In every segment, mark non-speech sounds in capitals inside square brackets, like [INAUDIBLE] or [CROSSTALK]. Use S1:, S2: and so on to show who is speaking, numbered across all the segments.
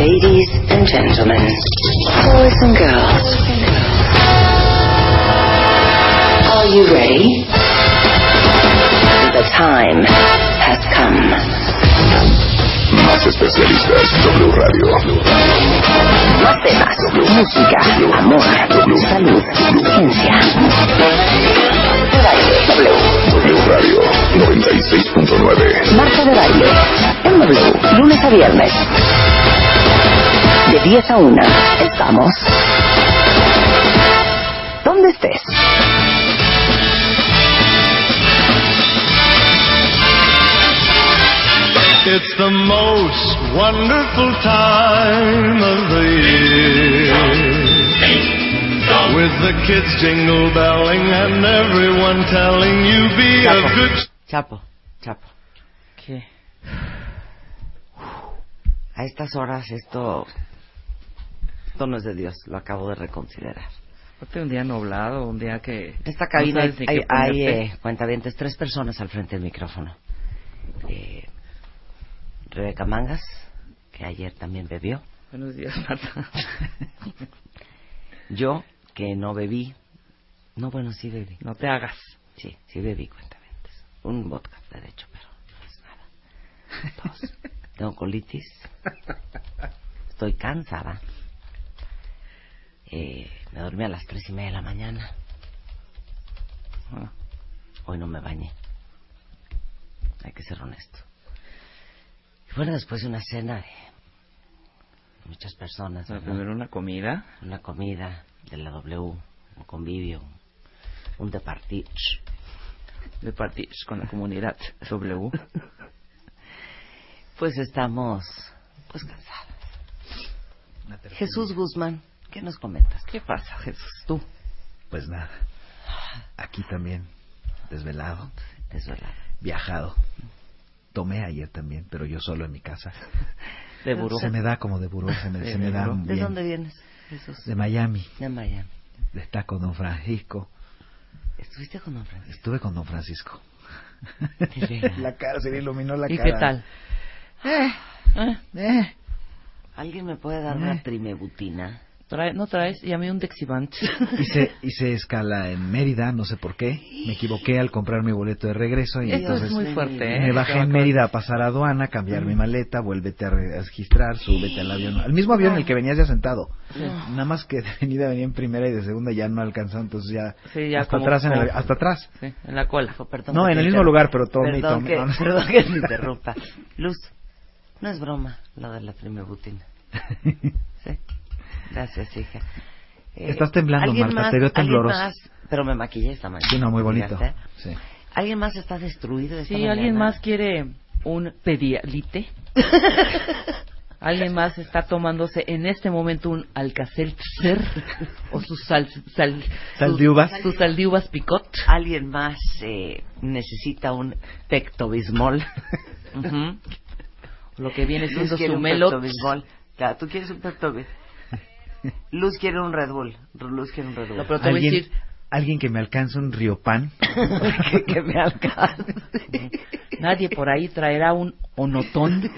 S1: Ladies and gentlemen, boys and girls, are you ready? The time has come.
S2: Más especialistas, W Radio.
S1: Más temas, música, amor, salud, ciencia. De baile, W.
S2: Radio 96.9.
S1: Marta de baile, en W, lunes a viernes. De 10 a 1, estamos. ¿Dónde estés?
S3: It's the most wonderful time of the year. With the kids jingle belling and everyone telling you be a good
S4: Chapo, Chapo. ¿Qué? A estas horas esto... Esto no es de Dios, lo acabo de reconsiderar.
S5: Un día nublado, un día que...
S4: Esta cabina
S5: no
S4: hay, hay eh, cuentavientes, tres personas al frente del micrófono. Eh, Rebeca Mangas, que ayer también bebió.
S5: Buenos días, Marta. [LAUGHS]
S4: Yo, que no bebí. No, bueno, sí bebí.
S5: No te hagas.
S4: Sí, sí bebí cuentavientes. Un vodka, de hecho, pero no es nada. Dos. [LAUGHS] Tengo colitis. Estoy cansada. Eh, me dormí a las tres y media de la mañana. Hoy no me bañé. Hay que ser honesto. Y bueno, después de una cena de muchas personas,
S5: primero una comida.
S4: una comida de la W, un convivio, un departir.
S5: de partir con la comunidad W. [LAUGHS]
S4: Pues estamos, pues cansadas. Jesús Guzmán, ¿qué nos comentas?
S5: ¿Qué pasa, Jesús?
S4: Tú,
S6: Pues nada, aquí también, desvelado,
S4: desvelado.
S6: viajado. Tomé ayer también, pero yo solo en mi casa.
S5: De buró.
S6: Se me da como de buró, se me, [LAUGHS]
S5: De
S6: se me da
S5: buró.
S6: bien.
S4: ¿De dónde vienes, Jesús?
S6: De Miami,
S4: De Miami.
S6: está con Don Francisco.
S4: ¿Estuviste con Don Francisco?
S6: Estuve con Don Francisco. La cara, se le iluminó la
S5: ¿Y
S6: cara.
S5: qué tal?
S6: Eh,
S5: ¿Eh?
S6: eh.
S4: ¿Alguien me puede dar una trimebutina?
S5: Trae- ¿No traes? Y a mí un Dexivant.
S6: Hice, hice [LAUGHS] escala en Mérida, no sé por qué. Me equivoqué al comprar mi boleto de regreso y
S5: Esto
S6: entonces
S5: es muy fuerte, ¿eh?
S6: me bajé en Mérida a pasar a aduana, cambiar mi maleta, vuélvete a re- a registrar, súbete al avión. Al mismo avión en el que venías ya sentado. Nada más que de venida venía en primera y de segunda ya no alcanzó, entonces ya,
S5: Sí, ya
S6: hasta
S5: como-
S6: atrás, en el-
S5: como-
S6: hasta atrás.
S5: Sí, en la cola.
S4: Perdón
S6: No, en el mismo lugar, pero tomé y [LAUGHS]
S4: Perdón que,
S6: No,
S4: perdón que te interrumpa. Luz, no es broma lo de la trimebutina. Sí. [LAUGHS] Gracias, hija. Eh,
S6: Estás temblando,
S4: ¿alguien
S6: Marta,
S4: más-
S6: te veo temblorosa.
S4: más? Pero me maquillé esta mañana.
S6: Sí, no, muy bonito.
S4: Fíjate.
S6: Sí.
S4: ¿Alguien más está destruido esta
S5: Sí,
S4: mañana?
S5: ¿alguien más quiere un pedialite? [LAUGHS] ¿Alguien más está tomándose en este momento un Alcacelser? ¿O su sal, sal,
S6: ¿Sal
S5: su-
S6: de uvas?
S5: Su sal de uvas picot.
S4: ¿Alguien más eh, necesita un pectobismol? [LAUGHS]
S5: Ujú. Lo que viene siendo su
S4: un
S5: melot.
S4: Claro, ¿Tú quieres un pectobismol? Luz quiere un Red Bull. Luz quiere un Red Bull.
S5: No, pero te voy a
S6: ¿Alguien,
S5: decir,
S6: alguien que me alcance un Riopan. [LAUGHS]
S4: que, que me alcance.
S5: nadie por ahí traerá un onotón.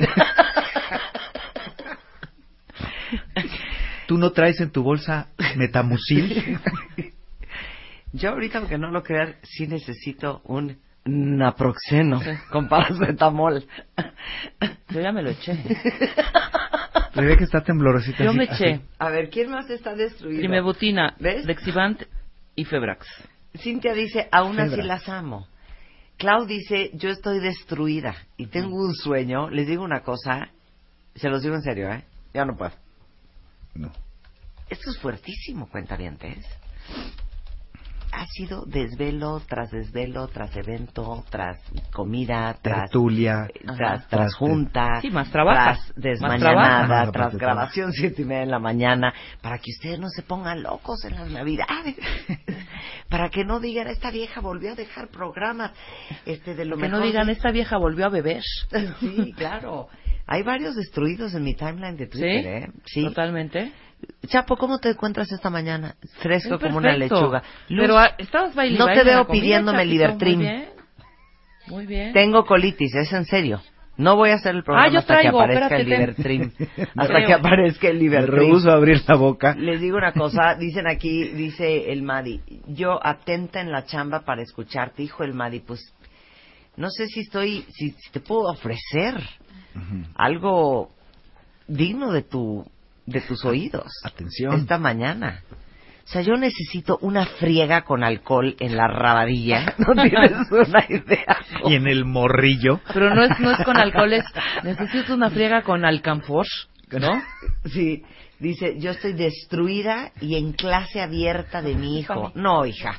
S6: ¿Tú no traes en tu bolsa metamucil? [LAUGHS]
S4: Yo ahorita, aunque no lo crean, sí necesito un naproxeno con paracetamol.
S5: Yo ya me lo eché.
S6: Rebeca está temblorosita.
S5: Yo
S6: así-
S5: me
S6: así.
S5: eché
S4: A ver, ¿quién más está destruido?
S5: trimebutina,
S4: ¿Ves?
S5: Dexivant y Febrax.
S4: Cintia dice, aún así las amo. Clau dice, yo estoy destruida y tengo un sueño. Les digo una cosa, se los digo en serio, ¿eh? Ya no puedo.
S6: No.
S4: Esto es fuertísimo, cuentavientes. Ha sido desvelo tras desvelo, tras evento, tras comida, tras
S6: Tertulia.
S4: tras,
S6: Ajá.
S4: tras junta,
S5: Sí, más trabajas,
S4: tras
S5: más
S4: desmañanada,
S6: trabajas.
S4: tras grabación [LAUGHS] siete y media de la mañana, para que ustedes no se pongan locos en las navidades, [LAUGHS] para que no digan esta vieja volvió a dejar programas, este de lo
S5: Que
S4: mejor
S5: no digan, esta vieja volvió a beber. [LAUGHS]
S4: Sí, claro. Hay varios destruidos en mi timeline de Twitter,
S5: ¿Sí?
S4: ¿eh? Sí.
S5: Totalmente.
S4: Chapo, ¿cómo te encuentras esta mañana? Fresco como una lechuga. Luz,
S5: Pero ah, estabas baile,
S4: no te veo
S5: comida,
S4: pidiéndome Libertrim.
S5: Muy bien. Muy bien.
S4: tengo colitis, es en serio. No voy a hacer el programa
S5: Ah, yo
S4: hasta
S5: traigo,
S4: que aparezca
S5: espérate,
S4: el
S5: ten.
S4: Libertrim. [LAUGHS] hasta
S5: Creo.
S4: que aparezca el
S6: Me
S4: Libertrim.
S6: rehuso a abrir la boca.
S4: Les digo una cosa, dicen aquí, dice el Madi, yo atenta en la chamba para escucharte, hijo el Madi, pues no sé si estoy, si, si te puedo ofrecer algo digno de tu, de tus oídos.
S6: Atención.
S4: Esta mañana. O sea, yo necesito una friega con alcohol en la rabadilla. [LAUGHS] No tienes una idea.
S6: Y en el morrillo.
S5: Pero no es, no es con alcohol, es necesito una friega con alcanfor, ¿no? [LAUGHS]
S4: Sí, dice, yo estoy destruida y en clase abierta de mi hijo. No, hija,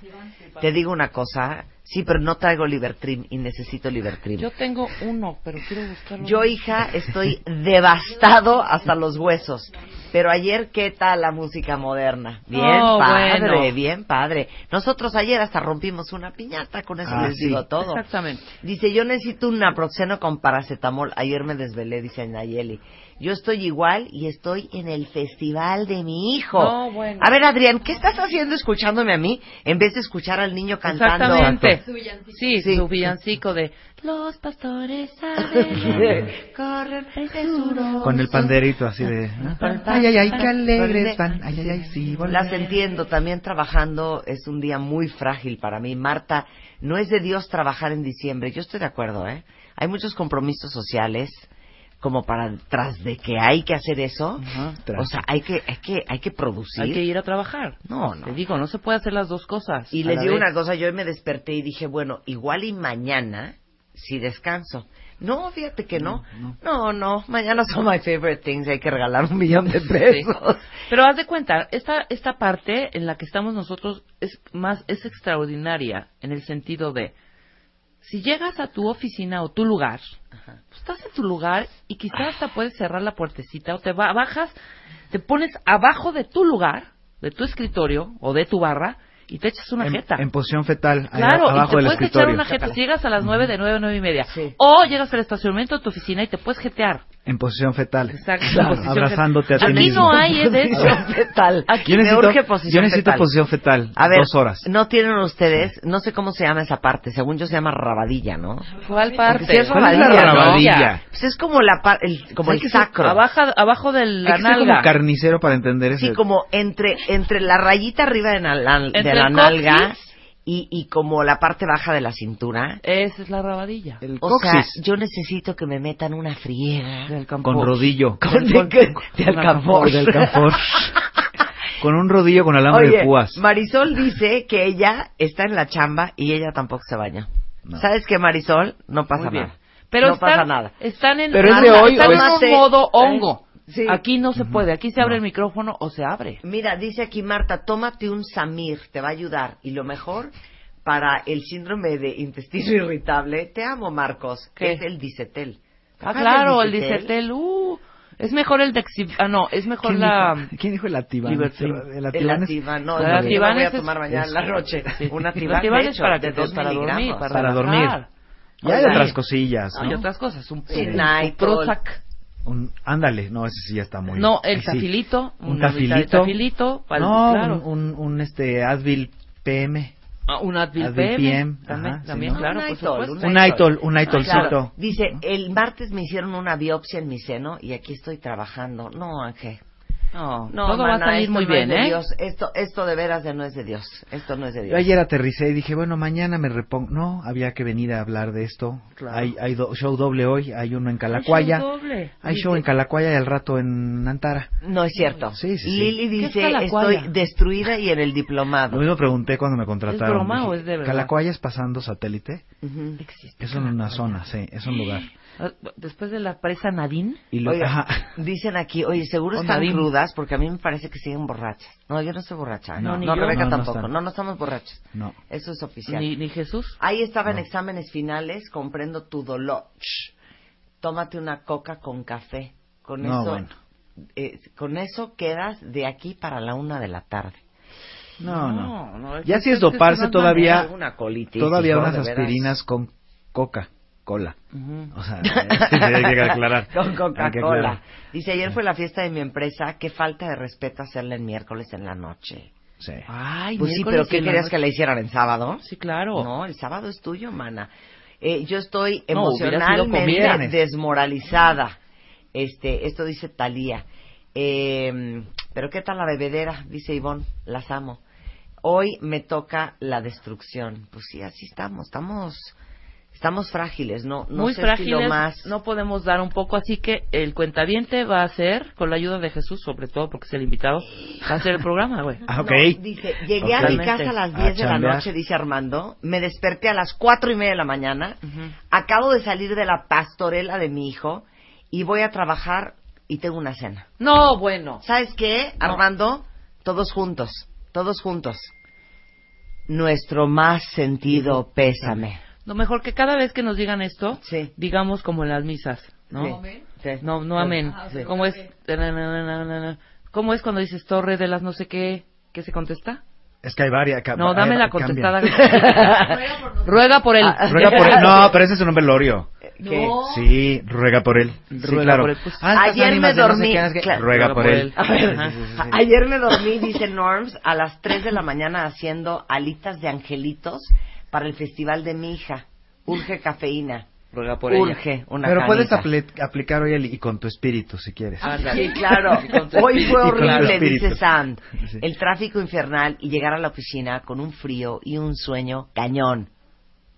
S4: te digo una cosa, sí, pero no traigo Libertrim y necesito Libertrim.
S5: Yo tengo uno, pero quiero buscarlo.
S4: Yo, hija, estoy devastado hasta los huesos. Pero ayer, ¿qué tal la música moderna? Bien
S5: Oh,
S4: padre,
S5: bueno.
S4: bien padre. Nosotros ayer hasta rompimos una piñata, con eso
S6: Ah,
S4: les
S6: sí.
S4: digo todo.
S5: Exactamente.
S4: Dice, yo necesito un naproxeno con paracetamol. Ayer me desvelé, dice Nayeli. Yo estoy igual y estoy en el festival de mi hijo.
S5: No, bueno.
S4: A ver, Adrián, ¿qué estás haciendo escuchándome a mí en vez de escuchar al niño cantando?
S5: Exactamente. Sí,
S4: Sí.
S5: su villancico de Los pastores saben [LAUGHS] corren.
S6: Con el panderito así de... Ay, ay, ay, qué alegres van. Ay, ay, ay, sí,
S4: Las entiendo, también trabajando es un día muy frágil para mí. Marta, no es de Dios trabajar en diciembre, yo estoy de acuerdo, ¿eh? Hay muchos compromisos sociales como para tras de que hay que hacer eso, o sea, hay que hay que hay que producir.
S5: Hay que ir a trabajar.
S4: No, no.
S5: Te digo, no se puede hacer las dos cosas.
S4: Y les digo
S5: vez.
S4: una cosa, yo me desperté y dije, bueno, igual y mañana si descanso. No, fíjate que no. No, no, mañana son my favorite things, hay que regalar un millón de [LAUGHS] pesos.
S5: Pero haz de cuenta, esta, esta parte en la que estamos nosotros es más, es extraordinaria en el sentido de, si llegas a tu oficina o tu lugar, pues estás en tu lugar y quizás hasta puedes cerrar la puertecita o te ba- bajas, te pones abajo de tu lugar, de tu escritorio o de tu barra y te echas una
S6: En,
S5: jeta.
S6: en posición fetal,
S5: Claro, y
S6: abajo
S5: te
S6: del
S5: puedes echar
S6: escritorio.
S5: una jeta. Si llegas a las nueve, de nueve a nueve y media.
S4: Sí.
S5: O llegas al estacionamiento de tu oficina y te puedes jetear.
S6: En posición fetal.
S5: Exacto.
S6: Claro,
S5: posición
S6: abrazándote a ti
S5: Aquí
S6: mismo.
S5: no hay es de [LAUGHS] eso.
S4: Posición fetal.
S5: Aquí
S6: Yo
S4: me
S6: necesito,
S4: urge
S6: yo
S4: posición
S6: necesito
S4: fetal.
S6: posición fetal.
S4: A ver,
S6: dos horas.
S4: no tienen ustedes, no sé cómo se llama esa parte, según yo se llama rabadilla, ¿no?
S5: ¿Cuál parte?
S4: Sí, es
S6: ¿Cuál es la
S4: rabadilla, ¿no?
S6: rabadilla?
S4: Pues es como la par- el, como el sacro.
S5: Abajo, abajo de la
S6: Hay que ser como
S5: nalga.
S6: carnicero para entender ese.
S4: Sí, como entre entre la rayita arriba de, la- la- de la nalga y, y como la parte baja de la cintura.
S5: Esa es la rabadilla.
S6: el
S4: O
S6: coxis.
S4: sea, yo necesito que me metan una friega.
S6: con rodillo.
S4: Con de, de alcanfor.
S6: De alcanfor. con un rodillo con alambre
S4: Oye,
S6: de púas.
S4: Marisol dice que ella está en la chamba y ella tampoco se baña.
S6: No.
S4: ¿Sabes qué, Marisol? No pasa
S5: Muy bien.
S4: nada.
S5: Pero
S4: no
S5: están,
S4: pasa nada.
S5: Están en,
S6: ¿Pero es de hoy
S5: están
S6: o
S5: en
S6: es-
S5: un modo hongo.
S4: Sí.
S5: Aquí no se puede. Aquí se abre el micrófono o se abre.
S4: Mira, dice aquí Marta, tómate un Samir, te va a ayudar. Y lo mejor para el síndrome de intestino [LAUGHS] irritable, te amo Marcos, que
S5: ¿Qué?
S4: es el dicetel. ¿Te
S5: Ah, claro, el
S4: del
S5: dicetel. Uh, es mejor el Dexib... Ah, no, es mejor
S6: ¿Quién
S5: la...
S6: dijo, ¿Quién dijo el Ativan? El
S4: El
S6: Ativan es
S4: no,
S5: El Ativan
S4: voy a
S5: es-
S4: tomar mañana en la noche. [LAUGHS]
S5: Sí.
S4: Un
S5: El
S4: Ativan,
S5: Ativan
S4: de
S5: es
S4: hecho,
S5: para,
S4: de
S5: que,
S4: dos
S5: para dormir, para,
S6: Para dormir. y hay otras cosillas,
S5: Hay
S6: ¿no?
S5: otras cosas. Un,
S4: Sí,
S5: un- un Prozac.
S6: Un, ándale, no, ese sí ya está muy...
S5: No, el
S6: sí.
S5: tafilito.
S6: Un
S5: mitad de
S6: tafilito.
S5: tafilito. pal-
S6: No,
S5: claro.
S6: un, un, un, este Advil PM.
S5: Ah, un Advil,
S6: Advil
S5: PM.
S6: PM,
S5: También,
S6: ajá, sí,
S5: también
S6: ¿no?
S5: claro,
S4: Un
S5: por
S4: Nytol,
S5: supuesto.
S6: Un Nitol, un
S4: Claro.
S6: Nitolcito.
S4: Dice, el martes me hicieron una biopsia en mi seno y aquí estoy trabajando. No, Ángel.
S5: No,
S4: No,
S5: todo va a
S4: mana,
S5: salir muy
S4: no
S5: bien,
S4: es de
S5: ¿eh?
S4: Dios. Esto, esto de veras de no es de Dios. Esto no es de Dios.
S6: Yo ayer aterricé y dije, bueno, mañana me repongo. No, había que venir a hablar de esto.
S4: Claro.
S6: Hay, hay do- show doble hoy, hay uno en Calacuaya.
S5: Hay show doble.
S6: Hay show en Calacuaya y al rato en Antara.
S4: No es cierto.
S6: Sí, sí, sí.
S4: Lili
S5: ¿Qué es
S4: dice,
S5: Calacuaya?
S4: estoy destruida y en el
S6: Lo
S4: diplomado.
S6: mismo pregunté cuando me contrataron.
S5: broma
S6: Dije,
S5: o es de verdad?
S6: Calacuaya es pasando satélite.
S4: Ujú.
S5: Existe
S6: Es una zona, sí, es un lugar.
S5: Ah, Después de la presa Nadine.
S6: Y lo,
S4: Oiga,
S6: ajá.
S4: dicen aquí, oye, seguro están crudas porque a mí me parece que siguen borrachas. No, yo no estoy borracha.
S5: No,
S4: No,
S5: ni
S4: no. Rebeca
S6: No, no
S4: tampoco. No, no estamos borrachas.
S6: No.
S4: Eso es oficial.
S5: Ni, ni Jesús.
S4: Ahí estaba en exámenes finales, comprendo tu dolor. Shh. Tómate una coca con café. Con
S6: No,
S4: eso,
S6: bueno.
S4: eh, con eso quedas de aquí para la una de la tarde.
S6: No, no.
S5: no,
S6: Ya
S5: es-
S6: si es
S5: es
S6: doparse
S5: una
S6: todavía,
S4: manera, una colitis,
S6: todavía unas aspirinas con coca, cola. O sea, [LAUGHS] hay que aclarar.
S4: Con Coca-Cola. Dice, ayer fue la fiesta de mi empresa, qué falta de respeto hacerla el miércoles en la noche.
S6: Sí.
S5: Ay,
S4: Pues sí, pero ¿qué querías que la hicieran en sábado?
S5: Sí, claro.
S4: No, el sábado es tuyo, mana. Eh, yo estoy
S5: No,
S4: emocionalmente desmoralizada. Este, esto dice Talía. Eh, pero ¿qué tal la bebedera? Dice Ivonne, las amo. Hoy me toca la destrucción. Pues sí, así estamos, estamos, estamos frágiles, no, no
S5: Muy
S4: sé si
S5: frágiles,
S4: lo más.
S5: no podemos dar un poco, así que el cuentaviente va a hacer, con la ayuda de Jesús, sobre todo porque es el invitado, va a hacer el programa, güey.
S6: Ah, ok.
S4: No, dice, llegué a mi casa a las
S6: A
S4: 10 de la noche, dice Armando, me desperté a las cuatro y media de la mañana, acabo de salir de la pastorela de mi hijo y voy a trabajar y tengo una cena.
S5: No, bueno.
S4: ¿Sabes qué, Armando? Todos juntos, todos juntos. Nuestro más sentido pésame.
S5: Lo mejor que cada vez que nos digan esto,
S4: Sí.
S5: digamos como en las misas, ¿no?
S4: Sí, sí.
S5: No, no amén.
S4: Sí.
S5: ¿Cómo es? ¿Cómo es cuando dices torre de las no sé qué? ¿Qué se contesta?
S6: Es que hay varias.
S5: No, dame
S6: hay-
S5: la contestada. [LAUGHS] ruega por él.
S4: Ah,
S6: Ruega por él. No, [LAUGHS] pero ese es un nombre lorio.
S4: ¿Qué?
S6: Sí, ruega por él. Sí,
S5: Ruega
S6: claro.
S5: por él, pues.
S6: Altas
S4: Ayer me dormí,
S6: qué, no sé qué.
S4: claro.
S6: Ruega por él.
S4: A ver,
S5: Ajá.
S4: ayer me dormí, dice Norms, a las 3 de la mañana haciendo alitas de angelitos para el festival de mi hija. Urge cafeína.
S5: Ruega por ella.
S4: Urge una
S6: Pero puedes apli- aplicar hoy el y con tu espíritu si quieres.
S5: Ándale.
S4: Sí, claro.
S5: Y
S4: Hoy fue.
S6: Y
S4: horrible, dice Sand.
S6: Sí.
S4: El tráfico infernal y llegar a la oficina con un frío y un sueño cañón.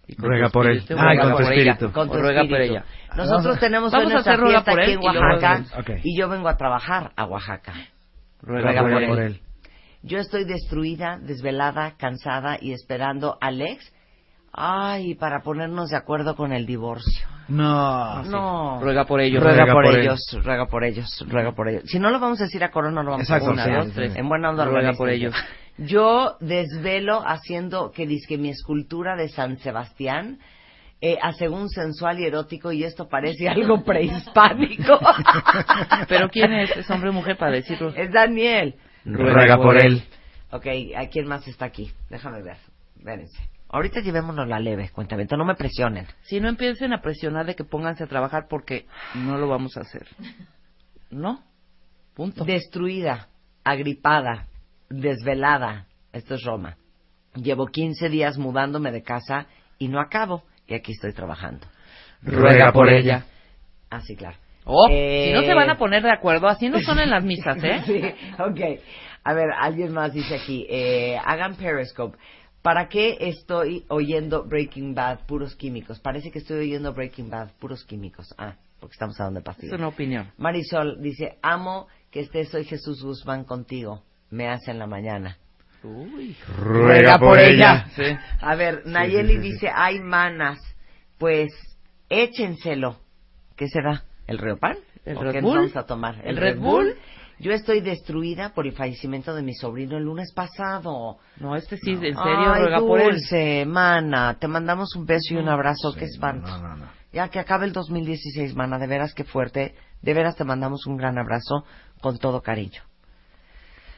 S5: Y
S6: Ruega por él. Ah, y
S5: ruega
S6: con tu
S5: por ella.
S6: espíritu.
S4: Con tu
S5: ruega por
S4: espíritu.
S5: ella.
S4: Nosotros tenemos
S5: Vamos a hacer ruega por
S4: aquí
S5: él
S4: en
S5: y luego
S4: Oaxaca
S6: hacemos- Ok.
S4: y yo vengo a trabajar a Oaxaca.
S5: Ruega,
S4: Ruega
S5: por,
S4: por
S5: él.
S6: él.
S4: Yo estoy destruida, desvelada, cansada y esperando a Alex. Ay, para ponernos de acuerdo con el divorcio.
S6: No.
S4: No.
S5: Ruega por ellos.
S4: Ruega,
S6: Ruega
S4: por,
S6: por él.
S4: ellos, ruega por ellos, ruega por ellos. Si no lo vamos a decir a Corona, lo vamos
S6: Exacto,
S4: a.
S5: Una,
S6: sí,
S5: dos,
S6: sí,
S5: tres.
S6: sí.
S4: En buena onda
S5: Ruega por ellos.
S4: Yo desvelo haciendo que dizque mi escultura de San Sebastián eh, a según sensual y erótico y esto parece algo [LAUGHS] prehispánico. [LAUGHS]
S5: Pero ¿quién es? ¿Es hombre o mujer para decirlo?
S4: es Daniel.
S6: Ruega por él.
S4: Ok, ¿a quién más está aquí? Déjame ver. Vérense. Ahorita llevémonos la leve, cuéntame, no me presionen.
S5: Si no empiecen a presionar de que pónganse a trabajar porque no lo vamos a hacer. ¿No? Punto.
S4: Destruida, agripada, desvelada. Esto es Roma. Llevo 15 días mudándome de casa y no acabo. Y aquí estoy trabajando.
S6: Ruega por ella.
S4: Ah, sí, claro.
S5: Oh,
S4: Eh,
S5: si no se van a poner de acuerdo, así no son en las misas, ¿eh? [LAUGHS]
S4: Sí, ok. A ver, alguien más dice aquí, eh, hagan Periscope. ¿Para qué estoy oyendo Breaking Bad puros químicos? Parece que estoy oyendo Breaking Bad puros químicos. Ah, porque estamos hablando de
S5: Es
S4: pastillas.
S5: una opinión.
S4: Marisol dice, amo que estés hoy Jesús Guzmán contigo. Me hace en la mañana.
S5: Uy.
S6: Ruega por ella.
S5: Sí.
S4: A ver, Nayeli
S6: sí, sí, sí.
S4: dice, hay manas. Pues échenselo. ¿Qué será? ¿El Riopan?
S5: ¿El
S4: ¿O
S5: Red
S4: qué
S5: Bull?
S4: vamos a tomar?
S5: ¿El Red Bull?
S4: Yo estoy destruida por el fallecimiento de mi sobrino el lunes pasado.
S5: No, este sí, en serio,
S4: Ay,
S5: ruega por él.
S4: dulce, mana. Te mandamos un beso y un abrazo. Qué espanto.
S6: No.
S4: Ya que acabe el 2016, mana. De veras, qué fuerte. De veras te mandamos un gran abrazo con todo cariño.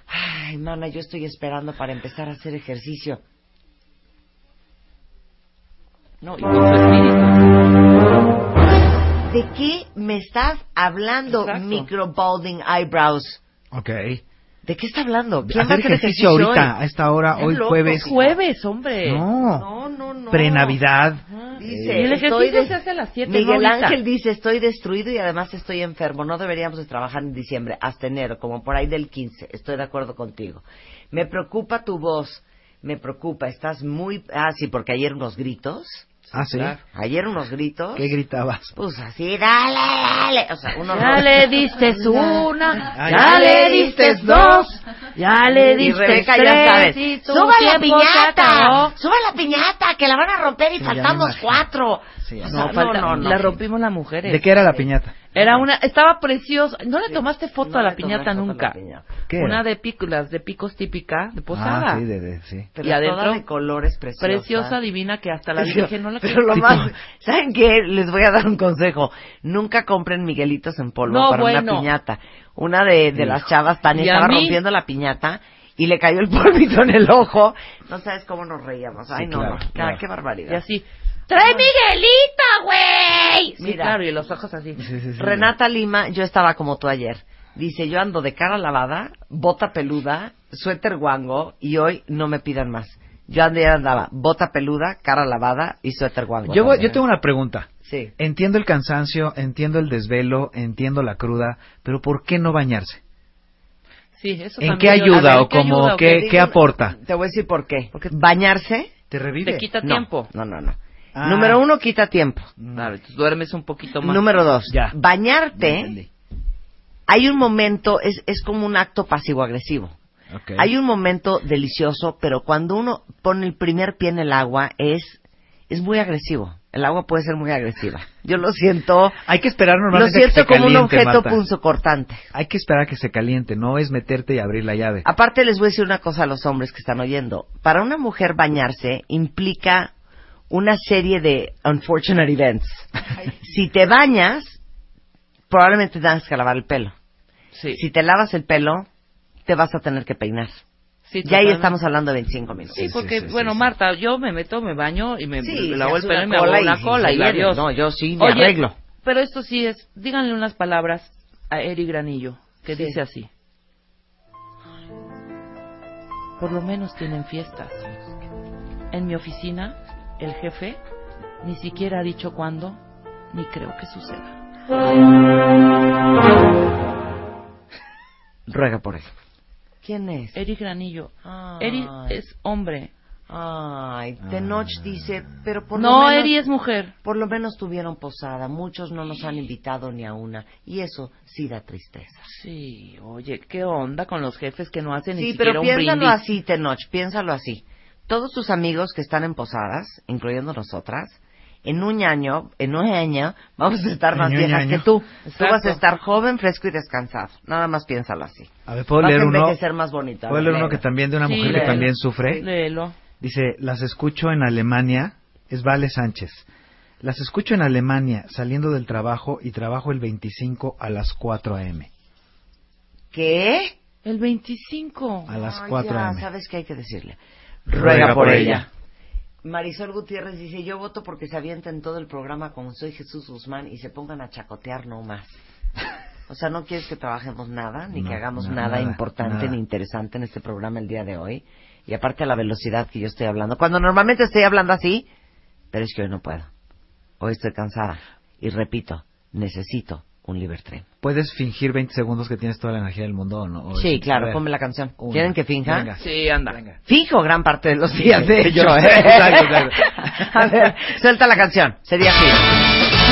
S4: Ay, mana, yo estoy esperando para empezar a hacer ejercicio.
S5: No, y.
S4: ¿De qué me estás hablando,
S5: Exacto.
S4: micro balding eyebrows?
S6: Ok.
S4: ¿De qué está hablando? ¿Quién va a
S6: Hacer
S4: hacer
S6: ejercicio
S4: hoy?
S6: ahorita, a esta hora, hoy
S4: loco,
S6: jueves.
S5: Jueves, hombre.
S6: No.
S4: No, no, no.
S6: Pre-Navidad.
S4: Dice,
S5: Y el
S4: estoy
S5: ejercicio
S4: des-
S5: se hace a las 7,
S4: Miguel
S5: no.
S4: Ángel dice, estoy destruido y además estoy enfermo. No deberíamos de trabajar en diciembre, hasta enero, como por ahí del 15. Estoy de acuerdo contigo. Me preocupa tu voz. Me preocupa. Estás muy... Ah, sí, porque ayer unos gritos.
S6: Ah, sí.
S5: claro.
S4: Ayer unos gritos.
S6: ¿Qué gritabas?
S4: Pues así, dale, dale. O sea, unos...
S5: Ya le diste [LAUGHS] una,
S6: Ah,
S5: ya
S6: ya.
S5: le diste dos, ya le
S4: Y
S5: diste
S4: Rebeca
S5: tres
S4: ya sabes.
S5: y
S4: ¡Suba la piñata! ¡Suba la piñata! ¡Que la van a romper y
S6: Sí,
S4: faltamos cuatro!
S6: Sí, no,
S5: No, falta,
S4: no, no,
S5: la rompimos las mujeres.
S6: ¿De qué era la piñata?
S5: Era una, estaba preciosa. ¿No le tomaste foto
S4: No
S5: a la piñata
S4: la
S5: nunca?
S4: piñata.
S6: ¿Qué
S5: Una
S6: era?
S5: de pícolas, de picos típica, de posada.
S6: Ah, sí, de, de- sí.
S4: Pero
S5: y adentro,
S4: toda de colores preciosa.
S5: preciosa, divina, que hasta la [LAUGHS]
S4: Pero-
S5: dije, no la
S4: Pero
S5: quiero.
S4: lo más, ¿saben qué? Les voy a dar un consejo. Nunca compren miguelitos en polvo
S5: No,
S4: para una piñata. Una de, de las chavas, Tania,
S5: ¿Y a
S4: estaba
S5: mí?
S4: rompiendo la piñata y le cayó el [LAUGHS] polvito en el ojo. No sabes cómo nos reíamos. Ay,
S6: Sí,
S4: no,
S6: claro,
S4: no.
S6: Claro.
S4: qué barbaridad.
S5: Y así, ¡trae Miguelito, güey! Sí,
S4: Mira.
S5: claro, y los ojos así.
S6: Sí, sí, sí.
S4: Renata Lima, yo estaba como tú ayer. Dice, yo ando de cara lavada, bota peluda, suéter guango y hoy no me pidan más. Yo ayer andaba bota peluda, cara lavada y suéter guango.
S6: Yo, yo tengo una pregunta.
S4: Sí.
S6: Entiendo el cansancio, entiendo el desvelo, entiendo la cruda, pero ¿por qué no bañarse?
S5: Sí, eso
S6: ¿En qué ayuda
S5: ver,
S6: o como
S5: ayuda o
S6: qué,
S4: digo-
S6: qué aporta?
S4: Te voy a decir por qué. Bañarse
S6: ¿Te revive?
S5: Te quita
S4: no,
S5: tiempo.
S4: No, no, no.
S6: Ah.
S4: Número uno, quita tiempo.
S5: Claro, entonces duermes un poquito más.
S4: Número dos,
S6: Ya.
S4: bañarte. Hay un momento, es, es como un acto pasivo-agresivo. Hay un momento delicioso, pero cuando uno pone el primer pie en el agua es, es muy agresivo. El agua puede ser muy agresiva. Yo lo siento,
S6: Hay que esperar
S4: lo
S6: normalmente que
S4: siento
S6: se
S4: como un objeto
S6: Marta.
S4: punzocortante.
S6: Hay que esperar a que se caliente, no es meterte y abrir la llave.
S4: Aparte les voy a decir una cosa a los hombres que están oyendo. Para una mujer bañarse implica una serie de unfortunate events. [LAUGHS] Si te bañas, probablemente tengas que lavar el pelo.
S5: Sí,
S4: Si te lavas el pelo, te vas a tener que peinar.
S5: sí,
S4: Y ahí estamos hablando de 25 minutos.
S5: Sí, porque,
S6: sí, sí,
S5: bueno,
S6: sí.
S5: Marta, yo me meto, me baño y me, lavo el pelo y me hago
S4: y
S5: cola y adiós.
S4: No, yo sí, me
S5: Oye,
S4: arreglo.
S5: pero esto sí es, díganle unas palabras a Eri Granillo, que
S4: Sí.
S5: dice así. Por lo menos tienen fiestas. En mi oficina, el jefe ni siquiera ha dicho cuándo, ni creo que suceda.
S4: Ruega por él. ¿Quién es?
S5: Eri Granillo.
S4: Ay.
S5: Eri es hombre.
S4: Ay, Tenoch dice, pero por lo
S5: No,
S4: menos...
S5: Eri es mujer.
S4: Por lo menos tuvieron posada. Muchos no nos han invitado ni a una. Y eso sí da tristeza.
S5: Sí, oye, ¿qué onda con los jefes que no hacen ni
S4: Sí,
S5: siquiera
S4: pero
S5: un
S4: piénsalo
S5: brindis?
S4: así, Tenoch, piénsalo así. Todos tus amigos que están en posadas, incluyendo nosotras, en un año, en un año, vamos a estar más viejas
S6: año.
S4: que tú. Tú
S5: Exacto.
S4: vas a estar joven, fresco y descansado. Nada más piénsalo así.
S6: A ver, ¿puedo
S4: vas
S6: leer
S4: a
S6: uno?
S4: envejecer más bonito. A
S6: ¿Puedo
S4: ver,
S6: leer uno que también de una
S5: Sí,
S6: mujer que
S5: léelo.
S6: también sufre?
S5: Léelo.
S6: Dice, las escucho en Alemania, es Vale Sánchez. Las escucho en Alemania saliendo del trabajo y trabajo el 25 a las 4 a.m.
S4: ¿Qué?
S5: El 25.
S6: A las
S4: Ah,
S6: 4
S4: ya,
S6: a.m.
S4: ¿Sabes qué hay que decirle?
S6: Ruega por ella.
S4: Marisol Gutiérrez dice, yo voto porque se avienten todo el programa como soy Jesús Guzmán y se pongan a chacotear no más. O sea, no quieres que trabajemos nada, ni
S6: No,
S4: que hagamos
S6: no,
S4: nada,
S6: nada,
S4: importante
S6: nada.
S4: ni interesante en este programa el día de hoy. Y aparte a la velocidad que yo estoy hablando. Cuando normalmente estoy hablando así, pero es que hoy no puedo. Hoy estoy cansada. Y repito, necesito un Libertrim.
S6: ¿Puedes fingir 20 segundos que tienes toda la energía del mundo o no? O
S4: Sí, claro,
S6: ver.
S4: ponme la canción.
S6: Una.
S4: ¿Quieren que finja?
S6: Venga.
S5: Sí, anda.
S6: Venga.
S4: Fijo gran parte de los días, de hecho.
S6: yo
S4: ¿eh?
S6: exacto. [LAUGHS]
S4: A ver, suelta la canción. Sería así.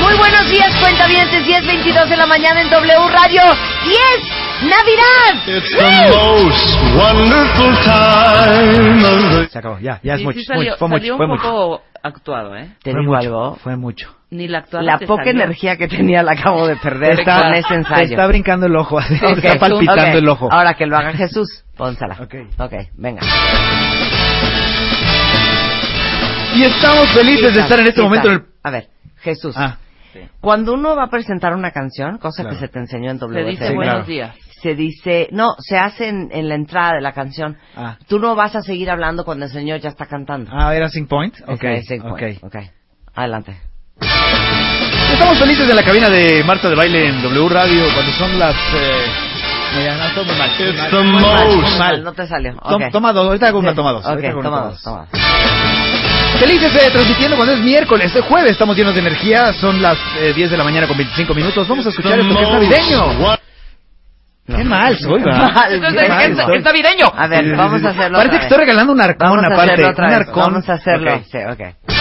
S4: Muy buenos días, cuentavientes. 10.22 de la mañana en W Radio. ¡Y es Navidad!
S3: It's the most wonderful time of the
S6: Se acabó, ya, ya es
S5: Sí,
S6: mucho,
S5: sí salió,
S6: mucho, fue
S5: salió
S6: mucho, fue
S5: un
S6: mucho.
S5: poco actuado, ¿eh?
S4: Te
S6: Fue
S4: digo
S6: mucho,
S4: algo.
S6: Fue mucho.
S5: Ni la actuada
S4: La poca
S5: salió.
S4: energía que tenía la acabo de perder
S6: Está-
S4: con ese
S6: Te
S4: ensayo.
S6: está brincando el ojo, así, [LAUGHS] te
S4: Ok,
S6: está palpitando
S4: ok.
S6: el ojo.
S4: Ahora que lo haga Jesús, pónsela.
S6: Ok.
S4: Ok, venga.
S6: Y estamos felices de estar en este momento en el...
S4: A ver, Jesús.
S6: Ah,
S4: Cuando uno va a presentar una canción, cosa
S6: Claro.
S4: que se te enseñó en
S5: Se
S4: W
S5: dice
S6: Sí,
S5: buenos
S6: claro.
S5: días.
S4: se dice, no, se hace en, en la entrada de la canción.
S6: ah.
S4: Tú no vas a seguir hablando cuando el señor ya está cantando.
S6: Ah, ¿era Sync Point? Ok,
S4: Ese es el
S6: ok.
S4: point. ok. Adelante.
S6: Estamos felices en la cabina de Marta de Baile en W Radio cuando son las... Eh... Mira, no, todo muy mal. muy
S3: It's
S6: mal.
S3: the
S6: Muy
S3: most-
S6: mal.
S4: No te salió.
S6: Tom-
S4: ok.
S6: Toma dos, ahorita hago una toma dos.
S4: Toma
S6: toma
S4: dos,
S6: dos.
S4: toma dos.
S6: Felices de transmitiendo cuando es miércoles, es jueves, estamos llenos de energía, son las eh, 10 de la mañana con 25 minutos, vamos a escuchar esto que es navideño.
S4: No.
S6: Qué mal soy, ¿verdad?
S4: Mal,
S5: Entonces,
S4: bien
S5: ¿qué
S4: mal
S5: es, navideño?
S4: A ver, vamos a hacerlo
S6: Parece
S4: otra
S6: que
S4: vez.
S6: estoy regalando un arcón
S4: Vamos a
S6: aparte.
S4: hacerlo otra
S6: un arcón.
S4: Vamos a hacerlo. Sí, ok.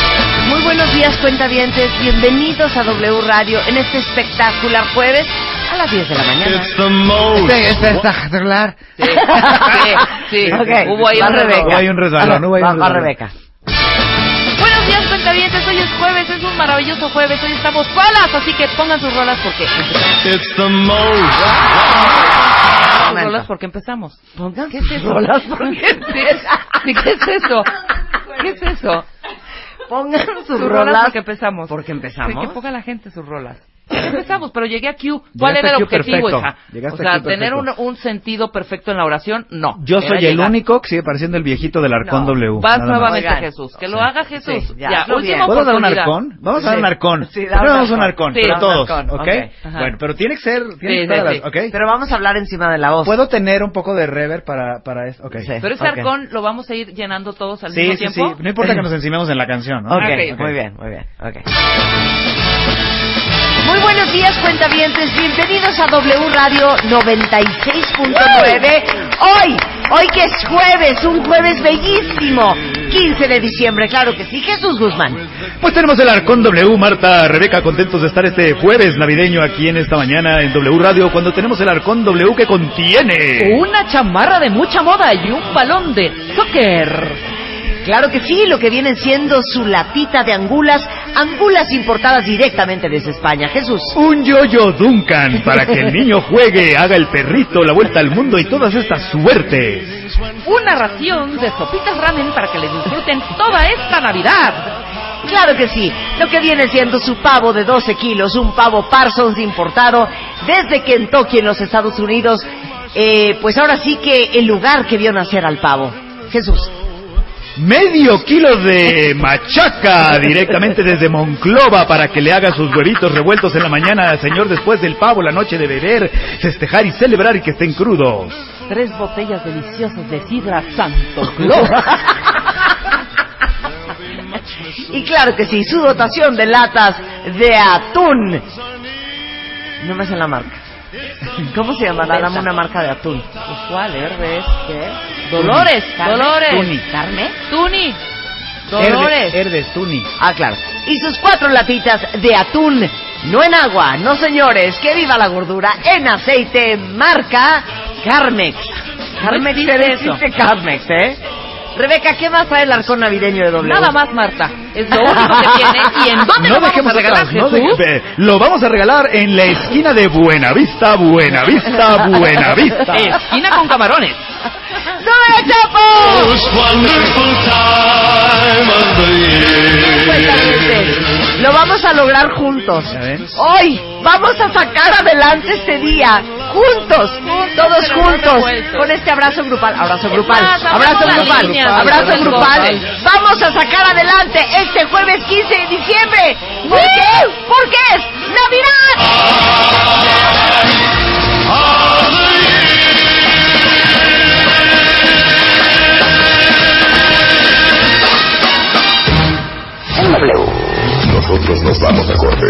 S4: Muy buenos días, cuentavientes. Bienvenidos a W Radio en este espectacular jueves a las 10 de la mañana.
S3: It's the most
S6: Este, este es espectacular.
S5: Sí, sí, sí. [LAUGHS]
S4: Ok,
S5: Hubo ahí
S4: va
S5: un
S4: Rebeca.
S6: Hubo ahí un resbalón, hubo ahí un.
S4: Rebeca. Buenos días, cuentavientes. Hoy es jueves, es un
S5: maravilloso jueves. Hoy estamos rolas, así que pongan sus rolas porque empezamos.
S3: It's the most.
S4: Momento.
S5: rolas porque empezamos.
S4: Pongan
S5: ¿Qué es
S4: sus
S5: eso?
S4: rolas porque [LAUGHS]
S5: Sí, ¿Qué es eso? ¿Qué es eso?
S4: Pongan sus,
S5: Sus rolas
S4: rolas
S5: porque empezamos.
S4: porque
S5: Sí,
S4: empezamos.
S5: que ponga la gente sus rolas. Empezamos, pero llegué a Q. ¿Cuál
S6: Llegaste
S5: era
S6: a
S5: el objetivo,
S6: perfecto.
S5: hija?
S6: Llegaste
S5: O
S6: a
S5: sea, tener un, un sentido perfecto en la oración, no.
S6: Yo soy el
S5: llegar.
S6: único que sigue pareciendo el viejito del arcón
S4: No,
S6: W.
S5: Vas nuevamente
S4: Oigan.
S5: Jesús. Que lo
S6: Sí.
S5: haga Jesús.
S4: Sí, ya,
S5: ya, última.
S6: ¿Puedo dar un arcón? Vamos a dar
S4: Sí.
S6: un arcón.
S4: Sí,
S6: Primero
S4: da un arcón.
S5: Sí,
S6: pero todos,
S4: arcón,
S6: ¿ok?
S4: ok.
S5: Ajá.
S6: Bueno, pero tiene que ser, tiene
S5: Sí,
S6: que
S5: sí,
S6: a las-
S5: sí.
S6: ¿ok?
S4: Pero vamos a hablar encima de la voz.
S6: ¿Puedo tener un poco de reverb para, para esto? Ok.
S4: Sí.
S5: Pero ese arcón lo vamos a ir llenando todos al
S6: Sí,
S5: mismo
S6: sí, sí.
S5: tiempo.
S6: No importa que nos encimemos en la canción, ¿no?
S4: Ok,
S5: Ok.
S4: muy bien, muy bien. ok. Muy buenos días, cuentavientes. Bienvenidos a W Radio 96.9. Hoy, hoy que es jueves, un jueves bellísimo. 15 de diciembre, claro que sí. Jesús Guzmán.
S6: Pues tenemos el Arcón W, Marta, Rebeca, contentos de estar este jueves navideño aquí en esta mañana en W Radio, cuando tenemos el Arcón W que contiene...
S5: Una chamarra de mucha moda y un balón de soccer.
S4: Claro que sí, lo que vienen siendo su latita de angulas, angulas importadas directamente desde España. Jesús.
S6: Un yoyo Duncan para que el niño juegue, haga el perrito, la vuelta al mundo y todas estas suertes.
S5: Una ración de sopitas ramen para que le disfruten toda esta Navidad.
S4: Claro que sí, lo que viene siendo su pavo de 12 kilos, un pavo Parsons importado desde Kentucky en los Estados Unidos, eh, pues ahora sí que el lugar que vio nacer al pavo. Jesús.
S6: Medio kilo de machaca directamente desde Monclova para que le haga sus huevitos revueltos en la mañana, señor, después del pavo, la noche de beber, festejar y celebrar y que estén crudos.
S5: Tres botellas deliciosas de sidra Santo.
S4: Y claro que sí, su dotación de latas de atún. No me sé la marca. [LAUGHS] ¿Cómo se llama? Dame una marca de atún.
S5: Pues, ¿Cuál? Herbes. ¿Qué? Dolores. Dolores.
S4: Tuni. ¿Carne?
S5: Tuni. Dolores.
S6: Herdes, Tuni.
S4: Ah, claro. Y sus cuatro latitas de atún, no en agua, no señores, que viva la gordura, en aceite, marca Carmex. Carmex,
S5: eso.
S4: existe Carmex, ¿eh? Rebeca, ¿qué más trae el arcón navideño de W?
S5: Nada más, Marta. Es lo único que tiene. ¿Y en dónde [LAUGHS]
S6: No
S5: lo vamos a regalar,
S6: atrás, no
S5: Jesús?
S6: de- lo vamos a regalar en la esquina de Buenavista, Buenavista, Buenavista. [LAUGHS]
S5: Esquina con camarones.
S4: ¡No, Chapo!
S3: Most wonderful time of the year.
S4: Lo vamos a lograr juntos. Hoy vamos a sacar adelante este día. Juntos, todos juntos,
S5: revueltos.
S4: con este abrazo grupal. Abrazo grupal,
S5: más,
S4: abrazo grupal, abrazo grupal.
S5: grupal.
S4: Vamos a sacar adelante este jueves 15 de diciembre. ¿Por qué? Porque es Navidad.
S7: W.
S2: Nosotros nos vamos a corte.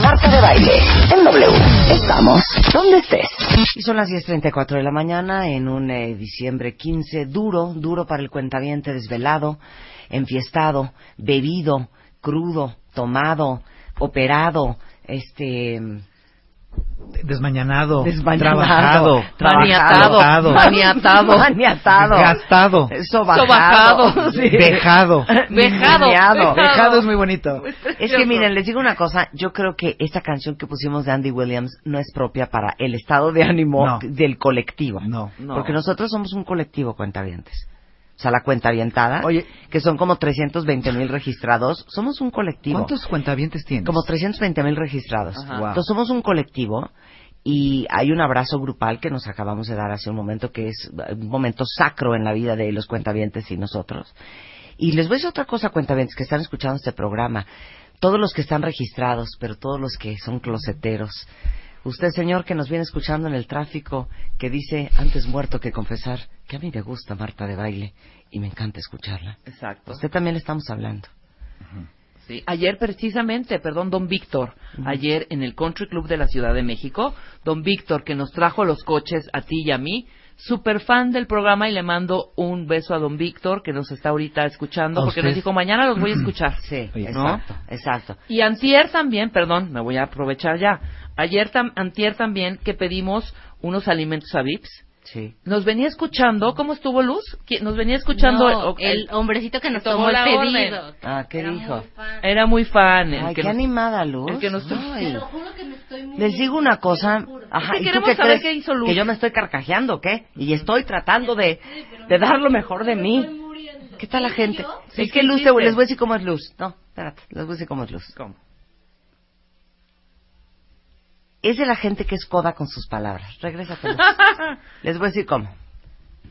S7: Marta de baile. En W. Estamos donde estés.
S4: Y son las 10.34 de la mañana en un eh, diciembre 15 duro, duro para el cuentaviente desvelado, enfiestado, bebido, crudo, tomado, operado, este...
S6: Desmañanado,
S4: Desmañanado,
S6: trabajado,
S5: maniatado,
S6: trabajado,
S5: maniatado,
S4: maniatado,
S6: gastado,
S4: sobajado,
S5: Sobajado.
S4: sí.
S6: vejado.
S5: Vejado.
S6: Vejado es muy bonito.
S4: Es que miren, les digo una cosa, yo creo que esta canción que pusimos de Andy Williams no es propia para el estado de ánimo
S6: No.
S4: del colectivo.
S6: No.
S5: No.
S4: Porque nosotros somos un colectivo cuentavientes. O sea, la cuentavientada,
S6: Oye.
S4: que son como 320 mil registrados, somos un colectivo.
S6: ¿Cuántos cuentavientes tienes?
S4: Como 320 mil registrados.
S6: Wow.
S4: Entonces somos un colectivo y hay un abrazo grupal que nos acabamos de dar hace un momento que es un momento sacro en la vida de los cuentavientes y nosotros. Y les voy a decir otra cosa, cuentavientes, que están escuchando este programa. Todos los que están registrados, pero todos los que son closeteros. Usted, señor, que nos viene escuchando en el tráfico, que dice, antes muerto que confesar, que a mí me gusta Marta de baile y me encanta escucharla.
S5: Exacto.
S4: Usted también le estamos hablando.
S5: Sí, ayer precisamente, perdón, don Víctor, ayer en el Country Club de la Ciudad de México, don Víctor que nos trajo los coches a ti y a mí, super fan del programa y le mando un beso a don Víctor que nos está ahorita escuchando
S6: ¿A
S5: porque
S6: usted?
S5: nos dijo mañana los voy a [CLEARS THROAT] escuchar.
S4: Sí, exacto, exacto.
S5: Y antier también, perdón, me voy a aprovechar ya. Ayer tam- antier también que pedimos unos alimentos a Vips
S4: Sí.
S5: Nos venía escuchando, ¿cómo estuvo Luz? ¿Quién- Nos venía escuchando.
S8: No,
S5: o-
S8: el hombrecito que nos
S5: tomó
S8: tomó el
S5: la
S8: pedido.
S5: orden.
S4: Ah, ¿qué
S8: Era
S4: dijo?
S8: muy fan.
S5: Era muy fan. el
S4: Ay,
S5: que
S4: qué
S5: nos-
S4: animada, Luz.
S5: el que nos-
S4: Ay.
S8: Te lo juro que me estoy
S4: Les
S8: muriendo,
S4: digo una cosa. Ajá,
S5: que
S4: ¿y tú
S5: queremos
S4: qué
S5: saber
S4: crees?
S5: qué hizo Luz.
S4: Que yo me estoy carcajeando, ¿qué? Y estoy tratando de, de dar lo mejor de mí. ¿Qué tal la gente?
S5: Sí,
S4: es que
S5: ¿qué
S4: Luz, te- les voy a decir cómo es Luz. No, espérate, les voy a decir cómo es Luz.
S5: ¿Cómo?
S4: Es de la gente que es coda con sus palabras. Regrésate. [LAUGHS] Les voy a decir cómo.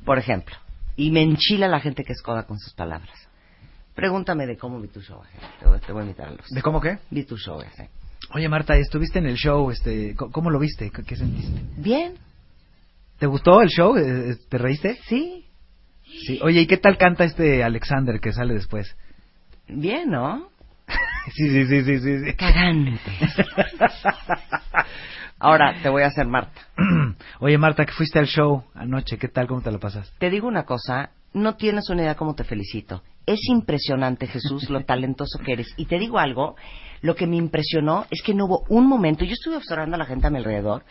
S4: Por ejemplo, y me enchila la gente que es coda con sus palabras. Pregúntame de cómo vi tu show. Ángel. Te voy, te voy a invitar a Luz.
S6: ¿De cómo qué?
S4: Vi tu show, ese.
S6: Oye, Marta, estuviste en el show, este, ¿cómo- ¿cómo lo viste? ¿Qué sentiste?
S4: Bien,
S6: ¿Te gustó el show? Eh, eh, ¿Te reíste?
S4: sí,
S6: Sí. Oye, ¿y qué tal canta este Alexander que sale después?
S4: bien, ¿no?
S6: Sí, sí, sí, sí, sí. sí.
S4: Cagante. Ahora te voy a hacer Marta. [CLEARS THROAT]
S6: Oye, Marta, que fuiste al show anoche, ¿qué tal? ¿Cómo te lo pasas?
S4: Te digo una cosa, no tienes una idea cómo te felicito. Es impresionante, Jesús, lo talentoso que eres. Y te digo algo, lo que me impresionó es que no hubo un momento, yo estuve observando a la gente a mi alrededor,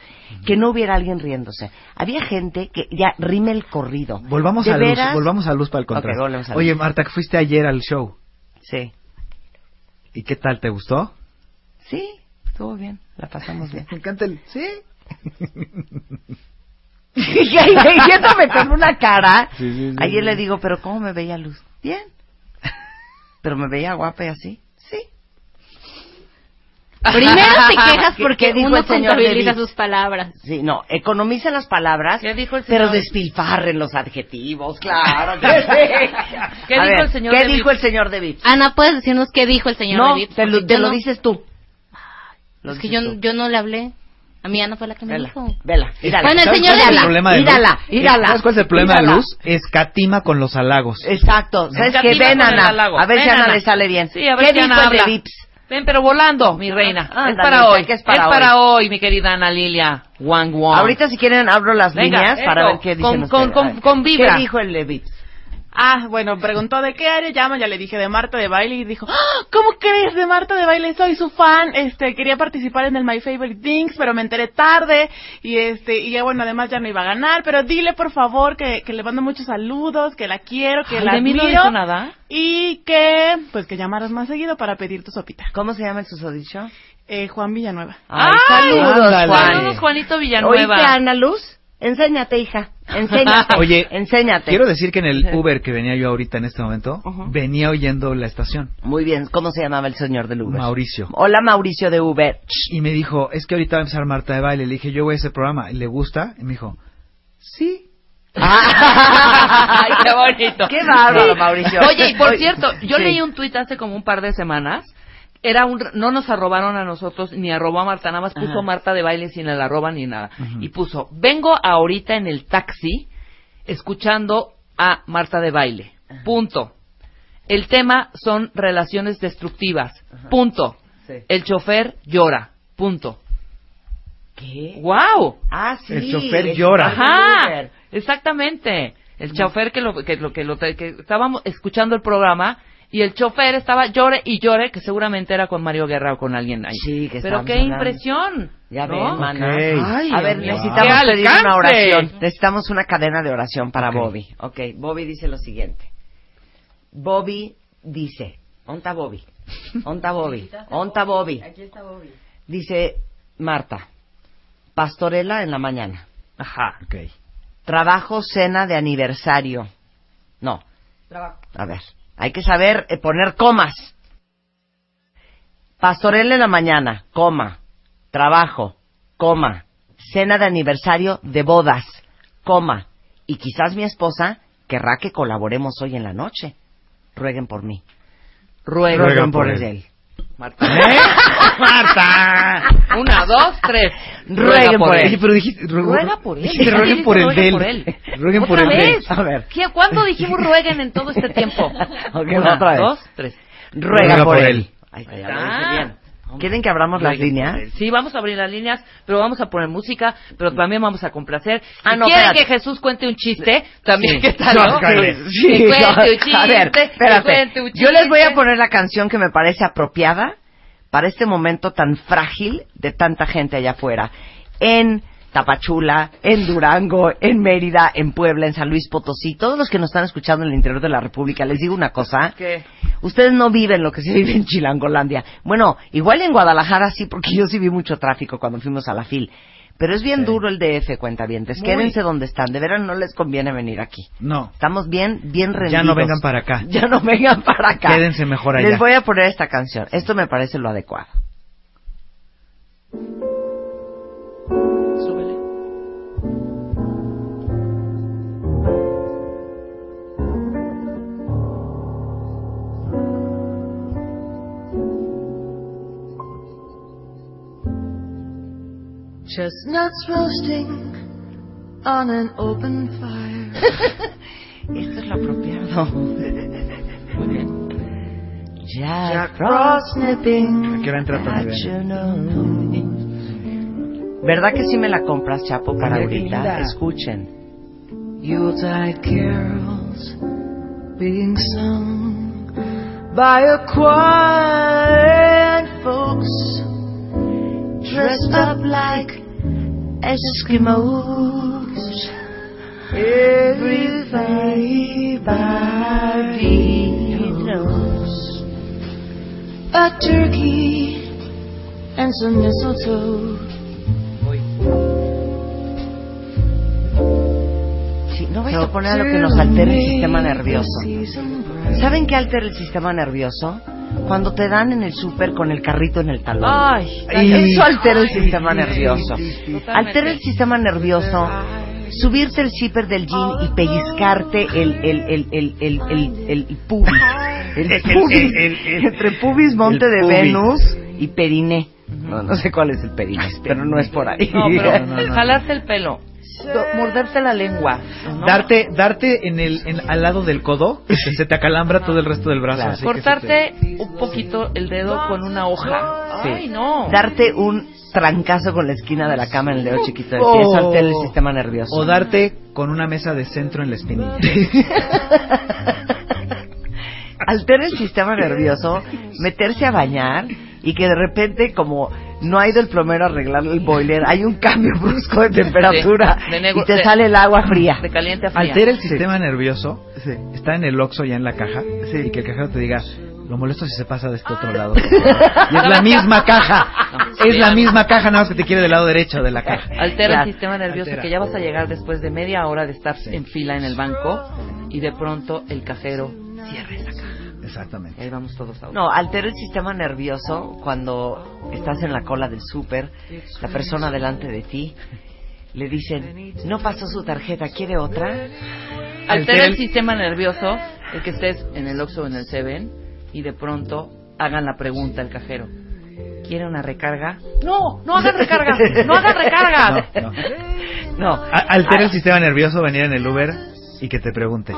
S4: que no hubiera alguien riéndose. Había gente que ya rime el corrido.
S6: Volvamos
S4: ¿De
S6: a luz,
S4: veras?
S6: volvamos a luz para el contraste.
S4: luz.
S6: Oye, Marta, que fuiste ayer al show,
S4: Sí,
S6: ¿y qué tal? ¿Te gustó?
S4: sí, estuvo bien, la pasamos bien. [LAUGHS]
S6: Me encanta el... ¿Sí? [LAUGHS]
S4: y ahí viéndome con una cara.
S6: Sí, sí, sí,
S4: Ayer
S6: sí.
S4: le digo, pero ¿cómo me veía Luz? Bien. [LAUGHS] Pero me veía guapa y así.
S8: Primero te [LAUGHS] quejas
S4: ¿Qué-
S8: porque
S4: qué dijo
S8: uno
S4: el señor
S8: contabiliza sus palabras.
S4: Sí, no, economicen las palabras,
S5: ¿Qué dijo el
S4: pero
S5: señor?
S4: despilfarren los adjetivos, claro [LAUGHS] que sí.
S5: ¿Qué
S4: A
S5: dijo
S4: ver,
S5: el señor
S4: ¿Qué
S5: David?
S4: dijo el señor David?
S8: Ana, ¿puedes decirnos qué dijo el señor
S4: no,
S8: David?
S4: te lo, te lo
S8: no-
S4: dices tú. Lo
S8: Es que yo,
S4: tú.
S8: yo no le hablé. A mí Ana fue la que me
S4: Vela,
S8: dijo.
S4: vela, mírala.
S8: Bueno, el
S6: ¿Sabes
S8: señor
S6: de Luz?
S4: Mírala.
S6: ¿Sabes cuál es el problema de. Luz? Escatima con los halagos.
S4: Exacto. ¿Sabes qué? Ven, Ana. A ver si Ana le sale bien.
S5: Sí, a ver
S4: ¿Qué dijo el de. Vips?
S5: Ven, pero volando, mi reina.
S4: Ándale,
S5: es para hoy.
S4: es para
S5: es para hoy, mi querida Ana Lilia. Wang Wang.
S4: Ahorita si quieren abro las
S5: Venga,
S4: líneas para
S5: eso,
S4: ver qué dicen
S5: con-
S4: ustedes.
S5: con- con- con vibra.
S4: ¿Qué dijo el de Vips?
S9: Ah, bueno, preguntó de qué área llama, ya le dije de Marta de Baile y dijo, "Ah, ¿cómo crees de Marta de Baile? Soy su fan, este, quería participar en el My Favorite Things, pero me enteré tarde y este, y ya bueno, además ya no iba a ganar, pero dile por favor que, que le mando muchos saludos, que la quiero, que
S5: Ay,
S9: la
S5: de mí no
S9: admiro
S5: dijo nada.
S9: y que, pues que llamaras más seguido para pedir tu sopita.
S4: ¿Cómo se llama el susodicho?
S9: Eh, Juan Villanueva.
S4: Ay,
S5: ¡Ay!
S4: saludos. Juan.
S5: Saludos, Juanito Villanueva.
S4: ¿Oíste, Ana Luz? Enséñate, hija. Enséñate. [LAUGHS]
S6: Oye,
S4: enséñate.
S6: Quiero decir que en el Uber que venía yo ahorita en este momento, venía oyendo la estación.
S4: Muy bien, ¿cómo se llamaba el señor del Uber?
S6: Mauricio.
S4: Hola, Mauricio de Uber.
S6: Y me dijo, es que ahorita va a empezar Marta de Baile. Le dije, yo voy a ese programa. ¿Le gusta? Y me dijo, sí. [LAUGHS]
S5: Ay, qué bonito.
S4: Qué bárbaro, Mauricio.
S5: Oye, y por cierto, yo
S4: sí.
S5: leí un tuit hace como un par de semanas. Era un, no nos arrobaron a nosotros, ni arrobó a Marta, nada más puso
S4: Ajá.
S5: Marta de baile sin el arroba ni nada. Y puso, vengo ahorita en el taxi escuchando a Marta de baile. Punto. El tema son relaciones destructivas. Punto.
S4: Sí.
S5: El chofer llora. Punto.
S4: ¿Qué?
S5: ¡Wow!
S4: Ah, sí.
S6: El chofer
S4: el
S6: llora.
S5: Ajá, exactamente. El chofer que lo que lo que lo que estábamos escuchando el programa y el chofer estaba llore y llore que seguramente era con Mario Guerra o con alguien ahí.
S4: Sí, que
S5: Pero qué
S4: hablando.
S5: impresión.
S4: Ya
S5: ¿no?
S4: ven, mana.
S6: Ok.
S5: Ay,
S4: a ver, necesitamos
S5: ¡Qué
S4: pedir una oración. Necesitamos una cadena de oración para
S6: Ok.
S4: Bobby. Ok, Bobby dice lo siguiente. Bobby dice, ¿onta Bobby? ¿Onta Bobby? [LAUGHS] ¿Onta Bobby? Aquí está Bobby. Dice Marta, pastorela en la mañana.
S5: Ajá.
S6: Ok.
S4: Trabajo, cena de aniversario. No. A ver, hay que saber eh, poner comas. Pastorela en la mañana, coma. Trabajo, coma. Cena de aniversario de bodas, coma. Y quizás mi esposa querrá que colaboremos hoy en la noche. Rueguen por mí.
S5: Ruega,
S6: Ruegan por
S4: él.
S6: él.
S5: Marta.
S6: ¿Eh? [LAUGHS] ¡Marta!
S5: Una, dos, tres.
S4: Rueguen por él.
S6: Pero dijiste...
S5: Ruega por él.
S6: dijiste, rueguen por el de él. Rueguen por
S5: ¿Otra
S6: el de él.
S4: A ver.
S5: ¿Qué- ¿Cuándo dijimos rueguen en todo este tiempo? [LAUGHS]
S4: Ok,
S5: Una,
S4: otra vez.
S5: dos, tres.
S4: Ruega, por, él. Ahí está, lo
S5: está.
S4: ¿Quieren que abramos las líneas?
S5: Sí, vamos a abrir las líneas, pero vamos a poner música, pero también vamos a complacer.
S4: Ah,
S5: si
S4: no,
S5: quieren
S4: espérate.
S5: que Jesús cuente un chiste, también
S4: Sí.
S5: ¿qué tal?
S6: No.
S5: Que cuente un chiste,
S4: a ver,
S5: que
S4: espérate.
S5: cuente un
S4: Yo les voy a poner la canción que me parece apropiada para este momento tan frágil de tanta gente allá afuera. En Tapachula, en Durango, en Mérida, en Puebla, en San Luis Potosí, todos los que nos están escuchando en el interior de la República, les digo una cosa.
S5: ¿Qué?
S4: Ustedes no viven lo que se vive en Chilangolandia. Bueno, igual en Guadalajara sí, porque yo sí vi mucho tráfico cuando fuimos a la FIL. Pero es bien duro el DF, cuentavientes.
S6: Muy.
S4: Quédense donde están. De veras no les conviene venir aquí.
S6: No.
S4: Estamos bien, bien rendidos.
S6: Ya no vengan para acá. [LAUGHS]
S4: Ya no vengan para acá.
S6: Quédense mejor allá.
S4: Les voy a poner esta canción. Esto me parece lo adecuado.
S10: Chestnuts roasting on an open fire. [LAUGHS]
S4: Esto es lo apropiado.
S5: Muy bien.
S4: Jack,
S10: Jack
S4: Frost
S10: Frost nipping
S6: ¿A qué hora entra.
S4: ¿Verdad que sí me la compras, Chapo, para ahorita? Escuchen.
S10: Yuletide carols being sung by a choir and folks dressed up like Eskimos. Everybody knows a turkey and some mistletoe.
S4: Sí, no vais a poner a lo que nos altera el sistema nervioso. ¿Saben qué altera el sistema nervioso? Cuando te dan en el súper con el carrito en el talón.
S5: Ay,
S4: Eso altera el sistema nervioso. Altera el sistema nervioso subirte el zipper del jean y pellizcarte el, el, el, el, el, el, el pubis. [LAUGHS] El pubis. entre pubis, monte de. Venus y periné. No, no sé cuál es el periné, pero no es por ahí.
S5: No, pero [LAUGHS] jalarte el pelo, morderte la lengua, ¿no?
S6: Darte, darte en el, en- al lado del codo, que se te acalambra todo el resto del brazo.
S4: Claro.
S6: así que se
S5: cortarte un poquito el dedo con una hoja.
S4: Sí.
S5: Ay, no.
S4: Darte un trancazo con la esquina de la cama en el dedo chiquito del pie. Altera el sistema nervioso.
S6: O darte con una mesa de centro en la espinilla. [LAUGHS]
S4: altera el sistema nervioso, meterse a bañar y que de repente como no ha ido el plomero a arreglar el boiler, hay un cambio [LAUGHS] brusco de temperatura
S5: de
S4: y te
S5: de-
S4: sale el agua fría.
S5: De caliente a fría.
S6: Altera el sistema nervioso.
S4: Sí.
S6: Está en el Oxxo ya en la caja. Y que el cajero te diga, lo molesto si se pasa de este otro lado.
S4: Ah.
S6: favor". Y es la misma caja.
S5: No,
S6: Es la misma caja, nada más que te quiere del lado derecho de la caja.
S5: Altera
S4: Claro.
S5: el sistema nervioso
S6: Altera.
S5: que ya vas a llegar después de media hora de estar en fila en el banco y de pronto el cajero cierra esa caja. Y
S6: Exactamente.
S5: ahí vamos todos a
S4: No, altera el sistema nervioso cuando estás en la cola del súper, la persona delante de ti le dicen, no pasó su tarjeta, ¿quiere otra?
S5: Altera el sistema nervioso el que estés en el Oxxo o en el Seven y de pronto hagan la pregunta al cajero. ¿Quiere una recarga? No, no hagan recargas, no hagan recargas. [LAUGHS]
S6: No, no. Altera el sistema nervioso venir en el Uber y que te pregunte,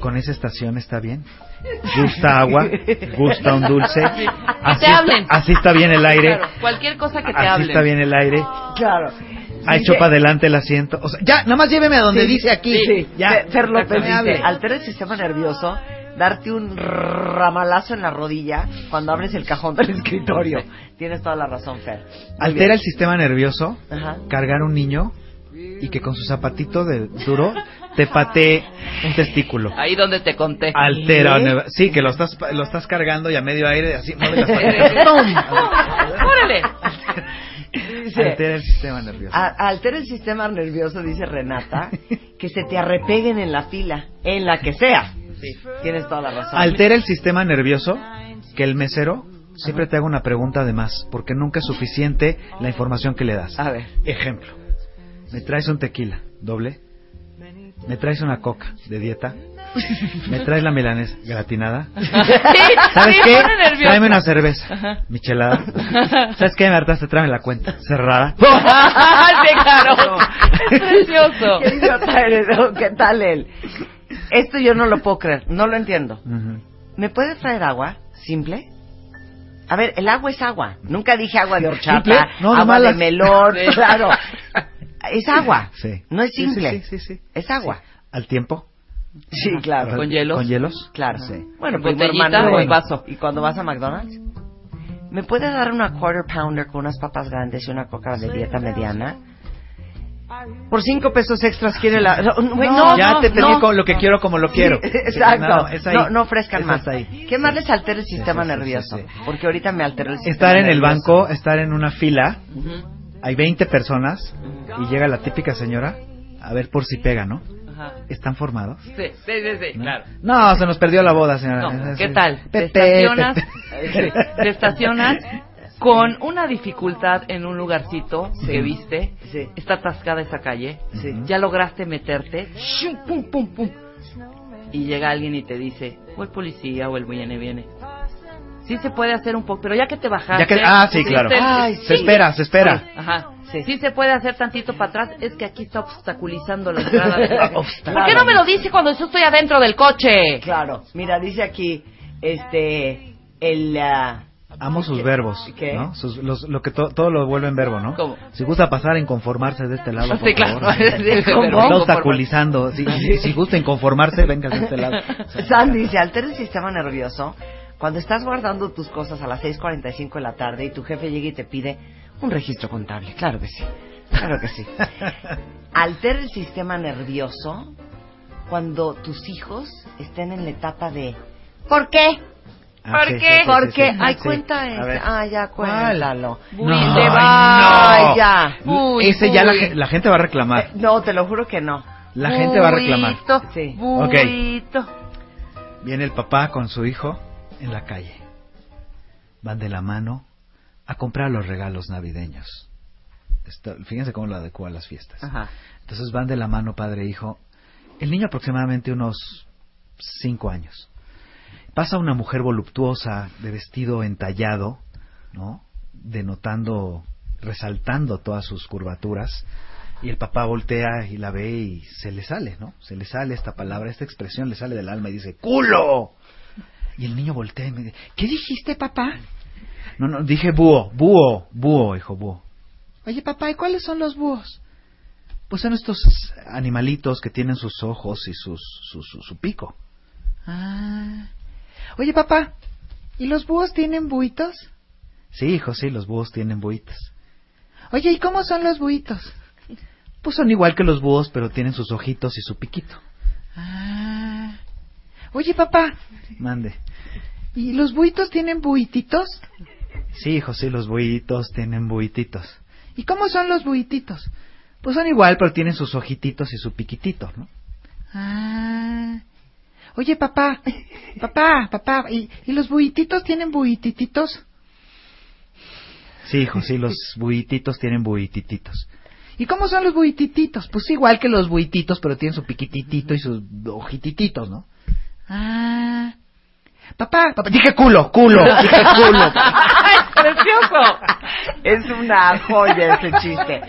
S6: ¿con esa estación está bien? ¿Gusta agua? ¿Gusta un dulce? Así,
S5: te hablen.
S6: Está, así está bien el aire.
S5: Claro, cualquier cosa que te
S6: Así
S5: hablen.
S6: está bien el aire.
S4: claro.
S6: Ha hecho para adelante el asiento. O sea, ya, nada más lléveme a donde
S4: Sí,
S6: dice aquí.
S4: Sí,
S6: Ya.
S4: Fer- López dice, altera el sistema nervioso, darte un ramalazo en la rodilla cuando abres el cajón del escritorio. Tienes toda la razón, Fer. Muy
S6: Altera
S4: bien.
S6: el sistema nervioso
S4: Ajá.
S6: cargar un niño y que con su zapatito de duro te patee un testículo.
S5: Ahí donde te conté.
S6: Altera,
S4: ¿Sí?
S6: neva- sí, que lo estás lo estás cargando y a medio aire así mueve. [LAUGHS]
S5: ¡Órale!
S4: Dice,
S6: Altera el sistema nervioso.
S4: a- altera el sistema nervioso, dice Renata, que se te arrepeguen en la fila, en la que sea. Tienes toda la razón.
S6: Altera el sistema nervioso que el mesero siempre te haga una pregunta de más, porque nunca es suficiente la información que le das.
S4: A ver.
S6: Ejemplo. ¿Me traes un tequila doble? ¿Me traes una coca de dieta? ¿Me traes la milanesa gratinada? [LAUGHS] ¿Sabes qué? Tráeme una cerveza. Michelada. [LAUGHS] ¿Sabes qué? Me hartaste, tráeme la cuenta. Cerrada. [LAUGHS]
S5: ¡Sí, claro! Es precioso.
S4: ¿Qué idiota eres? ¿no? ¿Qué tal él? Esto yo no lo puedo creer, no lo entiendo. ¿Me puedes traer agua? ¿Simple? A ver, el agua es agua. Nunca dije agua de horchata.
S6: No, de
S4: agua de melón, claro. Es agua.
S6: Sí.
S4: No es simple.
S6: Sí, sí, sí.
S4: Es agua.
S6: ¿Al tiempo?
S4: Sí, claro.
S5: ¿Con hielos?
S6: ¿Con hielos?
S4: Claro.
S6: Sí.
S4: Bueno,
S5: ¿En
S4: primo
S5: botellita
S4: hermano,
S5: o en
S4: ¿y-
S5: vaso?
S4: ¿Y cuando vas a McDonald's? ¿Me puedes dar una quarter pounder con unas papas grandes y una coca de dieta mediana? Por cinco pesos extras quiere la... No,
S6: No, ya
S4: no,
S6: te pedí
S4: no.
S6: con lo que quiero como lo quiero. [LAUGHS]
S4: Sí, exacto.
S6: No, es ahí.
S4: No, no ofrezcan
S6: Es
S4: más.
S6: ahí.
S4: ¿Qué más les altera el sistema
S6: sí, sí,
S4: nervioso?
S6: sí, sí.
S4: Porque ahorita me altera el sistema
S6: Estar en el banco, estar en una fila, hay 20 personas y llega la típica señora a ver por si pega, ¿no?
S5: Ajá.
S6: ¿Están formados?
S5: Sí, sí, sí, sí,
S6: ¿No?
S5: claro.
S6: No, se nos perdió la boda, señora.
S5: No, ¿qué tal? Te estacionas, [LAUGHS]
S6: Pepe.
S5: te estacionas con una dificultad en un lugarcito que viste,
S4: Sí.
S5: está atascada esa calle,
S4: Sí.
S5: ya lograste meterte, shum, pum, pum, pum, y llega alguien y te dice, o el policía o el viene, viene. Sí se puede hacer un poco, pero ya que te bajaste...
S6: Ya que- ah, sí, claro.
S4: Ay,
S6: Se espera, se espera.
S5: Ajá.
S4: Sí.
S5: Sí. se puede hacer tantito para atrás, es que aquí está obstaculizando la entrada. [LAUGHS] de-. ¿Por qué no me lo dice cuando yo estoy adentro del coche?
S4: Claro. Mira, dice aquí, este, el... ah,
S6: Amo sus verbos,
S4: ¿Qué?
S6: ¿no? Sus- los- lo que to- todo lo vuelve en verbo, ¿no?
S5: ¿Cómo?
S6: Si gusta pasar en conformarse de este lado, por [LAUGHS]
S5: Sí, claro.
S6: favor.
S5: Sí.
S6: Está obstaculizando. Si, si, si gusta inconformarse, venga de este lado. [LAUGHS]
S4: Sandy dice, altera el sistema nervioso cuando estás guardando tus cosas a las 6.45 de la tarde y tu jefe llega y te pide un registro contable. Claro que sí. Claro que sí. [LAUGHS] Altera el sistema nervioso cuando tus hijos estén en la etapa de ¿por qué?
S6: Ah,
S4: ¿Por
S6: sí,
S4: qué?
S6: sí, sí,
S4: ¿Por
S6: sí,
S4: qué?
S6: sí.
S4: Ay,
S6: Sí.
S4: cuenta. Ah, ya, cuéntalo.
S5: Uy,
S6: No,
S5: te va.
S4: Ya.
S5: Uy,
S6: Ese ya la,
S5: uy.
S6: la gente va a reclamar.
S4: Eh, no, te lo juro que no.
S6: La gente va a reclamar.
S5: Buito,
S4: Sí.
S5: buito.
S6: Viene el papá con su hijo en la calle. Van de la mano a comprar los regalos navideños. Esto- fíjense cómo lo adecua a las fiestas.
S5: Ajá.
S6: Entonces van de la mano padre e hijo. El niño aproximadamente unos cinco años. Pasa una mujer voluptuosa de vestido entallado, ¿no? Denotando, resaltando todas sus curvaturas. Y el papá voltea y la ve y se le sale, ¿no? Se le sale esta palabra, esta expresión le sale del alma y dice, ¡culo! Y el niño voltea y me dice, ¿qué dijiste, papá? No, no, dije búho, búho, búho, hijo, búho. Oye, papá, ¿y cuáles son los búhos? Pues son estos animalitos que tienen sus ojos y sus, su, su, su pico. Ah. Oye, papá, ¿y los búhos tienen buitos? Sí, hijo, sí, los búhos tienen buitos. Oye, ¿y cómo son los buitos? Pues son igual que los búhos, pero tienen sus ojitos y su piquito. Ah. Oye, papá. Mande. ¿Y los buitos tienen buititos? Sí, hijo, sí, los buitos tienen buititos. ¿Y cómo son los buititos? Pues son igual, pero tienen sus ojititos y su piquitito, ¿no? Ah. Oye, papá, papá, papá, ¿y, y los buititos tienen buitititos? Sí, hijo, sí, los buititos tienen buitititos. ¿Y cómo son los buitititos? Pues igual que los buititos, pero tienen su piquititito y sus ojitititos, ¿no? Ah. Papá, papá, dije culo, culo, [LAUGHS] dije culo.
S5: ¡Es precioso!
S4: Es una joya ese chiste.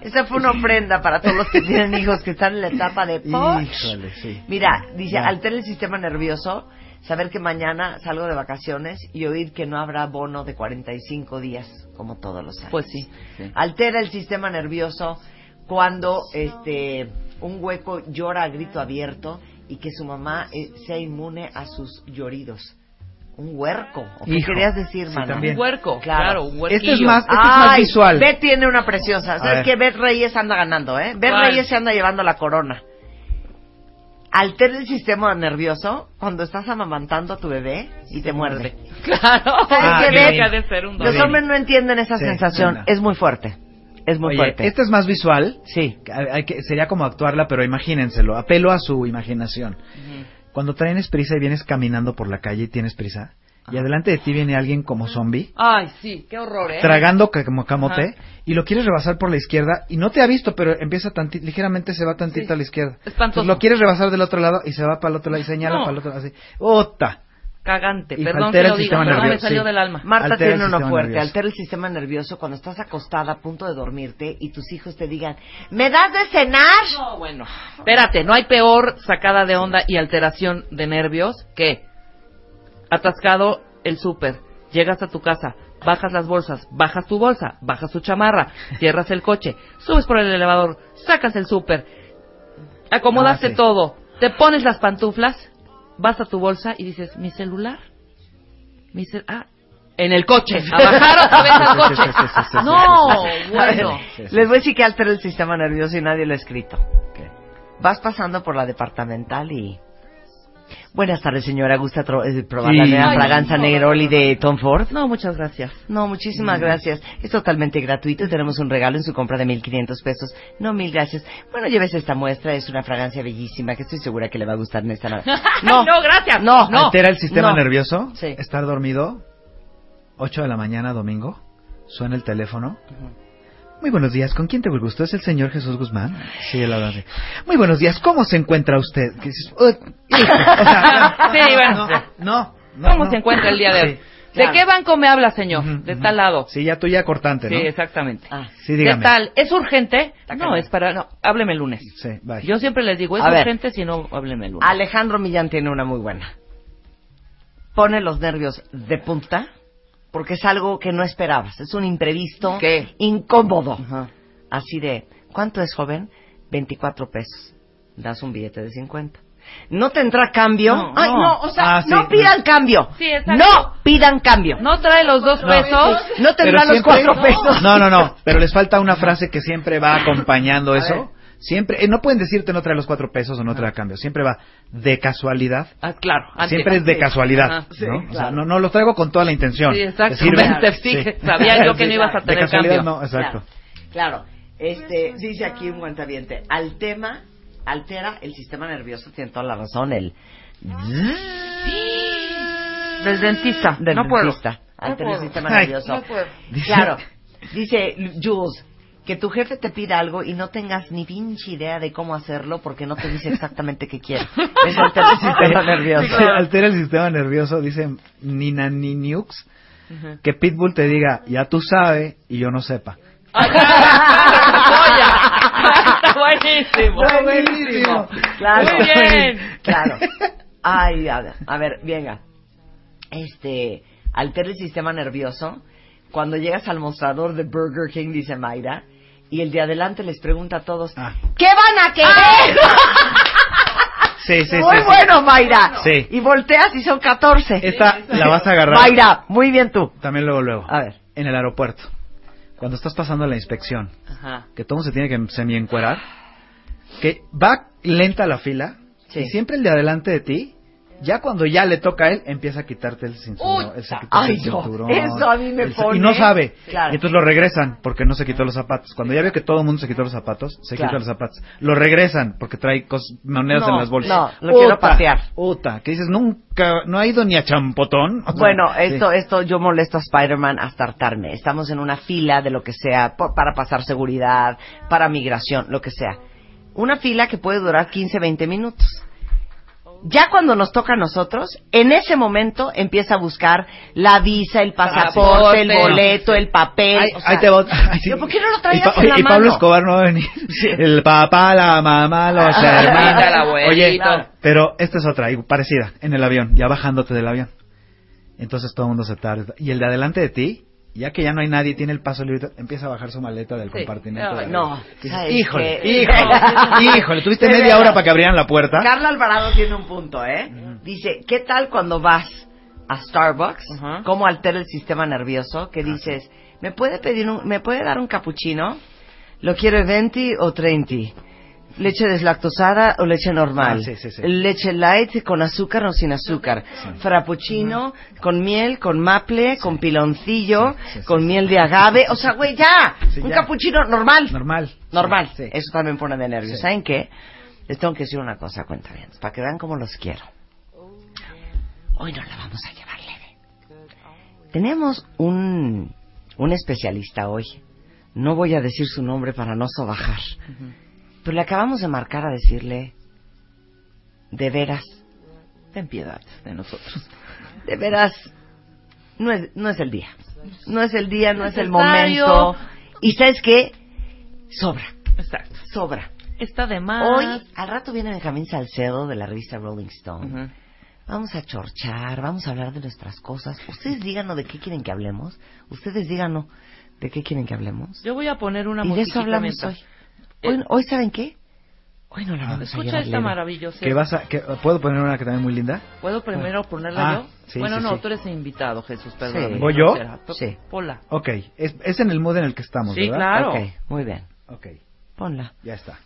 S4: Esa fue una ofrenda para todos los que tienen hijos que están en la etapa de.
S6: Híjole, sí.
S4: Mira, dice,
S6: Ya.
S4: altera el sistema nervioso, saber que mañana salgo de vacaciones y oír que no habrá bono de 45 días, como todos los años.
S5: Pues sí. sí.
S4: Altera el sistema nervioso cuando este un hueco llora a grito abierto y que su mamá eh, sea inmune a sus lloridos. Un huerco. ¿O qué
S6: Hijo,
S4: querías decir,
S6: sí,
S4: mana?
S6: también.
S5: Un huerco,
S4: Claro.
S5: claro, un huerquillo.
S6: Este es más, este es más
S4: Ay,
S6: visual.
S4: Beth tiene una preciosa. ¿Sabes
S6: ver.
S4: qué? Beth Reyes anda ganando, ¿eh? Beth
S5: ¿Cuál?
S4: Reyes se anda llevando la corona. Altera el sistema nervioso cuando estás amamantando a tu bebé y te muerde. [LAUGHS]
S5: Claro.
S4: ¿Sabes
S6: Ah,
S4: qué,
S6: qué
S4: Beth?
S6: bien.
S5: Deja de ser un
S4: Los
S5: dolor.
S4: hombres no entienden esa
S6: Sí,
S4: sensación. Es muy fuerte. Es muy
S6: Oye,
S4: fuerte.
S6: esta es más visual.
S4: Sí.
S6: Hay- que- sería como actuarla, pero imagínenselo. Apelo a su imaginación. Cuando tienes prisa y vienes caminando por la calle y tienes prisa, y adelante de ti viene alguien como zombie,
S5: Ay, sí, qué horror, ¿eh?
S6: tragando como camote,
S5: Ajá.
S6: y lo quieres rebasar por la izquierda, y no te ha visto, pero empieza ligeramente se va tantito
S5: Sí.
S6: a la izquierda.
S5: Espantoso.
S6: Entonces lo quieres rebasar del otro lado y se va para el otro lado y señala
S5: No.
S6: para el otro lado así. ¡Ota!
S5: Cagante,
S6: Y
S5: perdón que lo diga, me salió
S6: sí.
S5: del alma.
S4: Marta
S6: Altera
S4: tiene uno fuerte,
S6: nervioso.
S4: altera el sistema nervioso cuando estás acostada a punto de dormirte y tus hijos te digan, ¿me das de cenar?
S5: No, bueno. Espérate, no hay peor sacada de onda y alteración de nervios que atascado el súper, llegas a tu casa, bajas las bolsas, bajas tu bolsa, bajas tu chamarra, cierras el coche, subes por el elevador, sacas el súper, acomodaste
S6: Ah, sí.
S5: todo, te pones las pantuflas, vas a tu bolsa y dices, mi celular, mi cel ah, en el coche, a bajar otra vez al coche.
S6: Sí, sí, sí, sí, sí,
S5: No, bueno.
S4: Les voy a decir que altera el sistema nervioso y nadie lo ha escrito. Vas pasando por la departamental y... Buenas tardes, señora. ¿Gusta eh, probar la
S6: Sí.
S4: nueva
S5: Ay,
S4: fragancia
S5: no.
S4: Negroli de Tom Ford?
S5: No, muchas gracias.
S4: No, muchísimas gracias. Es totalmente gratuito y tenemos un regalo en su compra de 1.500 pesos. No, mil gracias. Bueno, lleves esta muestra. Es una fragancia bellísima que estoy segura que le va a gustar en esta. [LAUGHS]
S5: No, no, gracias.
S4: No,
S5: no.
S6: ¿Altera el sistema
S4: No.
S6: nervioso?
S4: Sí.
S6: Estar dormido, 8 de la mañana, domingo, suena el teléfono. Muy buenos días, ¿con quién te gusto? ¿Es el señor Jesús Guzmán? Sí, él habla así. Muy buenos días, ¿cómo se encuentra usted? Que dices, "Uh, hijo", o sea, [LAUGHS]
S5: Sí, bueno.
S6: no, no,
S5: ¿Cómo
S6: no.
S5: se encuentra el día de hoy?
S6: Sí.
S5: ¿De
S4: claro.
S5: qué banco me habla, señor?
S6: Ujú,
S5: De
S6: ujú.
S5: tal lado.
S6: Sí, ya tú ya cortante,
S5: Sí,
S6: ¿no?
S5: exactamente.
S4: Ah,
S6: Sí, dígame.
S5: ¿Qué tal? ¿Es urgente? No, es para... No, hábleme el lunes.
S6: Sí, bye.
S5: Yo siempre les digo, es
S4: A ver.
S5: urgente, si no, hábleme el lunes.
S4: Alejandro Millán tiene una muy buena. Pone los nervios de punta porque es algo que no esperabas. Es un imprevisto
S5: ¿Qué?
S4: incómodo.
S5: Ajá.
S4: Así de, ¿cuánto es, joven? 24 pesos. Das un billete de 50. ¿No tendrá cambio?
S5: No,
S4: Ay,
S5: no.
S4: no, o sea,
S6: Ah, sí.
S4: no pidan cambio.
S5: Sí,
S4: no pidan cambio.
S5: ¿No trae los dos pesos?
S4: No tendrá
S6: Pero
S4: los
S6: siempre-
S4: cuatro pesos.
S6: No, no, no, [LAUGHS] pero les falta una frase que siempre va acompañando eso. Siempre, eh, no pueden decirte no trae los cuatro pesos o no trae a cambio. Siempre va de casualidad.
S5: Ah, claro. antes-
S6: Siempre es de
S5: sí.
S6: casualidad,
S5: Ajá.
S6: ¿no? O sea, no, no lo traigo con toda la intención.
S5: Sí,
S6: ¿Te
S5: exactamente.
S6: sirve?
S5: Sí, sabía yo que no ibas a [LAUGHS]
S6: De
S5: tener
S6: casualidad
S5: cambio.
S6: no, exacto.
S4: Claro. Este, dice aquí un guantaviente, al tema altera el sistema nervioso, tiene toda la razón, el
S5: Del dentista.
S4: del
S5: no puedo.
S4: dentista, altera el
S5: puedo.
S4: sistema
S6: Ay,
S4: nervioso.
S5: no puedo.
S4: Claro. [LAUGHS] Dice Jules, que tu jefe te pida algo y no tengas ni pinche idea de cómo hacerlo porque no te dice exactamente qué quiere. [LAUGHS] Eso altera el sistema nervioso.
S6: Sí, altera el sistema nervioso, dice Nina Niniux, que Pitbull te diga, ya tú sabes y yo no sepa. [LAUGHS]
S5: Está buenísimo.
S4: Buenísimo. Claro.
S5: Muy bien.
S4: Claro. Ay, a ver, a ver, venga. Este, altera el sistema nervioso. Cuando llegas al mostrador de Burger King, dice Mayra, y el de adelante les pregunta a todos,
S6: Ah.
S4: ¿qué van a querer?
S6: Sí, sí,
S4: muy
S6: sí, sí.
S4: bueno, Mayra.
S6: Sí.
S4: Y volteas y son 14.
S6: Esta la vas a agarrar.
S4: Mayra, muy bien tú.
S6: También luego, luego.
S4: A ver.
S6: En el aeropuerto. Cuando estás pasando la inspección,
S5: Ajá.
S6: que todo se tiene que semi-encuerar, que va lenta la fila,
S4: Sí.
S6: y siempre el de adelante de ti, ya cuando ya le toca a él, empieza a quitarte el cinturón. El-
S4: ay,
S6: el
S4: no,
S6: cinturón,
S4: eso a mí me
S6: el-
S4: pone-
S6: Y no sabe.
S4: Claro.
S6: Y entonces lo regresan porque no se quitó los zapatos. Cuando ya veo que todo el mundo se quitó los zapatos, se
S4: Claro.
S6: quita los zapatos. Lo regresan porque trae cos- monedas
S4: No,
S6: en las bolsas.
S4: no, lo quiero patear.
S6: Uta, que dices, nunca, no ha ido ni a champotón. O sea,
S4: Bueno,
S6: sí.
S4: esto, esto yo molesto a Spider-Man hasta hartarme. Estamos en una fila de lo que sea, por- para pasar seguridad, para migración, lo que sea. Una fila que puede durar 15, 20 minutos. Ya cuando nos toca a nosotros, en ese momento empieza a buscar la visa, el pasaporte, el boleto, el papel.
S6: Ahí,
S4: o sea,
S6: ahí te va. ay, sí.
S4: ¿Por qué no lo
S6: Y,
S4: traías
S6: Pa-
S4: en la
S6: y Pablo
S4: mano?
S6: Escobar no va a venir. El papá, la mamá, [LAUGHS] los
S5: Ah,
S6: hermanos. Oye,
S4: Claro.
S6: pero esta es otra, y parecida, en el avión, ya bajándote del avión. Entonces todo el mundo se tarda. Y el de adelante de ti, ya que ya no hay nadie, tiene el paso libre, empieza a bajar su maleta del
S5: Sí.
S6: compartimento.
S5: Ay,
S6: de
S4: no.
S6: Dices,
S4: ¿sabes
S6: híjole,
S4: qué?
S6: híjole, híjole, tuviste media hora para que abrieran la puerta.
S4: Carla Alvarado tiene un punto, ¿eh? Dice, ¿qué tal cuando vas a Starbucks?
S5: Ajá.
S4: ¿Cómo altera el sistema nervioso? Que dices, ¿me puede pedir un, me puede dar un cappuccino? ¿Lo quiere 20 o 30? ¿Leche deslactosada o leche normal?
S6: Ah, sí, sí, sí.
S4: ¿Leche light con azúcar o sin azúcar? ¿Frappuccino con miel, con maple, con piloncillo, con miel de agave? O sea, güey, ya, un
S6: ya.
S4: cappuccino normal.
S6: Normal.
S4: Normal. Eso también pone de nervios. ¿Saben qué? Les tengo que decir una cosa, cuenta bien, para que vean cómo los quiero. Hoy no la vamos a llevar leve. Tenemos un, un especialista hoy. No voy a decir su nombre para no sobajar. Pero le acabamos de marcar a decirle, de veras,
S5: Ten piedad de nosotros.
S4: de veras, no es, no es el día. No es el día, no es el momento. Y ¿sabes qué? Sobra,
S5: Exacto.
S4: sobra.
S5: Está de más.
S4: Hoy, al rato viene Benjamín Salcedo de la revista Rolling Stone. Vamos a chorchar, vamos a hablar de nuestras cosas. Ustedes díganos de qué quieren que hablemos. Ustedes díganos de qué quieren que hablemos.
S5: Yo voy a poner una
S4: y de eso hablamos hoy. Hoy. Hoy, ¿saben qué? Hoy no la vamos a
S5: Escucha esta maravillosa.
S6: ¿Qué vas a, qué- ¿Puedo poner una que también muy linda?
S5: ¿Puedo primero ponerla
S6: Ah,
S5: yo?
S6: sí,
S5: bueno,
S6: sí,
S5: no,
S6: sí.
S5: tú eres invitado, Jesús, perdón.
S6: ¿Voy yo?
S4: Sí.
S5: Hola.
S6: Ok, es, es en el mood en el que estamos,
S5: Sí,
S6: ¿verdad?
S5: claro.
S4: Ok, muy bien.
S6: Ok,
S4: Ponla.
S6: ya está.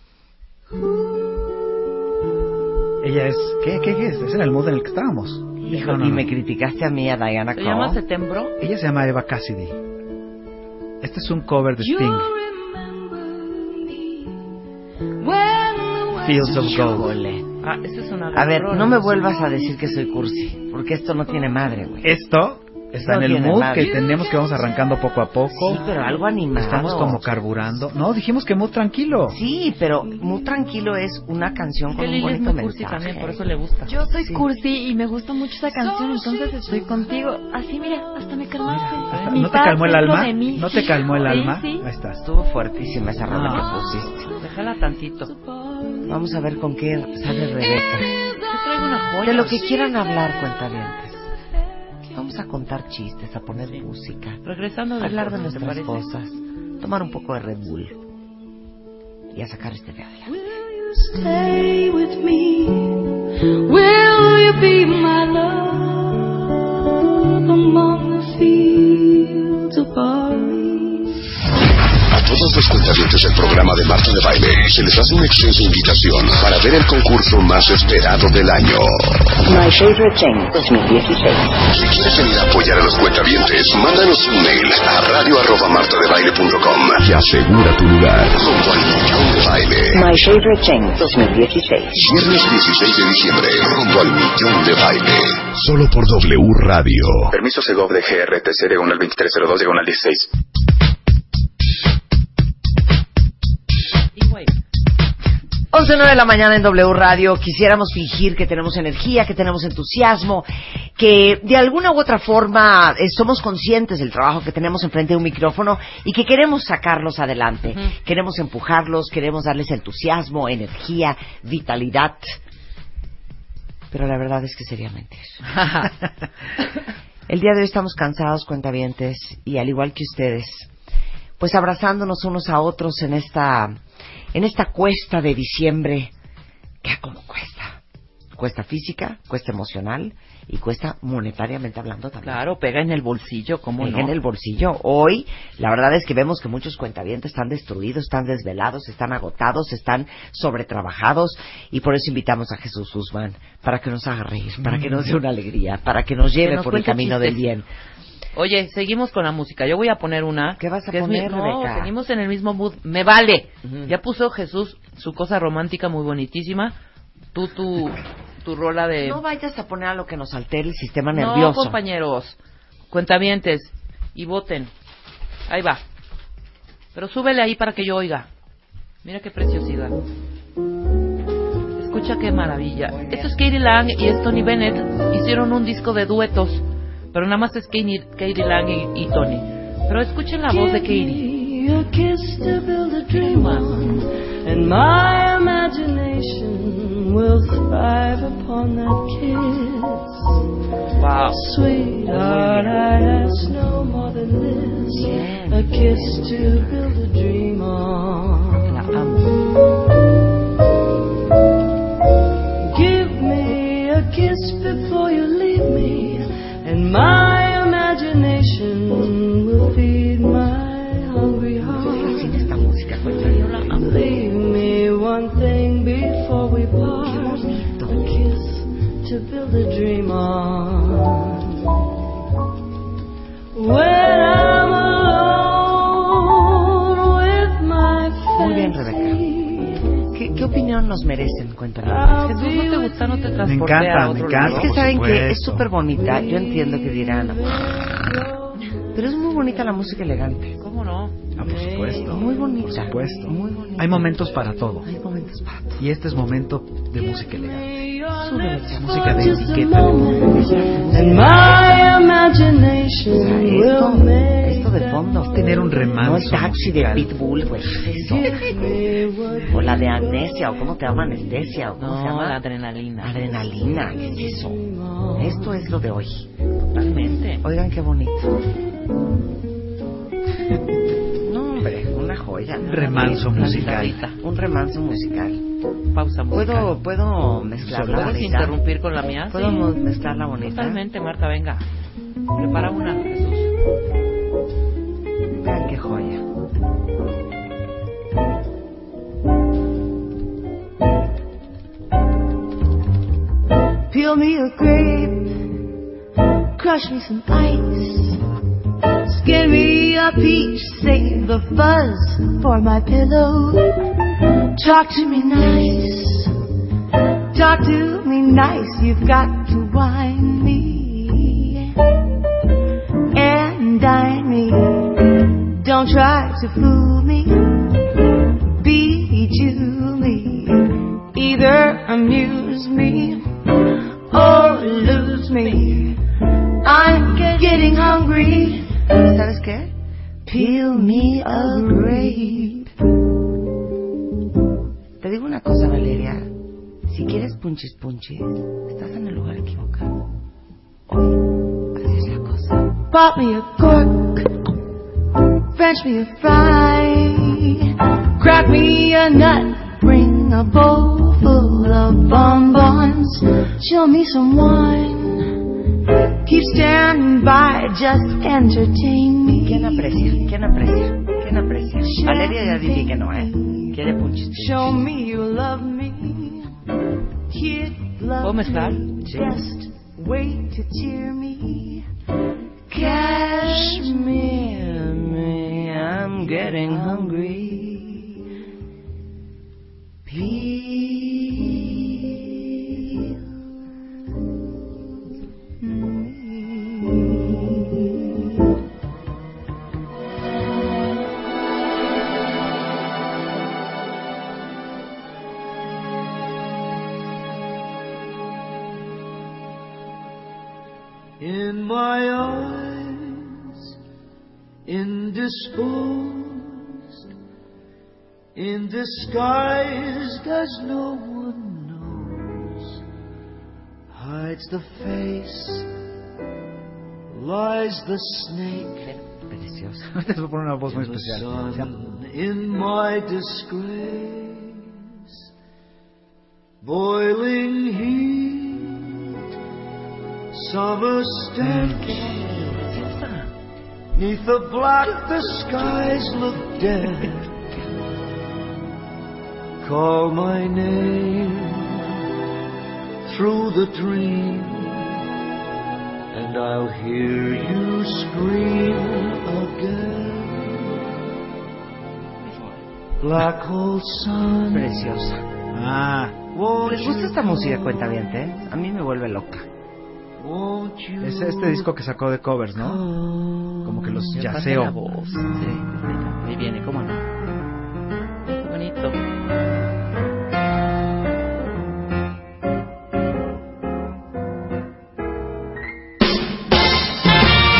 S6: Ella es... ¿Qué, qué, qué es? Es en el mood en el que estábamos.
S4: Hijo,
S6: No, no,
S4: y me criticaste a mí, a Diana
S5: ¿Se llama Setembro?
S6: Ella se llama Eva Cassidy. Este es un cover de Sting. Fields of Gold.
S5: Ah, es una
S4: A ver, no me vuelvas a decir que soy cursi, porque esto no tiene madre, güey.
S6: Esto está
S4: No
S6: en el mood
S4: madre.
S6: que tenemos que vamos arrancando poco a poco.
S4: Sí, pero algo animado.
S6: Estamos como carburando. No, dijimos que mood tranquilo.
S4: Sí, pero muy tranquilo es una canción
S5: Que
S4: con un
S5: Lili es
S4: bonito
S5: muy cursi
S4: mensaje.
S5: también, por eso le gusta.
S11: Yo soy
S4: Sí.
S11: cursi y me gusta mucho esa canción, entonces estoy contigo. Así, mira, hasta me calmaste.
S6: Hasta-
S11: Mi
S6: ¿No te calmó el alma? ¿No te calmó el
S11: Sí,
S6: alma?
S11: sí.
S6: Ahí estás.
S4: Estuvo fuertísima esa rola
S6: Ah.
S4: que pusiste.
S5: Déjala tantito.
S4: Vamos a ver con qué sale Rebeca.
S5: Yo traigo una joya.
S4: De lo que quieran hablar, cuentavientes. Vamos a contar chistes, a poner música,
S5: Regresando
S4: a
S5: de
S4: hablar de
S5: cosas, ¿te
S4: nuestras cosas, tomar un poco de Red Bull y a sacar este de adelante.
S12: Stay with me. Will you be my love among the fields of barley?
S2: A todos los cuentavientes del programa de Marta de Baile se les hace una extensa invitación para ver el concurso más esperado del año.
S13: My Favorite Thing 2016.
S2: Si quieres venir a apoyar a los cuentavientes, mándanos un mail a radio arroba martadebaile.com y asegura tu lugar junto al millón de baile.
S13: My Favorite Thing 2016.
S2: Viernes 16 de diciembre, rumbo al millón de baile. Solo por W Radio.
S14: Permiso Segov de GRTC diagonal 2302 diagonal 16.
S4: 11.09 de la mañana en W Radio. Quisiéramos fingir que tenemos energía, que tenemos entusiasmo, que de alguna u otra forma eh, somos conscientes del trabajo que tenemos enfrente de un micrófono y que queremos sacarlos adelante. Queremos empujarlos, queremos darles entusiasmo, energía, vitalidad. Pero la verdad es que sería mentir. [LAUGHS] El día de hoy estamos cansados, cuentavientes, y al igual que ustedes, pues abrazándonos unos a otros en esta, en esta cuesta de diciembre, que como cuesta. Cuesta física, cuesta emocional y cuesta monetariamente hablando también.
S5: claro, pega en el bolsillo, ¿cómo
S4: Pega
S5: no?
S4: en el bolsillo. Hoy, la verdad es que vemos que muchos cuentavientes están destruidos, están desvelados, están agotados, están sobretrabajados y por eso invitamos a Jesús Guzmán para que nos haga reír, para que nos dé una alegría, para que nos lleve
S5: Que nos
S4: por el camino del bien.
S5: Oye, seguimos con la música. Yo voy a poner una.
S4: ¿Qué vas a
S5: que es
S4: poner,
S5: mi- No,
S4: Rebeca?
S5: seguimos en el mismo mood. Me vale. Ya puso Jesús su cosa romántica muy bonitísima. Tú, tu, tu rola de...
S4: No vayas a poner a lo que nos altere el sistema
S5: No,
S4: nervioso.
S5: compañeros. Cuentavientes. Y voten. Ahí va. Pero súbele ahí para que yo oiga. Mira qué preciosidad. Escucha qué maravilla. Esto es Katie Lang y es Tony Bennett. Hicieron un disco de duetos. Pero nada más es Katie, Katie Lang y, y Tony. Pero escuchen la voz de Katie. Wow.
S12: Sweetheart, I ask no more than this. A kiss to build a dream on.
S5: La amo.
S12: Give me a kiss before you leave me, and my imagination will feed my hungry heart. Leave me one thing before we part, a kiss to build a dream on. When I'm
S4: opinión nos merecen? Cuéntanos.
S5: Jesús, ¿no te gusta? ¿No te transporté
S6: encanta,
S5: a
S6: me
S5: otro
S6: encanta.
S4: Es
S5: lado?
S4: que saben que es súper bonita. Yo entiendo que dirán, pero es muy bonita la música elegante.
S5: ¿Cómo no?
S6: Ah, por supuesto.
S4: Muy bonita.
S6: Por supuesto.
S4: Muy bonita.
S6: Hay momentos para todo.
S4: Hay momentos para todo.
S6: Y este es momento de música elegante. Música de etiqueta.
S12: moment, and my imagination
S4: O sea,
S12: will
S4: esto,
S12: make
S4: esto de fondo.
S6: Tener un
S4: No el
S6: remanso
S4: taxi de
S6: musical.
S4: Pitbull, güey. Eso. O la de amnesia, o cómo te llama anestesia, o cómo se
S5: No,
S4: llama.
S5: la adrenalina.
S4: Adrenalina, ¿qué es eso? Esto es lo de hoy.
S5: Totalmente.
S4: Oigan qué bonito. [LAUGHS] Joya.
S6: Remanso
S4: Una
S6: musical.
S4: Un remanso musical.
S5: Pausa musical.
S4: ¿Puedo, puedo mezclarla
S5: ¿Puedes
S4: bonita?
S5: interrumpir con la mía?
S4: ¿Puedo
S5: Sí.
S4: mo- mezclarla bonita?
S5: Totalmente, Marta, venga. Prepara una, Jesús.
S4: Vean qué joya.
S10: Peel me a grape, crush me some ice, skin me a peach, save the fuzz for my pillow. Talk to me nice, talk to me nice, you've got to wind me and dine me. Don't try to fool me, bejewel me, either amuse me or lose me. I'm getting hungry.
S4: ¿Sabes qué?
S10: Peel me a grape.
S4: Te digo una cosa, Valeria. Si quieres punchis punchis, estás en el lugar equivocado. Hoy, así es la cosa.
S10: Pop me a cork, French me a fry, crack me a nut, bring a bowl full of bonbons, show me some wine, keep standing by, just entertain me.
S4: ¿Quién aprecia? ¿Quién aprecia? ¿Quién aprecia? Valeria ya dije que no, ¿eh? Quiere punchis.
S10: Show me you love me, kid love
S5: ¿Puedo mezclar?
S10: me, just wait to cheer me. Cashmere me, I'm getting hungry. Peel
S15: indisposed, in disguise as no one knows, hides the face, lies the snake.
S4: Preciosa.
S6: Te voy a poner una voz muy
S15: in the
S6: especial.
S15: sun, in my disgrace, boiling heat, summer stench. Neath the black, the skies look dead. Call my name through the dream, and I'll hear you scream again. Black hole sun.
S4: Preciosa.
S6: Ah,
S4: ¿Les gusta esta música, cuenta bien, A mí me vuelve loca.
S6: Es este disco que sacó de covers, ¿no? Como que los
S5: Me
S6: yaceó.
S5: la voz. Sí, ahí viene, ¿cómo no? Qué bonito.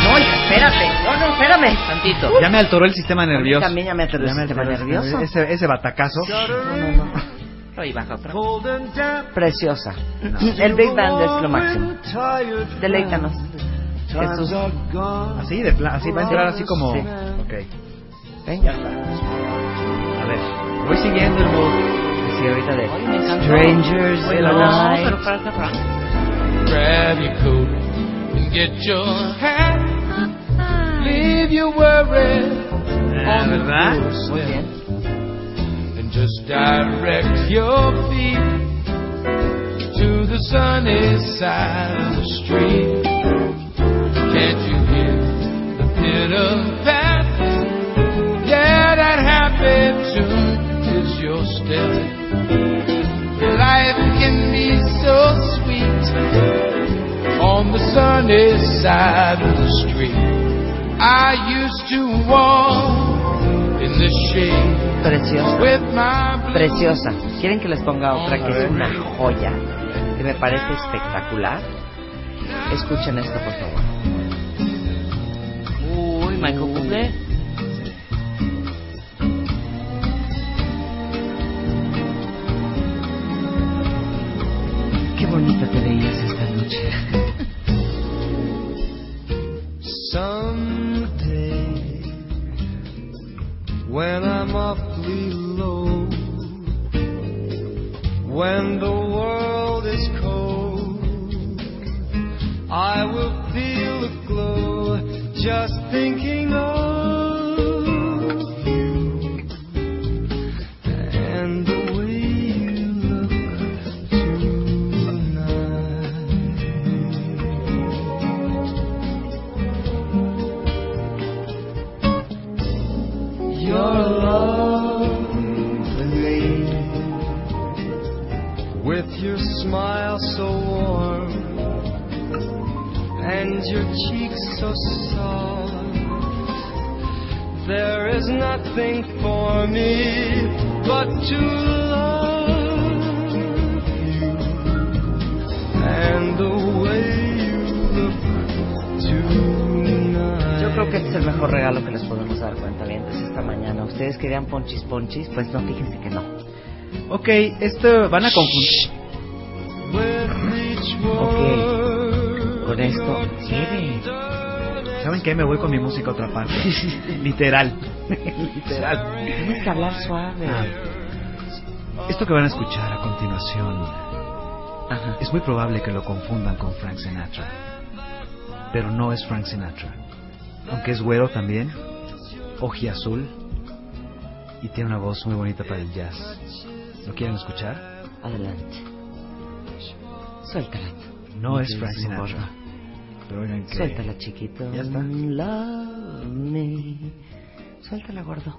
S4: No, espérate. No, no, espérame.
S5: Tantito.
S6: Ya me alteró el sistema nervioso.
S4: También ya me alteró el sistema nervioso.
S6: Ese, ese batacazo.
S4: No, no, no.
S5: Ahí baja otra.
S15: cold and damp?
S4: Preciosa. El Big Band es lo máximo. Deleítanos. Jesús.
S6: Así, de plan, así va a entrar así como...
S4: Sí.
S6: Ok.
S4: Venga.
S6: A ver, voy siguiendo el mood.
S4: Sí, ahorita de
S5: Ay, me encantó.
S4: Strangers
S5: Oye,
S4: in the
S5: no,
S4: Night.
S5: pero para cerrar.
S16: Grab your coat and get your hat. Leave your worries
S6: Ah,
S16: on the
S6: ¿verdad?
S16: doorstep.
S4: Muy bien.
S16: Just direct your feet to the sunny side of the street. Can't you hear the pitter pat? Yeah, that happy tune is your step. Life can be so sweet on the sunny side of the street. I used to walk
S4: Preciosa. Preciosa. ¿Quieren que les ponga otra que es una joya? Que me parece espectacular. Escuchen esto, por favor.
S5: Uy, Michael Bublé.
S4: Qué bonita te veías esta noche. Pues no, fíjense que no.
S6: Ok, esto van a confundir.
S4: Ok, con esto, ¿qué
S6: ¿Saben qué? Me voy con mi música a otra parte. [LAUGHS] Literal. [LAUGHS] Literal.
S4: Tienes que hablar suave.
S6: Ah. Esto que van a escuchar a continuación es muy probable que lo confundan con Frank Sinatra. Pero no es Frank Sinatra. Aunque es güero también, azul y tiene una voz muy bonita para el jazz. ¿Lo quieren escuchar?
S4: Adelante. Suéltala.
S6: No es Frank Sinatra. Pero oigan que...
S4: Suéltala, chiquito.
S6: Ya está.
S4: Love me. Suéltala, gordo.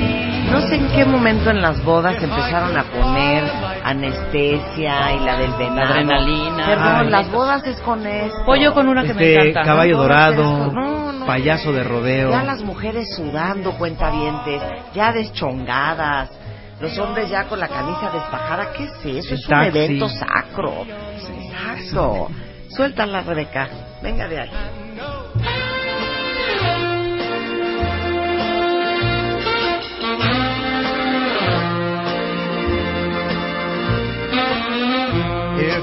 S4: No sé en qué momento en las bodas empezaron a poner anestesia y la del venado.
S5: adrenalina.
S4: Perdón,
S5: Ay.
S4: las bodas es con esto.
S5: Pollo con una que me
S6: Este,
S5: encanta.
S6: caballo dorado.
S4: No, no.
S6: payaso de rodeo.
S4: Ya las mujeres sudando, cuentavientes, ya deschongadas. Los hombres ya con la camisa despajada. ¿Qué es eso?
S6: El
S4: Es un
S6: taxi.
S4: evento sacro. Exacto. Suéltala, Rebeca. Venga de ahí.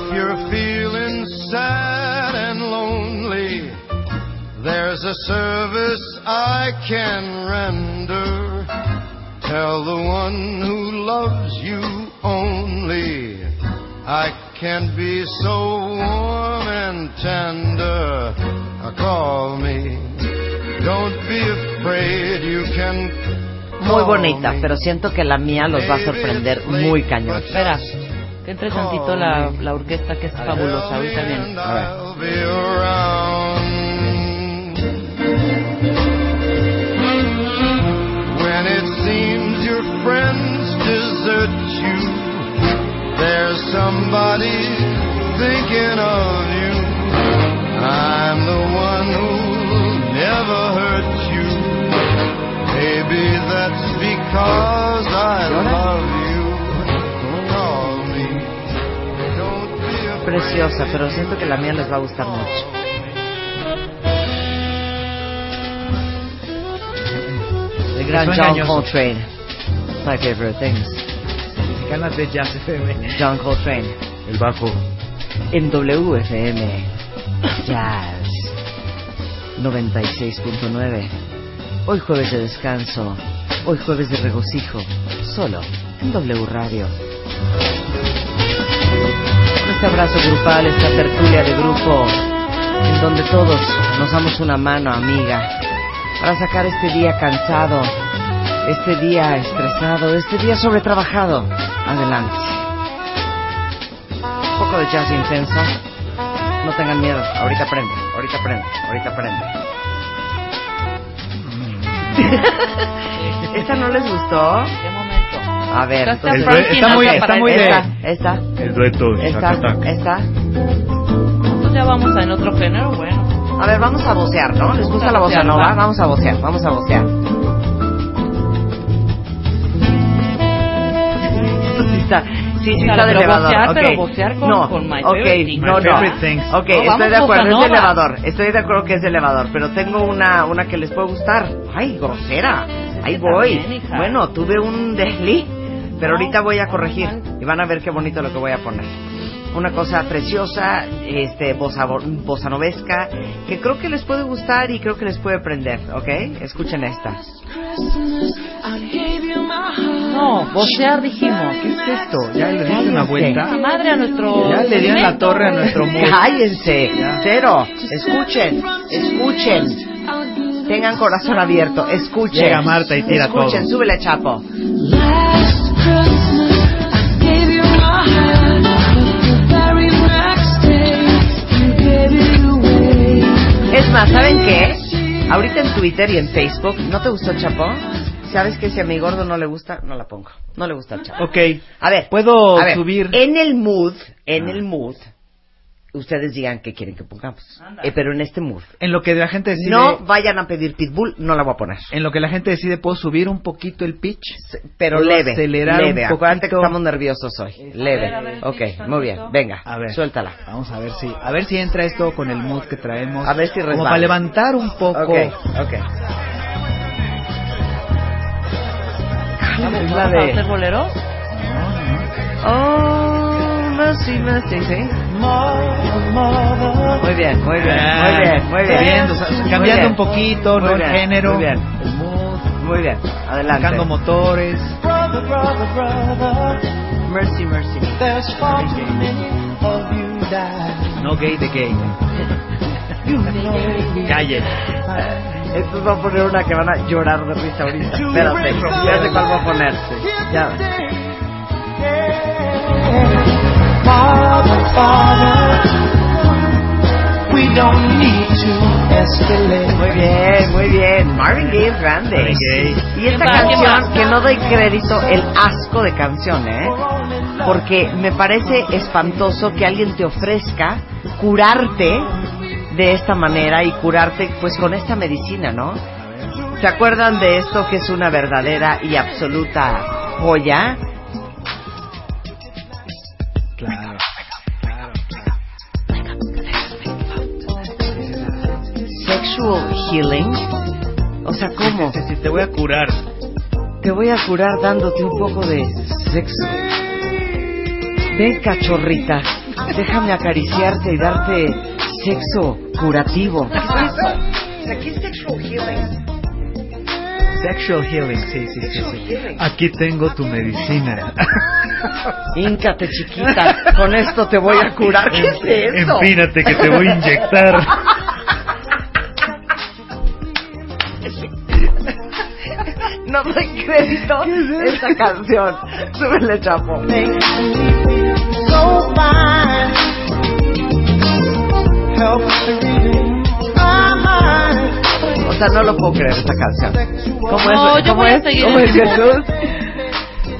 S3: If you're feeling sad and lonely, there's a service I can render. Tell the one who loves you only, I can be so warm and tender. Call me. Don't be afraid, you can
S4: Muy bonita, pero siento que la mía los va a sorprender muy cañón.
S5: Espera, que entre tantito la, la orquesta que es fabulosa. Ahorita viene.
S4: A ver. Pero siento que la mía les va a gustar mucho. The gran John. Coltrane. My favorite things.
S6: Ganas de Jazz FM.
S4: John Coltrane.
S6: El bajo.
S4: En WFM. Jazz. 96.9. Hoy jueves de descanso. Hoy jueves de regocijo. Solo en W Radio. Este abrazo grupal, esta tertulia de grupo, en donde todos nos damos una mano amiga para sacar este día cansado, este día estresado, este día sobretrabajado. Adelante. Un poco de jazz intenso. No tengan miedo, ahorita aprende, ahorita aprende, ahorita aprende. [LAUGHS] ¿Esta no les gustó? A ver,
S5: Está Frankie
S6: está muy- está muy
S5: el-
S6: de-
S4: Esta, esta,
S6: El dueto
S4: esta, esta.
S5: Entonces ya vamos en otro género, bueno.
S4: A ver, vamos a vocear, ¿no? ¿Les gusta
S5: a
S4: la bossa
S5: vocear,
S4: nova?
S5: va.
S4: Vamos a vocear, vamos a vocear. Sí está, sí, está de elevador.
S5: vocear,
S4: ok.
S5: pero vocear con-
S4: no,
S5: con My
S4: ok,
S5: Favorite Things.
S4: no, no. Ok,
S5: No,
S4: estoy de acuerdo, es de elevador. Estoy de acuerdo que es de elevador, pero tengo una, una que les puede gustar. Ay, grosera. Ahí voy. Bueno, tuve un desliz, pero ahorita voy a corregir y van a ver qué bonito lo que voy a poner. Una cosa preciosa, este, bossa, bossa novesca, que creo que les puede gustar y creo que les puede prender, ¿ok? Escuchen esta.
S5: No, vocear dijimos.
S6: ¿Qué es esto? ¿Ya le diste una vuelta?
S5: Madre a nuestro...
S6: Ya le di en la torre a nuestro [LAUGHS] mood.
S4: Cállense,
S6: Ya.
S4: cero. Escuchen, escuchen. Tengan corazón abierto, escuchen.
S6: Llega Marta y tira
S4: escuchen,
S6: todo.
S4: súbele chapo. Es más, ¿saben qué? Ahorita en Twitter y en Facebook, ¿no te gustó el chapo? ¿Sabes que si a mi gordo no le gusta, no la pongo. No le gusta el chapo.
S6: Ok.
S4: A ver,
S6: ¿Puedo
S4: a ver,
S6: subir?
S4: En el mood, en
S6: Ah.
S4: el mood, ustedes digan qué quieren que pongamos. Eh, pero en este mood.
S6: En lo que la gente decide...
S4: No vayan a pedir Pitbull, no la voy a poner.
S6: En lo que la gente decide, ¿puedo subir un poquito el pitch?
S4: Pero
S6: ¿Puedo
S4: leve,
S6: acelerar
S4: leve.
S6: un
S4: Acuérdate que estamos nerviosos hoy. Leve.
S5: a ver,
S4: ok,
S5: pitch
S4: muy bien. Venga,
S6: A ver.
S4: suéltala.
S6: Vamos a ver si... A ver si entra esto con el mood que traemos.
S4: A ver si
S6: Como
S4: resbala.
S6: para levantar un poco...
S4: Ok, ok.
S5: ¿Vamos
S4: Es
S5: vamos
S4: la
S5: a
S4: de...
S5: hacer boleros?
S4: Oh, mercy, mercy, sí. Muy bien, muy bien,
S6: Ah,
S4: muy bien, muy bien.
S6: bien, o sea,
S4: Muy
S6: cambiando
S4: bien.
S6: un poquito,
S4: Muy
S6: ¿no?
S4: bien,
S6: El género.
S4: Muy bien,
S6: El mood.
S4: muy bien. Adelante.
S6: Sacando motores.
S4: Mercy, mercy.
S6: No gay de gay. [LAUGHS] Calle.
S4: Estos van a poner una que van a llorar de risa ahorita. Espérate, ya sé cuál voy a poner. Ya. Muy bien, muy bien. Marvin Gaye es grande.
S6: Marvin Gaye.
S4: Y esta
S5: ¿Quién va? ¿Quién
S4: canción, que no doy crédito, el asco de canción, ¿eh? Porque me parece espantoso que alguien te ofrezca curarte de esta manera y curarte pues con esta medicina, ¿no? ¿Se acuerdan de esto que es una verdadera y absoluta joya? Sexual healing. O sea, ¿cómo?
S6: Si te voy a curar.
S4: Te voy a curar dándote un poco de sexo. Ven, cachorrita. Déjame acariciarte y darte sexo curativo. ¿Qué es eso? Aquí es sexual healing.
S6: Sexual healing, sí, sí, sí, sí. Aquí tengo tu medicina. [LAUGHS]
S4: Híncate, chiquita. Con esto te voy a [LAUGHS] curar. ¿Qué es eso?
S6: Empínate que te voy a inyectar. [LAUGHS]
S4: No doy crédito a esta canción. Súbele, chapo. O sea, no lo puedo creer esta canción. ¿Cómo
S5: No,
S4: es?
S5: yo
S4: ¿Cómo
S5: voy a
S4: es?
S5: seguir
S4: ¿Cómo es Jesús?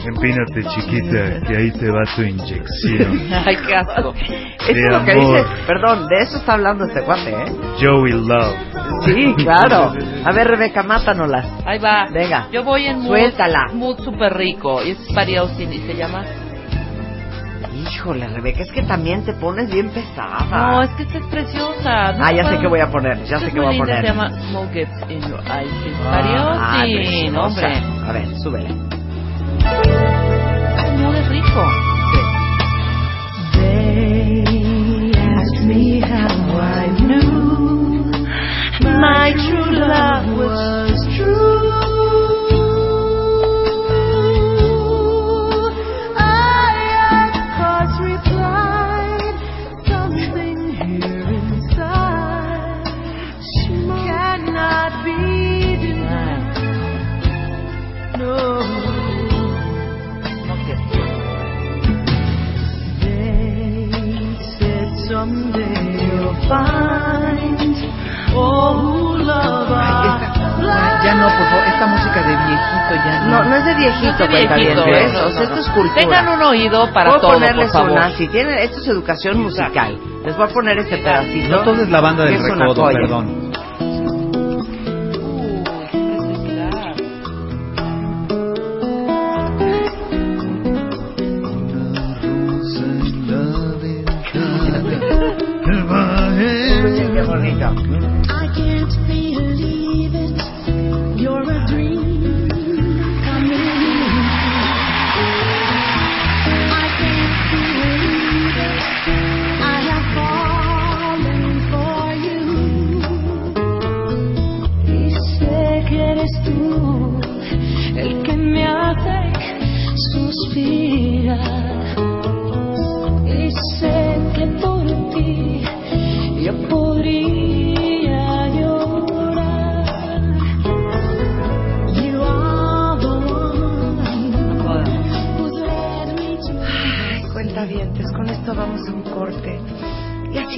S6: Empínate, chiquita, que ahí te va tu inyección. [LAUGHS]
S5: Ay, qué asco.
S4: Eso es lo que
S6: amor.
S4: dice. Perdón, de eso está hablando este cuate, ¿eh?
S6: Joey Love.
S4: Sí, claro. A ver, Rebeca, mátanoslas.
S5: Ahí va.
S4: Venga.
S5: Yo voy en mood,
S4: Suéltala.
S5: mood súper rico. Y es Austin y se llama...
S4: Híjole, Rebeca, es que también te pones bien pesada.
S5: No, es que esta es preciosa.
S4: Ah, ya sé qué voy a poner, ya sé qué voy a poner.
S5: Se llama Smoke It in Your Eyes. Es
S4: Ah,
S5: Austin,
S4: preciosa.
S5: hombre.
S4: A ver, súbele.
S5: Mood es rico.
S12: They asked me how I knew my true love was true. I, replied something here inside cannot be denied. No. They said someday you'll find
S6: por favor, esta música de viejito ya
S4: No, no es de viejito,
S5: No es de viejito,
S4: cuentavientes.
S5: no, no,
S4: esto
S5: no.
S4: es cultura.
S5: Tengan un oído para
S4: Puedo
S5: todo,
S4: ponerles
S5: por favor.
S4: una, si tienen, esto es educación musical. Les voy a poner este pedacito.
S6: No todo es la banda del recodo,
S4: joya.
S6: perdón.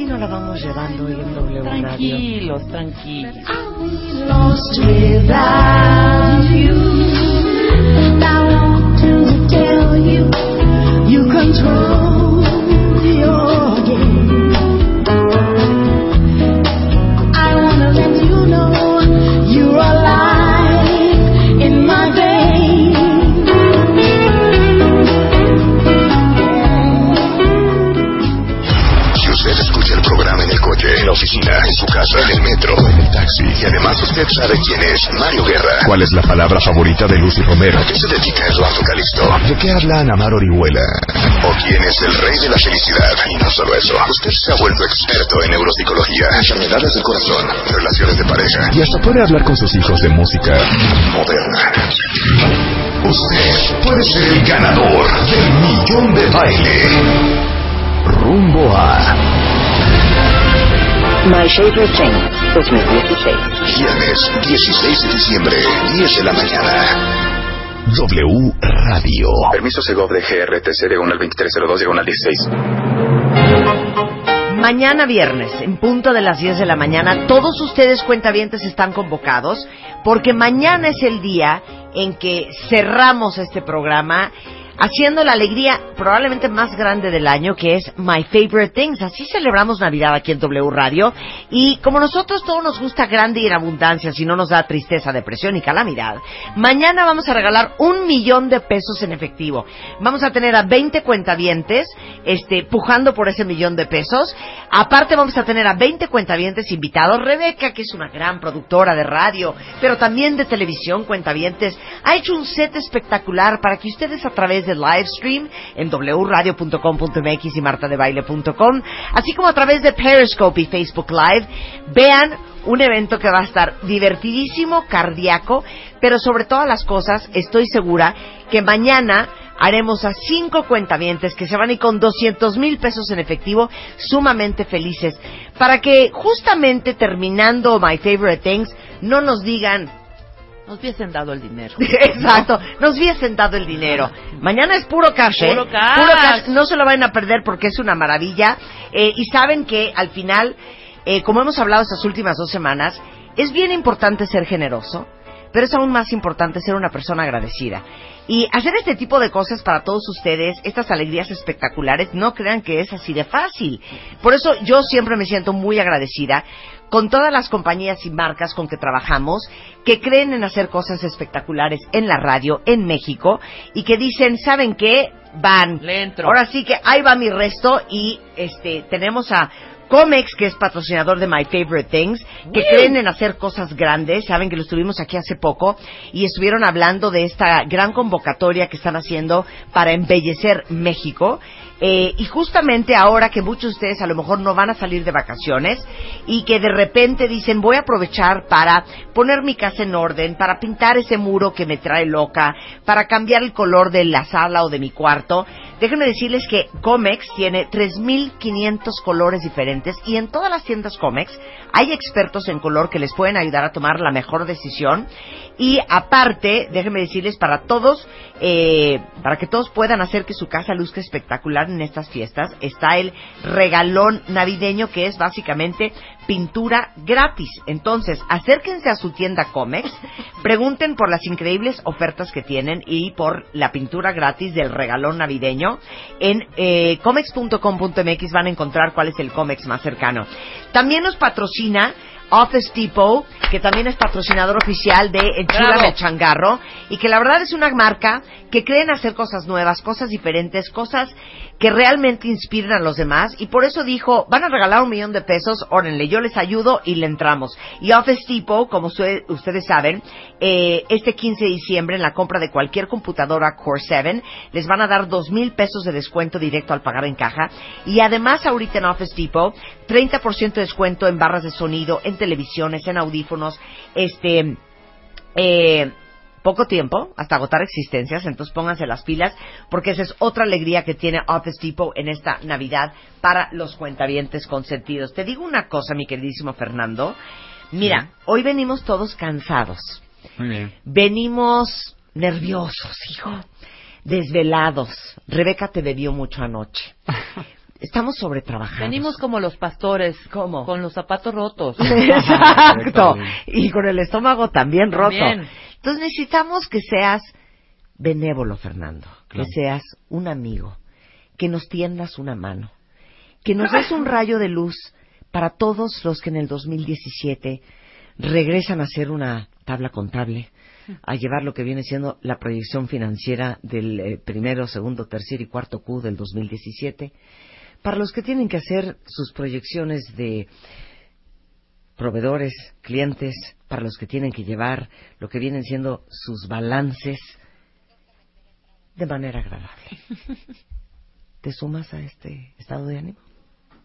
S4: Así nos la vamos llevando hoy en Radio.
S5: Tranquilos, tranquilos.
S12: lost without you. I want to tell you, you control
S2: usted sabe quién es Mario Guerra.
S17: ¿Cuál es la palabra favorita de Lucy Romero?
S2: ¿A qué se dedica Eduardo Calixto?
S17: ¿De qué habla Ana Mar Orihuela?
S2: ¿O quién es el rey de la felicidad? Y no solo eso, usted se ha vuelto experto en neuropsicología, enfermedades del corazón, relaciones de pareja,
S17: Y hasta puede hablar con sus hijos de música.
S2: moderna. Usted puede ser el ganador del millón de baile.
S17: Rumbo a
S13: My Favorite Things 2016.
S2: Viernes 16 de diciembre, 10 de la mañana.
S17: W Radio.
S14: Permiso Segov de GRTC de 1 al 2302 diagonal 16.
S4: Mañana viernes, en punto de las 10 de la mañana, todos ustedes cuentavientes están convocados porque mañana es el día en que cerramos este programa haciendo la alegría probablemente más grande del año que es My Favorite Things. Así celebramos Navidad aquí en W Radio y como nosotros todo nos gusta grande y en abundancia, si no nos da tristeza, depresión y calamidad, mañana vamos a regalar un millón de pesos en efectivo. Vamos a tener a 20 cuentavientes este, pujando por ese millón de pesos. Aparte vamos a tener a 20 cuentavientes invitados. Rebeca, que es una gran productora de radio, pero también de televisión, cuentavientes, ha hecho un set espectacular para que ustedes a través de live stream en wradio.com.mx y martadebaile.com, así como a través de Periscope y Facebook Live, vean un evento que va a estar divertidísimo, cardíaco, pero sobre todas las cosas estoy segura que mañana haremos a cinco cuentavientes que se van a ir con 200 mil pesos en efectivo, sumamente felices, para que justamente terminando My Favorite Things no nos digan,
S5: Nos hubiesen dado el dinero. [LAUGHS]
S4: Exacto, nos hubiesen dado el dinero. Mañana es puro cash, ¿eh?
S5: Puro cash.
S4: No se lo vayan a perder porque es una maravilla. Eh, y saben que al final, eh, como hemos hablado estas últimas dos semanas, es bien importante ser generoso, pero es aún más importante ser una persona agradecida. Y hacer este tipo de cosas para todos ustedes, estas alegrías espectaculares, no crean que es así de fácil. Por eso yo siempre me siento muy agradecida con todas las compañías y marcas con que trabajamos, que creen en hacer cosas espectaculares en la radio, en México, y que dicen, ¿saben qué? Van.
S5: Le entro.
S4: Ahora sí que ahí va mi resto y este tenemos a Comex, que es patrocinador de My Favorite Things, que creen en hacer cosas grandes. Saben que lo estuvimos aquí hace poco y estuvieron hablando de esta gran convocatoria que están haciendo para embellecer México. Eh, y justamente ahora que muchos de ustedes a lo mejor no van a salir de vacaciones y que de repente dicen voy a aprovechar para poner mi casa en orden, para pintar ese muro que me trae loca, para cambiar el color de la sala o de mi cuarto, déjenme decirles que Comex tiene 3.500 colores diferentes y en todas las tiendas Comex hay expertos en color que les pueden ayudar a tomar la mejor decisión y aparte, déjenme decirles para todos, eh, para que todos puedan hacer que su casa luzca espectacular en estas fiestas, está el regalón navideño que es básicamente pintura gratis. Entonces, acérquense a su tienda Comex [LAUGHS] Pregunten por las increíbles ofertas que tienen y por la pintura gratis del regalón navideño. En eh, comex.com.mx van a encontrar cuál es el cómex más cercano. También nos patrocina Office Depot, que también es patrocinador oficial de Enchilame Changarro, y que la verdad es una marca que creen hacer cosas nuevas, cosas diferentes, cosas que realmente inspiren a los demás, y por eso dijo, van a regalar un millón de pesos, órenle, yo les ayudo y le entramos. Y Office Depot, como usted- ustedes saben, eh, este 15 de diciembre, en la compra de cualquier computadora Core 7, les van a dar dos mil pesos de descuento directo al pagar en caja, y además ahorita en Office Depot, 30% de descuento en barras de sonido, en televisiones, en audífonos, este, eh, poco tiempo hasta agotar existencias, entonces pónganse las pilas porque esa es otra alegría que tiene Office Depot en esta Navidad para los cuentavientes consentidos. Te digo una cosa, mi queridísimo Fernando. Mira, hoy venimos todos cansados.
S18: Muy bien.
S4: Venimos nerviosos, hijo. Desvelados. Rebeca te bebió mucho anoche. [LAUGHS] Estamos sobretrabajados.
S5: Venimos como los pastores.
S4: ¿Cómo?
S5: Con los zapatos rotos. [LAUGHS]
S4: Exacto. Y con el estómago también roto.
S5: También.
S4: Entonces necesitamos que seas benévolo, Fernando.
S18: Claro.
S4: Que seas un amigo. Que nos tiendas una mano. Que nos des un [LAUGHS] rayo de luz para todos los que en el 2017 regresan a hacer una tabla contable, a llevar lo que viene siendo la proyección financiera del eh, primero, segundo, tercer y cuarto Q del 2017. Para los que tienen que hacer sus proyecciones de proveedores, clientes, para los que tienen que llevar lo que vienen siendo sus balances de manera agradable. [LAUGHS] ¿Te sumas a este estado de ánimo?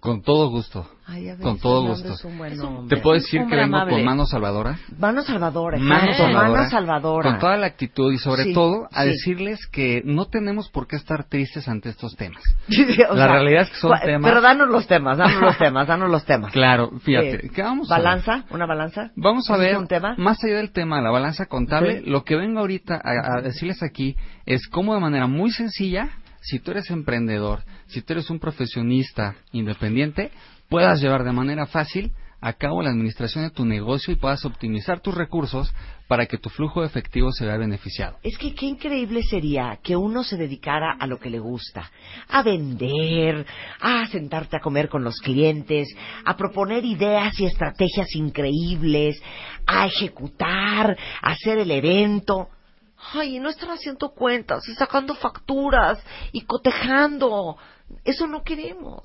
S18: Con todo gusto.
S4: Ay,
S18: con todo gusto.
S4: es un buen hombre.
S18: Te puedo decir que vengo
S4: amable.
S18: con mano salvadora.
S4: Mano salvadora,
S18: Mano
S4: exacto,
S18: salvadora,
S4: mano salvadora.
S18: Con toda la actitud y sobre
S4: Sí,
S18: todo a
S4: sí.
S18: decirles que no tenemos por qué estar tristes ante estos temas. [LAUGHS] La
S4: sea,
S18: realidad es que son temas...
S4: Pero danos los temas, danos los [LAUGHS] temas, danos los temas.
S18: Claro, fíjate.
S4: Sí.
S18: ¿qué vamos a ver?
S4: ¿Balanza? ¿Una balanza?
S18: Vamos a
S4: ¿Ese es
S18: ver,
S4: un tema?
S18: más allá del tema de la balanza contable,
S4: Sí.
S18: lo que vengo ahorita a, a decirles aquí es cómo de manera muy sencilla, si tú eres emprendedor, si tú eres un profesionista independiente, puedas llevar de manera fácil a cabo la administración de tu negocio y puedas optimizar tus recursos para que tu flujo de efectivo se vea beneficiado.
S4: Es que qué increíble sería que uno se dedicara a lo que le gusta, a vender, a sentarte a comer con los clientes, a proponer ideas y estrategias increíbles, a ejecutar, a hacer el evento. Ay, no estar haciendo cuentas y sacando facturas y cotejando. Eso no queremos.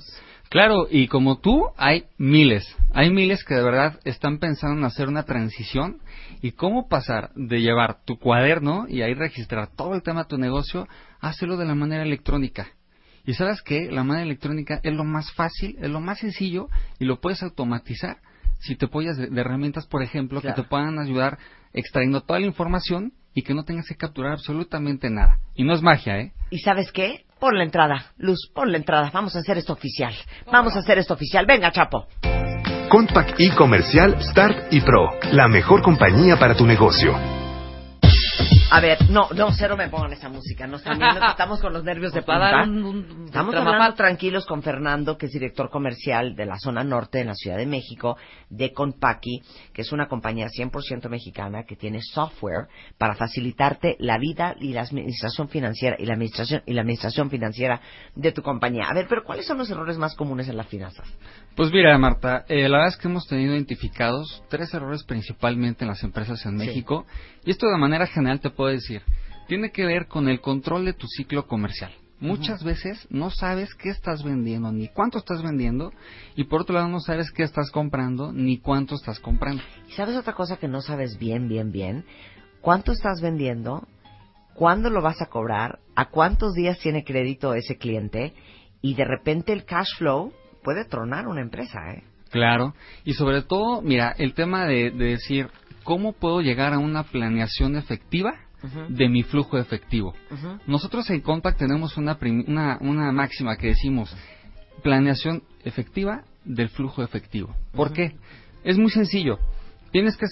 S18: Claro, y como tú, hay miles, hay miles que de verdad están pensando en hacer una transición y cómo pasar de llevar tu cuaderno y ahí registrar todo el tema de tu negocio a hacerlo de la manera electrónica. Y sabes que la manera electrónica es lo más fácil, es lo más sencillo y lo puedes automatizar si te apoyas de, de herramientas, por ejemplo,
S4: Claro.
S18: que te puedan ayudar extrayendo toda la información y que no tengas que capturar absolutamente nada. Y no es magia, ¿eh?
S4: ¿Y sabes qué? Pon la entrada, Luz, pon la entrada. Vamos a hacer esto oficial. Vamos a hacer esto oficial. Venga, Chapo.
S17: Compact y Comercial Start y Pro, la mejor compañía para tu negocio.
S4: A ver, no, no, cero me pongan esa música. Nos también [LAUGHS] estamos con los nervios de punta.
S5: un- un-
S4: Estamos hablando tranquilos con Fernando, que es director comercial de la zona norte de la Ciudad de México, de Compaqui, que es una compañía 100% mexicana que tiene software para facilitarte la vida y la administración financiera y la administración y la administración financiera de tu compañía. A ver, pero ¿cuáles son los errores más comunes en las finanzas?
S18: Pues mira, Marta, eh, la verdad es que hemos tenido identificados tres errores principalmente en las empresas en
S4: Sí.
S18: México. Y esto de manera general te puedo decir, tiene que ver con el control de tu ciclo comercial. Muchas veces no sabes qué estás vendiendo, ni cuánto estás vendiendo, y por otro lado no sabes qué estás comprando, ni cuánto estás comprando.
S4: ¿Y sabes otra cosa que no sabes bien, bien, bien? ¿Cuánto estás vendiendo? ¿Cuándo lo vas a cobrar? ¿A cuántos días tiene crédito ese cliente? Y de repente el cash flow puede tronar una empresa, ¿eh?
S18: Claro, y sobre todo, mira, el tema de, de decir, ¿cómo puedo llegar a una planeación efectiva De mi flujo efectivo? Nosotros en Compact tenemos una, una, una máxima que decimos, planeación efectiva del flujo efectivo. ¿Por qué? Es muy sencillo. Tienes que,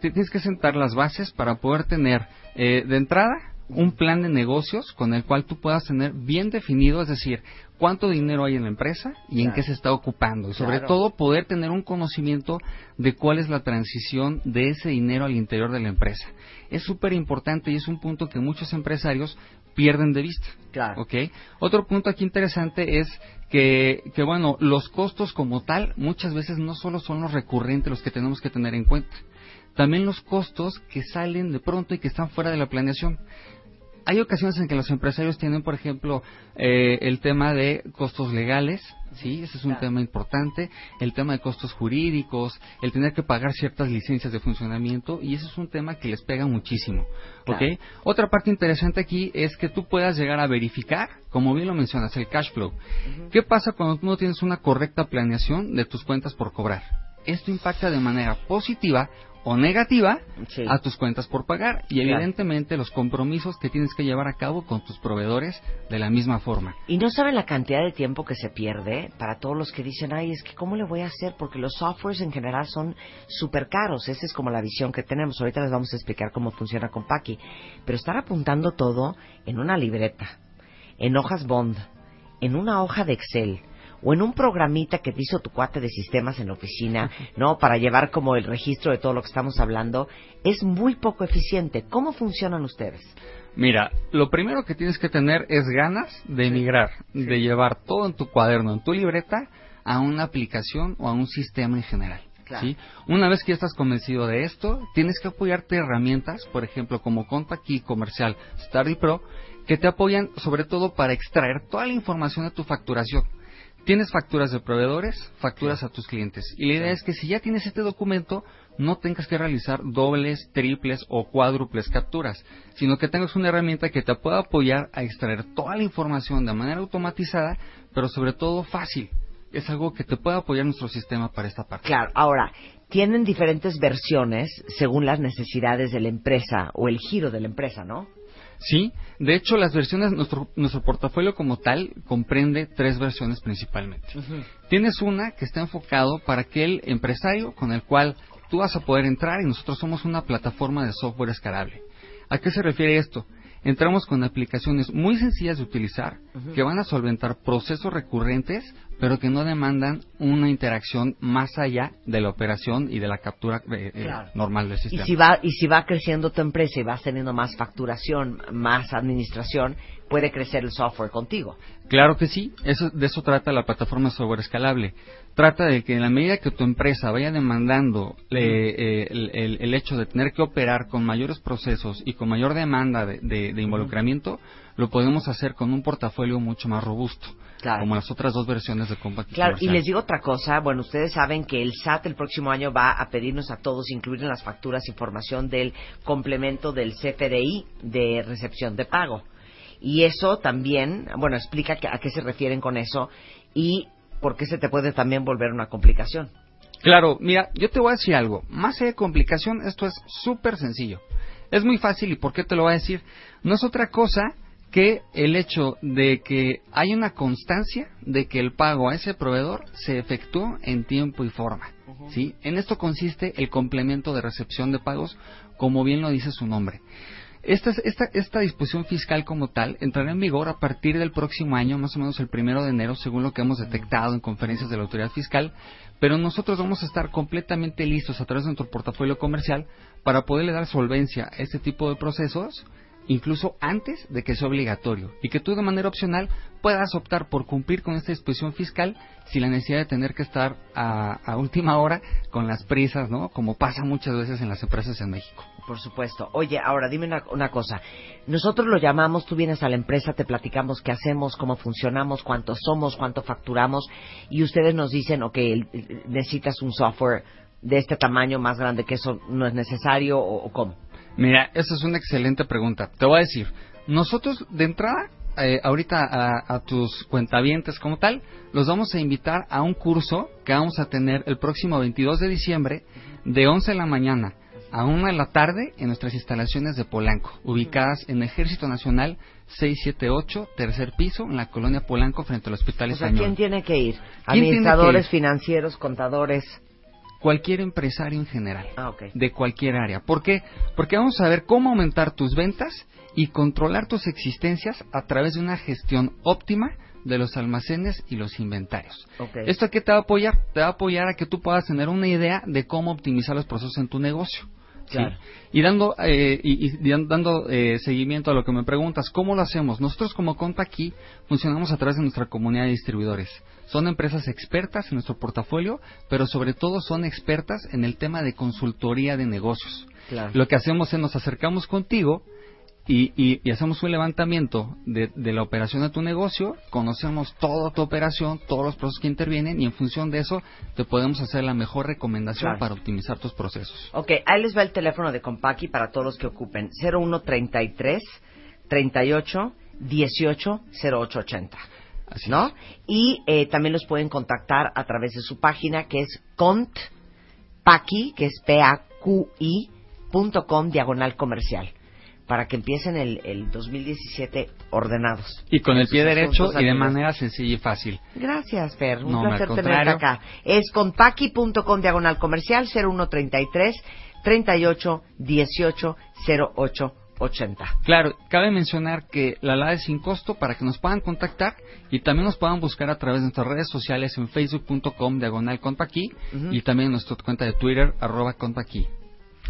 S18: tienes que sentar las bases para poder tener, eh, de entrada, un plan de negocios con el cual tú puedas tener bien definido, es decir, cuánto dinero hay en la empresa y en qué se está ocupando. Y sobre
S4: Claro.
S18: todo poder tener un conocimiento de cuál es la transición de ese dinero al interior de la empresa. Es súper importante y es un punto que muchos empresarios pierden de vista.
S4: Claro.
S18: ¿ok? Otro punto aquí interesante es que, que, bueno, los costos como tal muchas veces no solo son los recurrentes los que tenemos que tener en cuenta, también los costos que salen de pronto y que están fuera de la planeación. Hay ocasiones en que los empresarios tienen, por ejemplo, eh, el tema de costos legales, sí, ese es un tema importante, el tema de costos jurídicos, el tener que pagar ciertas licencias de funcionamiento y ese es un tema que les pega muchísimo. Otra parte interesante aquí es que tú puedas llegar a verificar, como bien lo mencionas, el cash flow. ¿Qué pasa cuando tú no tienes una correcta planeación de tus cuentas por cobrar? Esto impacta de manera positiva o negativa
S4: Sí.
S18: a tus cuentas por pagar y
S4: Claro.
S18: evidentemente los compromisos que tienes que llevar a cabo con tus proveedores de la misma forma.
S4: Y no saben la cantidad de tiempo que se pierde para todos los que dicen, ay, es que ¿cómo le voy a hacer? Porque los softwares en general son súper caros. Esa es como la visión que tenemos. Ahorita les vamos a explicar cómo funciona con Paki. Pero estar apuntando todo en una libreta, en hojas Bond, en una hoja de Excel o en un programita que te hizo tu cuate de sistemas en la oficina, ¿no? Para llevar como el registro de todo lo que estamos hablando, es muy poco eficiente. ¿Cómo funcionan ustedes?
S18: Mira, lo primero que tienes que tener es ganas de emigrar, de llevar todo en tu cuaderno, en tu libreta, a una aplicación o a un sistema en general.
S4: Claro.
S18: ¿sí? Una vez que ya estás convencido de esto, tienes que apoyarte herramientas, por ejemplo, como Contact Key Comercial Study Pro, que te apoyan sobre todo para extraer toda la información de tu facturación. Tienes facturas de proveedores, facturas a tus clientes. Y la idea es que si ya tienes este documento, no tengas que realizar dobles, triples o cuádruples capturas, sino que tengas una herramienta que te pueda apoyar a extraer toda la información de manera automatizada, pero sobre todo fácil. Es algo que te puede apoyar nuestro sistema para esta parte.
S4: Claro, ahora, tienen diferentes versiones según las necesidades de la empresa o el giro de la empresa, ¿no?
S18: Sí, de hecho las versiones, nuestro, nuestro portafolio como tal comprende tres versiones principalmente. Tienes una que está enfocado para aquel empresario con el cual tú vas a poder entrar y nosotros somos una plataforma de software escalable. ¿A qué se refiere esto? Entramos con aplicaciones muy sencillas de utilizar que van a solventar procesos recurrentes pero que no demandan una interacción más allá de la operación y de la captura eh, eh, normal del
S4: Y
S18: sistema.
S4: si va y si va creciendo tu empresa y vas teniendo más facturación, más administración, puede crecer el software contigo.
S18: Claro que sí, eso, de eso trata la plataforma software escalable. Trata de que en la medida que tu empresa vaya demandando eh, el, el- el hecho de tener que operar con mayores procesos y con mayor demanda de, de- de involucramiento, lo podemos hacer con un portafolio mucho más robusto,
S4: Claro.
S18: como las otras dos versiones de Compact
S4: Claro, y les digo otra cosa, bueno, ustedes saben que el SAT el próximo año va a pedirnos a todos incluir en las facturas información del complemento del CFDI de recepción de pago. Y eso también, bueno, explica a qué se refieren con eso y por qué se te puede también volver una complicación.
S18: Claro, mira, yo te voy a decir algo. Más allá de complicación, esto es súper sencillo. Es muy fácil y ¿por qué te lo voy a decir? No es otra cosa que el hecho de que hay una constancia de que el pago a ese proveedor se efectuó en tiempo y forma. ¿sí? En esto consiste el complemento de recepción de pagos, como bien lo dice su nombre. Esta, esta, esta disposición fiscal como tal entrará en vigor a partir del próximo año, más o menos el primero de enero, según lo que hemos detectado en conferencias de la autoridad fiscal, pero nosotros vamos a estar completamente listos a través de nuestro portafolio comercial para poderle dar solvencia a este tipo de procesos, incluso antes de que sea obligatorio, y que tú de manera opcional puedas optar por cumplir con esta disposición fiscal sin la necesidad de tener que estar a, a última hora con las prisas, ¿no? Como pasa muchas veces en las empresas en México.
S4: Por supuesto. Oye, ahora dime una, una cosa. Nosotros lo llamamos, tú vienes a la empresa, te platicamos qué hacemos, cómo funcionamos, cuántos somos, cuánto facturamos, y ustedes nos dicen, ok, necesitas un software de este tamaño más grande que eso no es necesario o, o cómo.
S18: Mira, esa es una excelente pregunta. Te voy a decir, nosotros de entrada, eh, ahorita a, a tus cuentavientes como tal, los vamos a invitar a un curso que vamos a tener el próximo 22 de diciembre de 11 de la mañana a 1 de la tarde en nuestras instalaciones de Polanco, ubicadas en Ejército Nacional 678, tercer piso, en la colonia Polanco, frente al Hospital
S4: O sea,
S18: Español.
S4: ¿quién tiene que ir?
S18: ¿Quién tiene que
S4: Administradores,
S18: ir?
S4: financieros, contadores.
S18: cualquier empresario en general,
S4: Ah,
S18: de cualquier área. ¿Por qué? Porque vamos a ver cómo aumentar tus ventas y controlar tus existencias a través de una gestión óptima de los almacenes y los inventarios.
S4: Ok.
S18: ¿Esto a qué te va a apoyar? Te va a apoyar a que tú puedas tener una idea de cómo optimizar los procesos en tu negocio. Y dando, eh, y, y dan- dando eh, seguimiento a lo que me preguntas, ¿cómo lo hacemos? Nosotros como Conta aquí funcionamos a través de nuestra comunidad de distribuidores. Son empresas expertas en nuestro portafolio, pero sobre todo son expertas en el tema de consultoría de negocios.
S4: Claro.
S18: Lo que hacemos es nos acercamos contigo y, y- y hacemos un levantamiento de, de la operación de tu negocio, conocemos toda tu operación, todos los procesos que intervienen y en función de eso te podemos hacer la mejor recomendación
S4: Claro.
S18: para optimizar tus procesos.
S4: Ok, ahí les va el teléfono de Compaqui para todos los que ocupen. 0133 38 18 0880. ¿No? Y eh, también los pueden contactar a través de su página que es contpaqui, que es P-A-Q-I, punto com, diagonal comercial. Para que empiecen el, el 2017 ordenados.
S18: Y con el pie derecho y de
S4: amigos.
S18: manera sencilla y fácil.
S4: Gracias, Fer. Un
S18: No,
S4: placer tenerte acá. Es contaqui.com diagonal comercial 0133 38 18 08 80.
S18: Claro, cabe mencionar que la LAD es sin costo para que nos puedan contactar y también nos puedan buscar a través de nuestras redes sociales en facebook.com diagonal contaquí
S4: Ujú.
S18: y también en nuestra cuenta de Twitter arroba contaquí.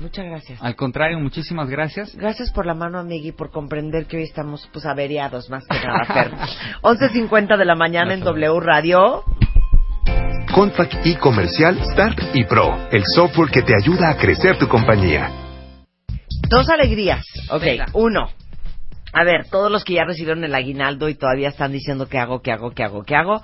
S4: Muchas gracias.
S18: Al contrario, muchísimas gracias.
S4: Gracias por la mano, amigui, por comprender que hoy estamos pues averiados más que nada, [LAUGHS] Fer. 11.50 de la mañana en W Radio.
S17: Contact y Comercial Start y Pro, el software que te ayuda a crecer tu compañía.
S4: Dos alegrías. Ok,
S5: Venga.
S4: uno. A ver, todos los que ya recibieron el aguinaldo y todavía están diciendo qué hago, qué hago, qué hago, qué hago.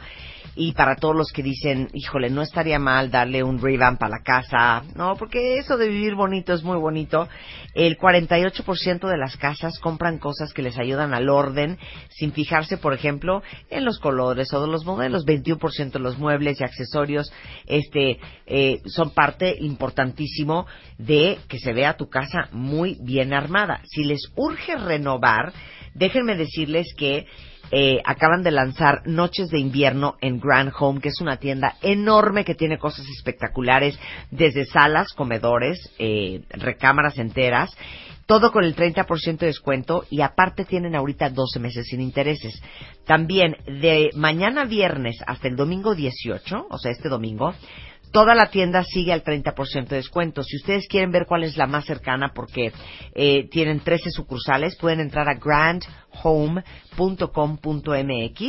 S4: Y para todos los que dicen, híjole, no estaría mal darle un revamp a la casa. No, porque eso de vivir bonito es muy bonito. El 48% de las casas compran cosas que les ayudan al orden, sin fijarse, por ejemplo, en los colores o de los modelos. 21% de los muebles y accesorios este, eh, son parte importantísimo de que se vea tu casa muy bien armada. Si les urge renovar, déjenme decirles que eh, acaban de lanzar Noches de Invierno en Grand Home, que es una tienda enorme que tiene cosas espectaculares, desde salas, comedores, eh, recámaras enteras, todo con el 30% de descuento y aparte tienen ahorita 12 meses sin intereses. También de mañana viernes hasta el domingo 18, o sea, este domingo, Toda la tienda sigue al 30% de descuento. Si ustedes quieren ver cuál es la más cercana, porque eh, tienen 13 sucursales, pueden entrar a grandhome.com.mx.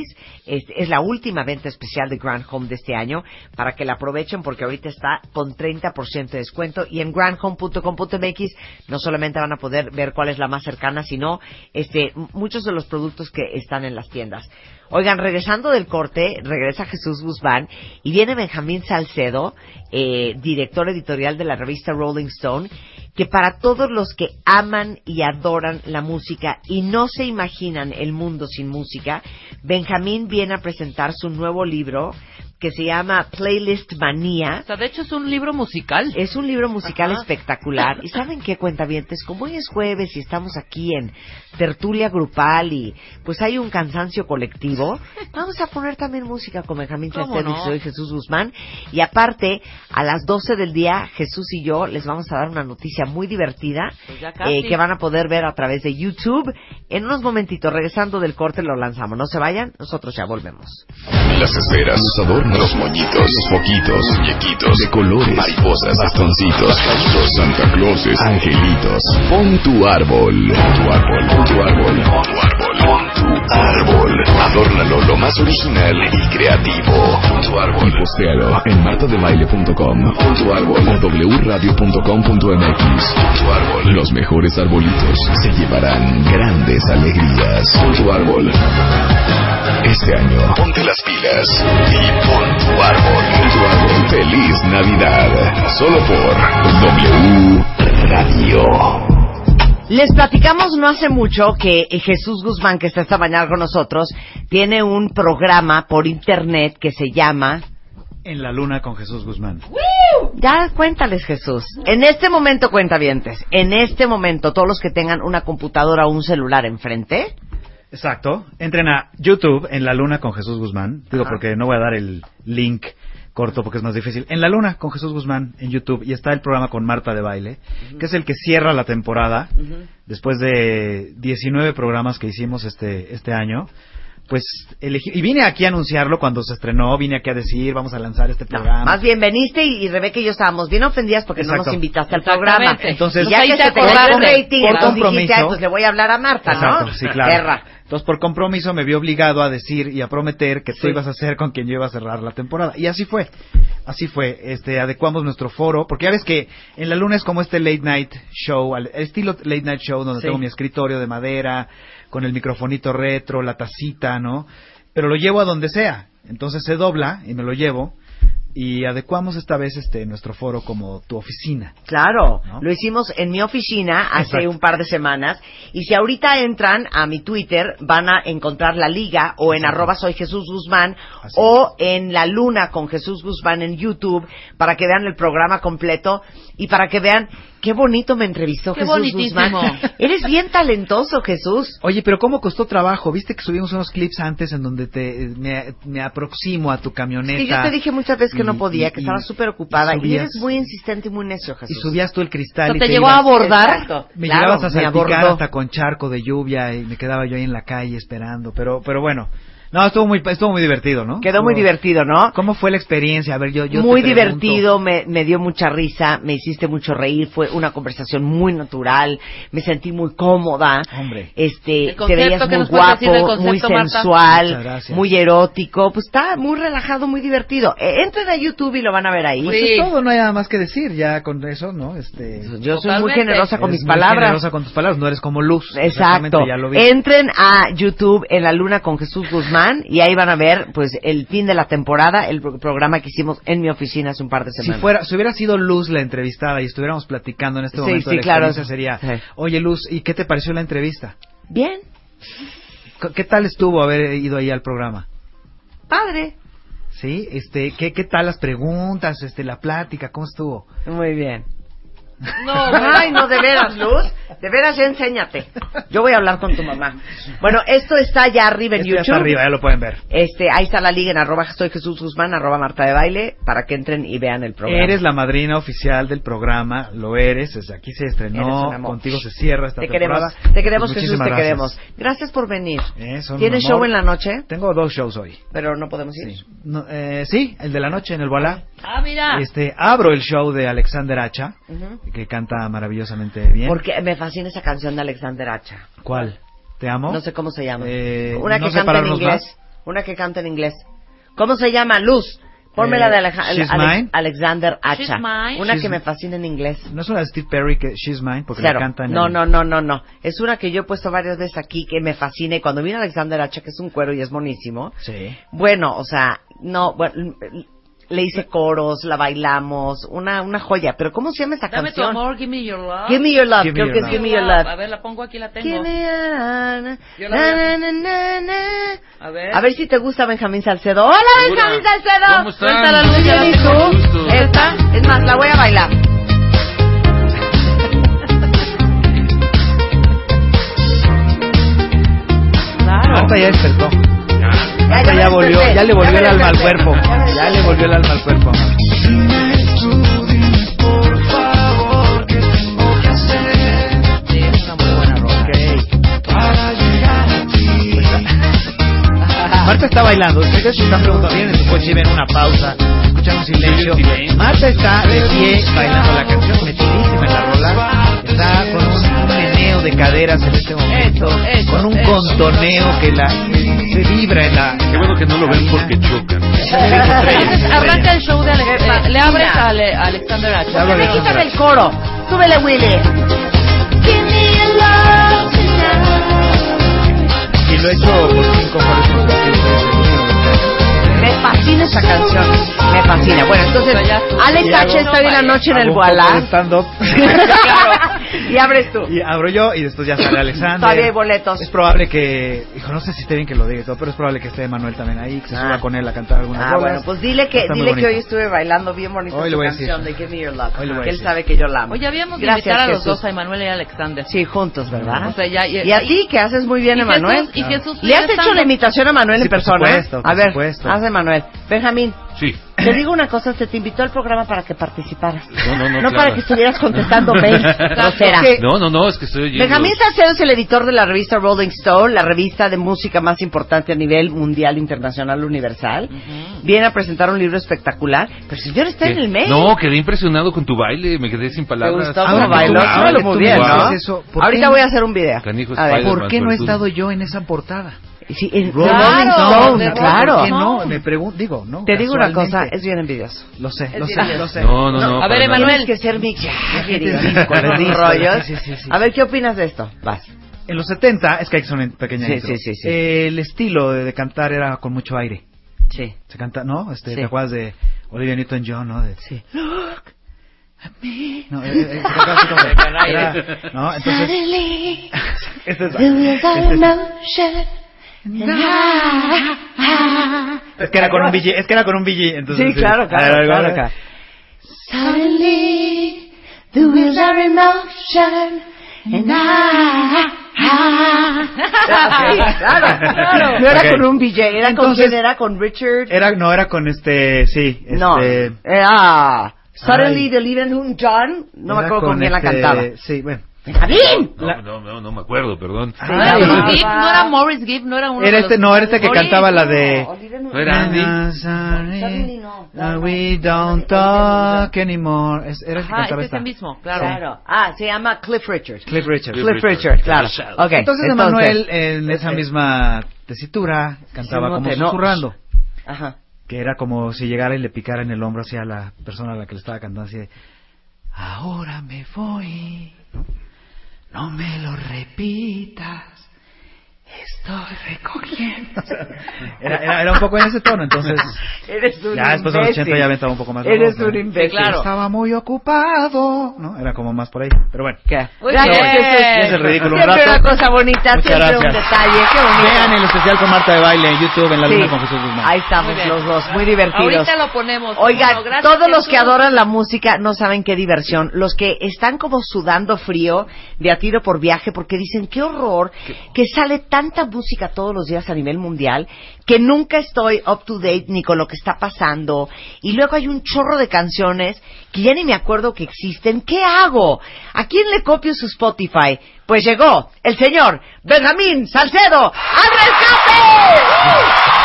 S4: Es, es la última venta especial de Grand Home de este año para que la aprovechen porque ahorita está con 30% de descuento. Y en grandhome.com.mx no solamente van a poder ver cuál es la más cercana, sino este, muchos de los productos que están en las tiendas. Oigan, regresando del corte, regresa Jesús Guzmán y viene Benjamín Salcedo, eh, director editorial de la revista Rolling Stone, que para todos los que aman y adoran la música y no se imaginan el mundo sin música, Benjamín viene a presentar su nuevo libro que se llama Playlist Manía.
S5: O sea, de hecho es un libro musical.
S4: Es un libro musical
S5: Ajá.
S4: espectacular. ¿Y saben qué, cuentavientes? Como hoy es jueves y estamos aquí en tertulia grupal y pues hay un cansancio colectivo, [LAUGHS] vamos a poner también música con Benjamín
S5: ¿Cómo
S4: Salcedo y
S5: no?
S4: soy Jesús Guzmán. Y aparte, a las 12 del día, Jesús y yo les vamos a dar una noticia muy divertida
S5: Pues
S4: eh, que van a poder ver a través de YouTube. En unos momentitos, regresando del corte, lo lanzamos. No se vayan, nosotros ya volvemos.
S2: Las esferas, los moñitos, los foquitos, muñequitos, de colores, mariposas, bastoncitos, Santa Clauses, angelitos. Pon tu árbol, pon tu árbol, pon tu árbol, pon tu árbol, pon tu árbol. Adórnalo lo más original y creativo. Pon tu árbol. Y postéalo en martadebaile.com. Pon tu árbol o wradio.com.mx. Pon tu árbol. Los mejores arbolitos se llevarán grandes alegrías. Pon tu árbol. Este año, ponte las pilas y pon tu árbol. Tu árbol. Feliz Navidad. Solo por W Radio.
S4: Les platicamos no hace mucho que eh, Jesús Guzmán, que está esta mañana con nosotros, tiene un programa por internet que se llama...
S6: En la luna con Jesús Guzmán.
S4: Ya cuéntales, Jesús. En este momento, cuentavientes, en este momento, todos los que tengan una computadora o un celular enfrente,
S6: Exacto. Entren a YouTube en la luna con Jesús Guzmán. Digo
S4: Ajá.
S6: porque no voy a dar el link corto porque es más difícil. En la luna con Jesús Guzmán en YouTube y está el programa con Marta de baile, que es el que cierra la temporada después de 19 programas que hicimos este este año. Pues elegí, y vine aquí a anunciarlo cuando se estrenó, vine aquí a decir, vamos a lanzar este programa.
S4: Más bien veniste y, y Rebeca y yo estábamos bien ofendidas porque no nos invitaste al programa.
S6: Entonces-
S4: y ya
S5: Ahí
S4: que
S5: te
S4: se te un rating,
S6: Por
S4: entonces
S6: compromiso.
S4: dijiste, "Ay, pues le voy a hablar a Marta,
S6: Exacto,
S4: ¿no?
S6: sí, claro. Entonces, por compromiso, me vi obligado a decir y a prometer que tú
S4: Sí.
S6: ibas a ser con quien yo iba a cerrar la temporada. Y así fue. Así fue. Este, adecuamos nuestro foro. Porque ya ves que en la luna es como este late night show, al estilo late night show, donde
S4: Sí.
S6: tengo mi escritorio de madera, con el microfonito retro, la tacita, ¿no? Pero lo llevo a donde sea. Entonces se dobla y me lo llevo. Y adecuamos esta vez este nuestro foro como tu oficina.
S4: Claro,
S6: ¿No?
S4: lo hicimos en mi oficina hace
S6: Exacto.
S4: un par de semanas y si ahorita entran a mi Twitter van a encontrar la liga o en arroba soy Jesús Guzmán
S6: Así
S4: o en la luna con Jesús Guzmán en YouTube para que vean el programa completo y para que vean qué bonito me entrevistó
S5: Qué
S4: Jesús
S5: bonitísimo.
S4: Guzmán. [LAUGHS] Eres bien talentoso Jesús.
S6: Oye, pero ¿cómo costó trabajo? ¿Viste que subimos unos clips antes en donde te me, me aproximo a tu camioneta?
S4: Sí, yo te dije muchas veces que
S6: y-
S4: no podía,
S6: y-
S4: que
S6: y-
S4: estaba súper ocupada
S6: y
S4: y,
S6: subías-
S4: eres muy insistente y muy necio
S6: Y
S4: Jesús.
S6: subías tú el cristal y
S5: te
S6: te
S5: llegó
S6: ibas-
S5: a abordar.
S4: Exacto.
S6: Me
S4: Claro,
S6: llegabas a salpicar hasta con charco de lluvia y me quedaba yo ahí en la calle esperando. Pero, pero bueno, no, estuvo muy, estuvo muy divertido, ¿no?
S4: Quedó muy divertido, ¿no?
S6: ¿Cómo fue la experiencia? A ver, yo, yo
S4: muy divertido, me, me dio mucha risa, me hiciste mucho reír, fue una conversación muy natural, me sentí muy cómoda.
S6: Hombre.
S4: Este,
S5: El
S4: te
S5: concepto,
S4: veías
S5: ¿qué
S4: muy guapo, muy
S5: concepto?
S6: Muchas
S4: sensual, muy erótico, pues está muy relajado, muy divertido. Eh, entren a YouTube y lo van a ver ahí.
S6: Pues
S5: Sí.
S6: es todo, no hay nada más que decir ya con eso, ¿no? Este,
S4: Yo soy muy generosa con
S6: eres
S4: mis
S6: muy
S4: palabras.
S6: generosa con tus palabras, no eres como Luz.
S4: Exacto.
S6: Ya lo vi.
S4: Entren a YouTube en la luna con Jesús Guzmán y ahí van a ver pues el fin de la temporada, el pro- programa que hicimos en mi oficina hace un par de
S6: Si
S4: semanas.
S6: fuera, si hubiera sido Luz la entrevistada y estuviéramos platicando en este
S4: Sí,
S6: momento
S4: sí,
S6: la
S4: claro.
S6: sería,
S4: Sí.
S6: oye Luz, ¿y qué te pareció la entrevista?
S4: Bien,
S6: ¿Qué- ¿Qué tal estuvo haber ido ahí al programa?
S4: padre.
S6: Sí, este, ¿qué, qué tal las preguntas, este, la plática, cómo estuvo?
S4: Muy bien.
S5: No,
S4: Ay, no, de veras, Luz. De veras, ya enséñate. Yo voy a hablar con tu mamá. Bueno, esto está ya arriba en
S6: Esto ya
S4: YouTube.
S6: está arriba, ya lo pueden ver.
S4: Este, ahí está la liga en arroba soy Jesús Guzmán, arroba Marta de Baile, para que entren y vean el programa.
S6: Eres la madrina oficial del programa, lo eres, desde aquí se estrenó, contigo se cierra esta
S4: Te queremos,
S6: temporada.
S4: te queremos
S6: Pues
S4: Jesús, te queremos.
S6: gracias.
S4: Por venir.
S6: Eh,
S4: ¿Tienes show en la noche?
S6: Tengo dos shows hoy.
S4: Pero no podemos ir.
S6: Sí, No, eh, sí el de la noche en el Voilà.
S5: Ah, mira.
S6: Este, abro el show de Alexander Hacha. Que canta maravillosamente bien.
S4: Porque me fascina esa canción de Alexander Hacha.
S6: ¿Cuál? ¿Te amo?
S4: No sé cómo se llama.
S6: Eh,
S4: una
S6: no
S4: que canta en inglés.
S6: más.
S4: Una que canta en inglés. ¿Cómo se llama? Luz. Ponme
S6: Eh,
S4: la de Aleja-
S6: She's
S4: Ale-. Alexander Hacha.
S5: She's Mine.
S4: Una
S6: She's-
S4: que me fascina en inglés.
S6: No es una de Steve Perry que She's Mine, porque
S4: Cero.
S6: la canta en
S4: No,
S6: el-
S4: no, no, no, no. Es una que yo he puesto varias veces aquí que me fascina y cuando viene Alexander Hacha, que es un cuero y es monísimo.
S6: Sí.
S4: Bueno, o sea, no, bueno, le hice coros, la bailamos, una, una joya. Pero ¿cómo se llama esa
S5: Dame tu
S4: canción?
S5: amor, give me your love.
S4: Give me your love,
S6: Give
S4: creo
S6: your
S4: que es
S6: love.
S4: Give me your love.
S5: A ver, la pongo aquí, la tengo.
S4: Give me your love.
S5: Yo la
S4: Na, na, na.
S5: A ver.
S4: A ver si te gusta Benjamín Salcedo. ¡Hola,
S5: Segura.
S4: Benjamín Salcedo!
S5: ¿Cómo
S4: tú?
S5: Gusto.
S4: Esta, es más, la voy a bailar. Claro.
S6: Marta ya despertó.
S4: Ya,
S6: Marta
S4: me
S6: ya volvió, ya le volvió
S4: me
S6: el alma al cuerpo.
S4: Ya me
S6: Ya le volvió el alma al cuerpo. Marta está bailando. Ustedes se están preguntando, vienen en su coche y ven una pausa, escuchan un silencio. Marta está de pie bailando la canción, metidísima en la rola. Está de caderas en este momento,
S5: Eso, eso,
S6: con un
S5: eso.
S6: contoneo que la que se vibra en la.
S19: Qué bueno que no lo ven porque chocan.
S5: Entonces, [LAUGHS] arranca el show de eh, le abres a, Ale- a Alexander Hacha.
S6: Hablo de
S4: Me quitan
S6: Alexander.
S4: el coro. Súbele, Willy.
S6: Y lo he hecho por cinco horas
S4: fascina esa canción. Me fascina. Bueno, entonces, H.
S6: hago-
S4: está hoy en la noche en el
S6: de stand-up. [LAUGHS] [LAUGHS]
S4: Y abres tú.
S6: Y abro yo y después ya sale Alexander.
S4: Todavía hay boletos.
S6: Es probable que, hijo, no sé si esté bien que lo diga y todo, pero es probable que esté Manuel también ahí, que se
S4: Ah.
S6: suba con él a cantar algunas
S4: Ah, bueno, pues dile que, dile que hoy estuve bailando bien bonito
S6: Hoy decir.
S4: canción de Give Me Your Love.
S6: Hoy
S4: él
S6: decir.
S4: sabe que yo la amo.
S5: Oye, habíamos de
S4: Gracias,
S5: invitar a los
S4: Jesús.
S5: dos, a Emanuel y a Alexander.
S4: Sí, juntos, ¿verdad?
S5: O sea, ya,
S4: y a ti, que haces muy bien,
S5: y
S4: Emanuel.
S5: Jesús- y Jesús
S4: ¿Le has hecho la imitación a Manuel en
S6: por
S4: persona?
S6: supuesto,
S4: a ver, haz de Manuel. Benjamín.
S19: Sí.
S4: Te digo una cosa, se te invitó al programa para que participaras.
S19: No, no, no.
S4: No
S19: claro.
S4: para que estuvieras contestando [LAUGHS] mails.
S19: No, no, no, es que estoy oyendo.
S4: Benjamín Salcedo es el editor de la revista Rolling Stone, la revista de música más importante a nivel mundial, internacional, universal. Viene a presentar un libro espectacular. Pero señor está
S19: ¿Qué?
S4: en el mail.
S19: No, quedé impresionado con tu baile, me quedé sin
S4: ¿Te
S19: palabras.
S4: gustó
S19: Ah,
S4: bailó? Súbelo muy bien, Ahorita voy a hacer un video.
S19: Canijo
S4: A ver,
S19: Spider-Man,
S6: ¿Por qué no he estado yo en esa portada?
S4: Sí, en
S6: Rolling
S4: Claro,
S6: Stone, claro. ¿Por qué no? Me pregunto, digo, ¿no?
S4: Te digo una cosa, es bien envidioso.
S6: Lo sé,
S4: Es
S6: lo sé, lo sé.
S19: No, no, no.
S5: A ver. Emanuel.
S4: Que ser mi [LAUGHS] rollos. A ver, ¿qué opinas de esto? Vas.
S6: En los 70, es que hay que hacer una pequeña
S4: Sí,
S6: intro.
S4: sí, sí, sí.
S6: El estilo de, de cantar era con mucho aire.
S4: Sí.
S6: Se canta, ¿no? Este,
S4: Sí.
S6: ¿Te acuerdas de Olivia Newton-John, no? De,
S4: Sí.
S6: No, eh, [LAUGHS] eh, se cantaba así como de- era- ¿no? Entonces, [LAUGHS] este es, que era con un BG, es que era con un BG, entonces
S4: Sí, claro, claro,
S6: A ver,
S4: claro,
S6: a ver.
S4: claro.
S12: Suddenly, the wheels are in motion, and I, [LAUGHS]
S4: Sí, claro, claro. No era
S6: Ok.
S4: con un BJ, era con
S6: Entonces-
S4: quién era con Richard.
S6: Era, no, era con este, sí, este,
S4: no, era Suddenly
S6: Ay.
S4: the Living John. No me acuerdo con, quién la
S6: este,
S4: cantaba.
S6: Sí, bueno.
S4: ¡Benjamín!
S19: No, no, no, no me acuerdo, perdón.
S5: ¿No era
S6: Ay.
S5: Morris Gibb? ¿No era Morris Gibb? ¿No era uno
S6: Era
S5: de
S6: este,
S5: los-
S6: no, era este que
S5: Morris-
S6: cantaba la de...
S19: ¿No era Andy?
S4: No.
S6: Uh, we don't talk anymore. Es- era el que
S5: Ajá,
S6: cantaba
S5: este es el mismo, claro.
S4: Claro. Ah, se llama Cliff Richard.
S6: Cliff Richard.
S4: Cliff Richard, claro. Ok,
S6: entonces, Emanuel, en esa
S4: este,
S6: misma tesitura, cantaba
S4: Sí, no
S6: como
S4: no.
S6: susurrando.
S4: Ajá.
S6: Que era como si llegara y le picara en el hombro hacia la persona a la que le estaba cantando así de... Ahora me voy, no me lo repitas, estoy recogiendo. O [LAUGHS] sea, era, era, era un poco en ese tono, entonces... [LAUGHS]
S4: Eres un
S6: Ya después de los
S4: imbécil.
S6: 80 ya me estaba un poco más...
S4: Eres un
S6: ¿no?
S4: imbécil.
S5: claro.
S6: Estaba muy ocupado, ¿no? Era como más por ahí, pero bueno.
S4: ¿Qué?
S5: Muy
S4: Gracias,
S5: bien.
S4: Jesús.
S6: Ya es el ridículo un
S4: Siempre
S6: rato.
S4: una cosa bonita,
S6: Muchas
S4: siempre un
S6: gracias.
S4: detalle. Qué bonito.
S6: Vean el especial con Marta de Baile en YouTube, en la
S4: Sí.
S6: luna con Jesús Guzmán.
S4: Ahí estamos los dos, muy divertidos.
S5: Ahorita lo ponemos.
S4: Oigan,
S5: Bueno, gracias,
S4: todos los que adoran la música no saben qué diversión. Los que están como sudando frío de a tiro por viaje porque dicen qué horror que sale tanta música todos los días a nivel mundial que nunca estoy up to date ni con lo que está pasando. Y luego hay un chorro de canciones que ya ni me acuerdo que existen. ¿Qué hago? ¿A quién le copio su Spotify? Pues llegó el señor Benjamín Salcedo al rescate.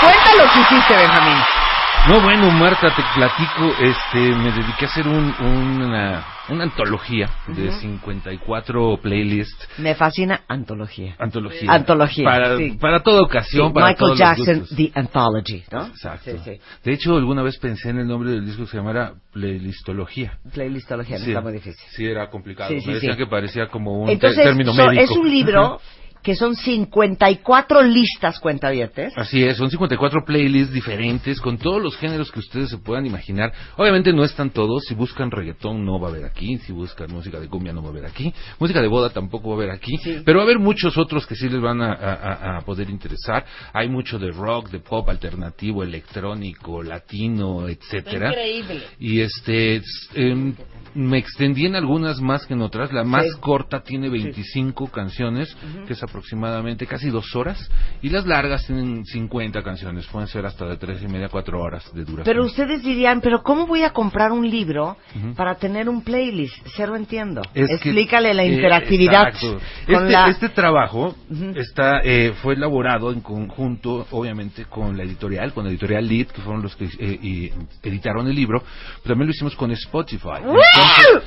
S4: Cuenta lo que hiciste, Benjamín.
S19: No, bueno, Marta, te platico, este, me dediqué a hacer un, una, una antología de 54 playlists.
S4: Me fascina antología.
S19: Antología.
S4: Antología,
S19: Para,
S4: sí.
S19: para toda ocasión,
S4: Sí,
S19: para
S4: Michael
S19: todos
S4: Jackson. The Anthology, ¿no?
S19: Exacto.
S4: Sí.
S19: De hecho, alguna vez pensé en el nombre del disco que se llamara Playlistología.
S4: Playlistología, no está muy difícil.
S19: Sí, era complicado. Me decían que parecía como un
S4: Entonces,
S19: término
S4: so-
S19: médico.
S4: es un libro que son 54 listas cuentavientes.
S19: Así es, son 54 playlists diferentes con todos los géneros que ustedes se puedan imaginar. Obviamente no están todos, si buscan reggaetón no va a haber aquí, si buscan música de cumbia no va a haber aquí, música de boda tampoco va a haber aquí, pero va a haber muchos otros que sí les van a, a- a poder interesar. Hay mucho de rock, de pop alternativo, electrónico, latino, etcétera.
S5: Increíble.
S19: Y este, em, me extendí en algunas más que en otras. La más
S4: Sí.
S19: corta tiene 25 canciones, que es aproximadamente casi dos horas. Y las largas tienen 50 canciones. Pueden ser hasta de tres y media, cuatro horas de duración.
S4: Pero ustedes dirían, ¿pero cómo voy a comprar un libro para tener un playlist? Cero entiendo.
S19: Es que-
S4: Explícale la
S19: eh,
S4: interactividad
S19: exacto.
S4: Con
S19: este,
S4: la...
S19: este trabajo está eh, fue elaborado en conjunto, obviamente, con la editorial, con la editorial Lead, que fueron los que eh, y editaron el libro. Pero también lo hicimos con Spotify. Entonces,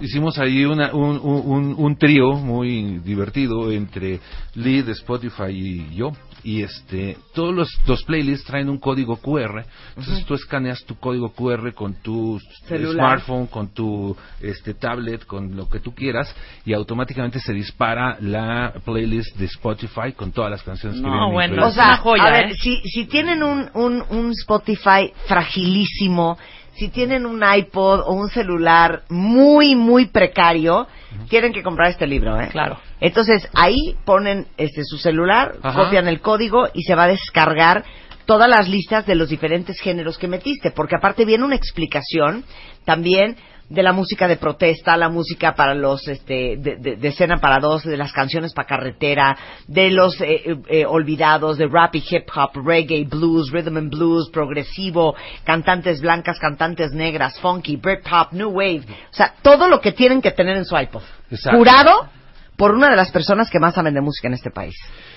S19: hicimos ahí una, un, un, un- un trío muy divertido entre Lead, Spotify y yo. Y este, todos los, los playlists traen un código QR. Entonces tú escaneas tu código QR con tu
S4: Celular.
S19: smartphone, con tu este, tablet, con lo que tú quieras, y automáticamente se dispara la playlist de Spotify con todas las canciones que
S5: No,
S19: vienen
S5: bueno.
S4: O sea,
S5: joya,
S4: a ver,
S5: ¿eh?
S4: si, si tienen un, un, un Spotify fragilísimo, si tienen un iPod o un celular muy, muy precario, tienen que comprar este libro, ¿eh?
S5: Claro.
S4: Entonces, ahí ponen este su celular,
S19: Ajá.
S4: copian el código y se va a descargar todas las listas de los diferentes géneros que metiste, porque aparte viene una explicación también de la música de protesta, la música para los, este, de, de, para dos, de las canciones para carretera, de los eh, eh, eh, olvidados, de rap y hip hop, reggae, blues, rhythm and blues, progresivo, cantantes blancas, cantantes negras, funky, Britpop, new wave, o sea, todo lo que tienen que tener en su iPod.
S19: Exacto.
S4: Curado por una de las personas que más saben de música en este país.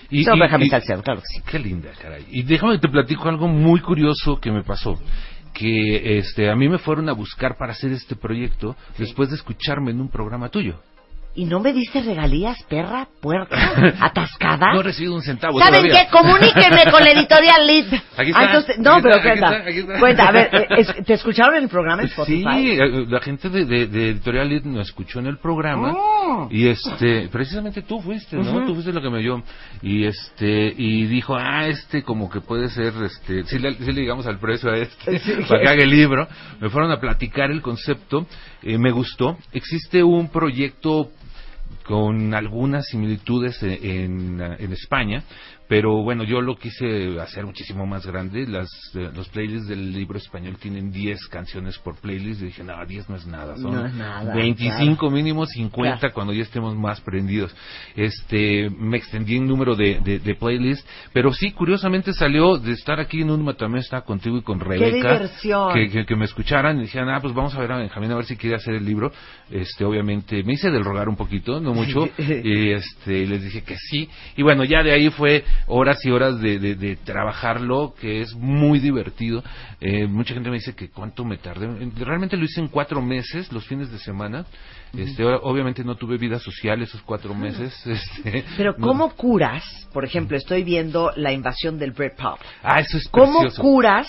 S19: Y- y-
S4: Benjamín
S19: y-
S4: Salcedo, claro que sí.
S19: Qué linda, caray. Y déjame te platico algo muy curioso que me pasó. Que este, a mí me fueron a buscar para hacer este proyecto después de escucharme en un programa tuyo.
S4: ¿Y no me diste regalías, perra, puerca, [LAUGHS] atascada?
S19: No he recibido un centavo
S4: ¿Saben
S19: todavía.
S4: qué? Comuníquenme con la editorial Lead. [LAUGHS]
S19: Aquí está,
S4: Ah, entonces- no,
S19: aquí
S4: pero
S19: está, aquí
S4: cuenta.
S19: está, aquí está.
S4: Cuenta, a ver, eh, es- ¿te escucharon en el programa en Spotify?
S19: Sí, eh, la gente de, de- de Editorial Lead nos escuchó en el programa
S4: Oh.
S19: y este, precisamente tú fuiste, ¿no?
S4: Ujú.
S19: Tú fuiste lo que me dio y este y dijo, ah, este como que puede ser, este, si le, sí le digamos al precio a este [LAUGHS]
S4: Sí.
S19: para que haga el libro. Me fueron a platicar el concepto, eh, me gustó. Existe un proyecto con algunas similitudes en, en, en España, pero bueno, yo lo quise hacer muchísimo más grande. Las, eh, los playlists del libro español tienen 10 canciones por playlist. Y dije, no, 10 no es nada, son
S4: No es nada,
S19: 25
S4: claro.
S19: mínimo, 50
S4: Claro.
S19: cuando ya estemos más prendidos. Este, me extendí en número de, de, de playlists, pero sí, curiosamente salió de estar aquí en un también estaba contigo y con Rebeca. Que, que, que me escucharan y dijeran, ah, pues vamos a ver a Benjamín a ver si quiere hacer el libro. Este, obviamente, me hice del rogar un poquito, no mucho, [LAUGHS] y este, les dije que sí. Y bueno, ya de ahí fue horas y horas de, de, de trabajarlo, que es muy divertido. Eh, mucha gente me dice que cuánto me tardé. Realmente lo hice en cuatro meses, los fines de semana. Este, obviamente no tuve vida social esos cuatro meses. [LAUGHS] Este,
S4: Pero
S19: no-
S4: ¿cómo curas? Por ejemplo, estoy viendo la invasión del Britpop.
S19: Ah, eso es
S4: ¿Cómo
S19: precioso.
S4: curas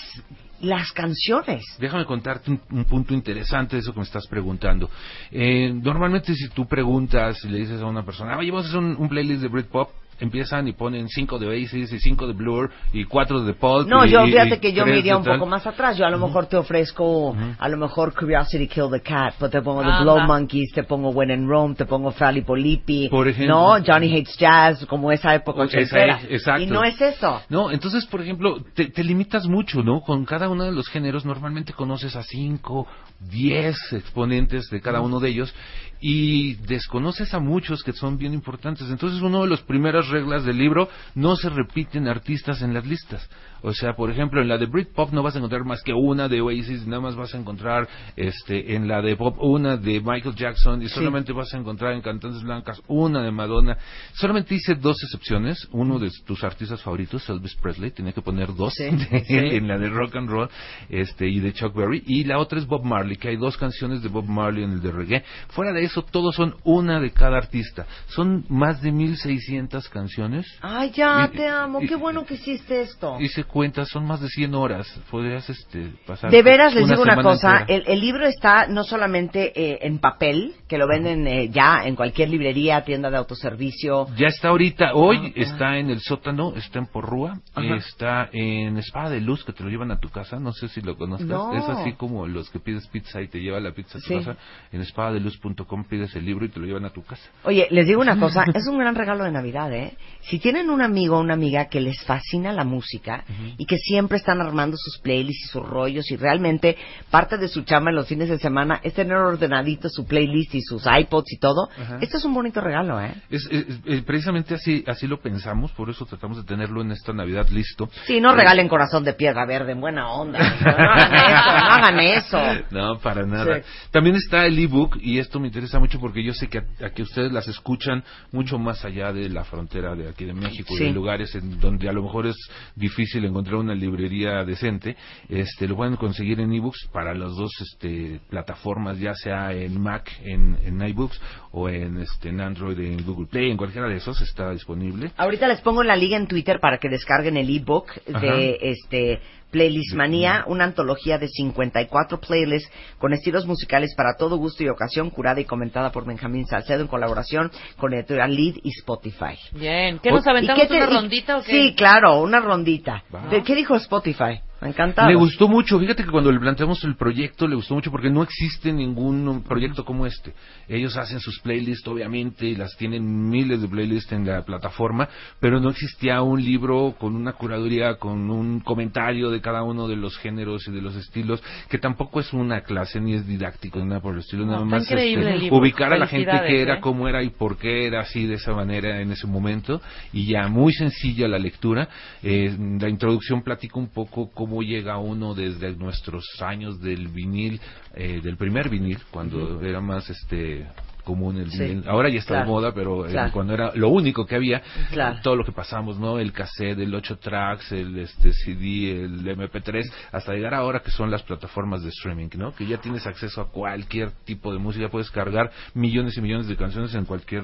S4: las canciones?
S19: Déjame contarte un, un punto interesante de eso que me estás preguntando. Eh, normalmente si tú preguntas y le dices a una persona, ah, oye, vamos a hacer un, un playlist de Britpop, empiezan y ponen cinco de Oasis y cinco de Blur y cuatro de Pulp.
S4: No,
S19: y-
S4: yo fíjate
S19: y
S4: que yo me iría un poco más atrás. Yo a lo mejor te ofrezco, a lo mejor Curiosity Killed the Cat, pero te pongo The
S19: Ajá.
S4: Blow Monkeys, te pongo When in Rome, te pongo Fally Polipi,
S19: Por ejemplo.
S4: no, Johnny Hates Jazz, como esa época ochentera.
S19: es, exacto.
S4: Y no es eso.
S19: No, entonces, por ejemplo, te, te limitas mucho, ¿no? Con cada uno de los géneros normalmente conoces a cinco, diez exponentes de cada uno de ellos y desconoces a muchos que son bien importantes. Entonces, una de las primeras reglas del libro, no se repiten artistas en las listas. O sea, por ejemplo, en la de Britpop no vas a encontrar más que una de Oasis, nada más vas a encontrar este en la de pop una de Michael Jackson y
S4: Sí.
S19: solamente vas a encontrar en Cantantes Blancas una de Madonna. Solamente hice dos excepciones, uno de tus artistas favoritos, Elvis Presley, tenía que poner dos
S4: Sí, [LAUGHS]
S19: de
S4: sí.
S19: él en la de rock and roll este y de Chuck Berry y la otra es Bob Marley, que hay dos canciones de Bob Marley en el de reggae. Fuera de eso, todos son una de cada artista. Son más de 1600 canciones.
S4: Ay, ya,
S19: Y-
S4: te amo.
S19: y-
S4: Qué bueno que hiciste esto.
S19: Hice cuentas, son más de 100 horas. Podrías este, pasar.
S4: De veras les digo una cosa, el, el libro está no solamente eh, en papel, que lo venden eh, ya en cualquier librería, tienda de autoservicio.
S19: Ya está ahorita, hoy
S4: Ah, ah.
S19: está en el sótano, está en Porrúa,
S4: Ajá.
S19: está en Espada de Luz, que te lo llevan a tu casa, no sé si lo conozcas,
S4: No.
S19: es así como los que pides pizza y te lleva la pizza a tu
S4: Sí.
S19: casa, en espadadeluz.com pides el libro y te lo llevan a tu casa.
S4: Oye, les digo una [LAUGHS] cosa, es un gran regalo de Navidad, ¿eh? Si tienen un amigo o una amiga que les fascina la música y que siempre están armando sus playlists y sus rollos y realmente parte de su chamba en los fines de semana es tener ordenadito su playlist y sus iPods y todo, esto es un bonito regalo, ¿eh?
S19: Es, es- es- precisamente así así lo pensamos, por eso tratamos de tenerlo en esta Navidad listo.
S4: Sí, no
S19: Eh,
S4: regalen corazón de piedra verde en buena onda. [LAUGHS] No hagan eso, no hagan eso.
S19: No, para nada.
S4: Sí.
S19: También está el ebook y esto me interesa mucho porque yo sé que a, a que ustedes las escuchan mucho más allá de la frontera de aquí de México
S4: Sí.
S19: y de lugares en donde a lo mejor es difícil encontrar una librería decente. Este lo pueden conseguir en ebooks para las dos este, plataformas, ya sea en Mac en, en iBooks o en este en Android en Google Play, en cualquiera de esos está disponible.
S4: Ahorita les pongo la liga en Twitter para que descarguen el ebook
S19: Ajá.
S4: de este Playlist Manía, una antología de 54 playlists con estilos musicales para todo gusto y ocasión, curada y comentada por Benjamín Salcedo en colaboración con Editorial Lead y Spotify.
S5: Bien. ¿Qué nos aventamos
S4: ¿y qué te-
S5: una
S4: y-
S5: rondita o qué?
S4: Sí, claro, una rondita.
S19: Va.
S4: ¿De ¿Qué dijo Spotify? Encantado.
S19: Le gustó mucho, fíjate que cuando le planteamos el proyecto le gustó mucho porque no existe ningún proyecto como este. Ellos hacen sus playlists obviamente y las tienen miles de playlists en la plataforma, pero no existía un libro con una curaduría, con un comentario de cada uno de los géneros y de los estilos, que tampoco es una clase ni es didáctico ni nada por el estilo,
S5: No,
S19: nada más este,
S5: el libro.
S19: ubicar a la gente que era,
S5: ¿eh?
S19: cómo era y por qué era así de esa manera en ese momento y ya muy sencilla la lectura. Eh, la introducción platica un poco cómo llega uno desde nuestros años del vinil, eh, del primer vinil, cuando era más este común el
S4: Sí,
S19: vinil. Ahora ya está
S4: claro,
S19: de moda, pero eh, cuando era lo único que había,
S4: Claro.
S19: todo lo que pasamos, ¿no? El cassette, el 8 tracks, el este CD, el MP3, hasta llegar ahora que son las plataformas de streaming, ¿no? Que ya tienes acceso a cualquier tipo de música, puedes cargar millones y millones de canciones en cualquier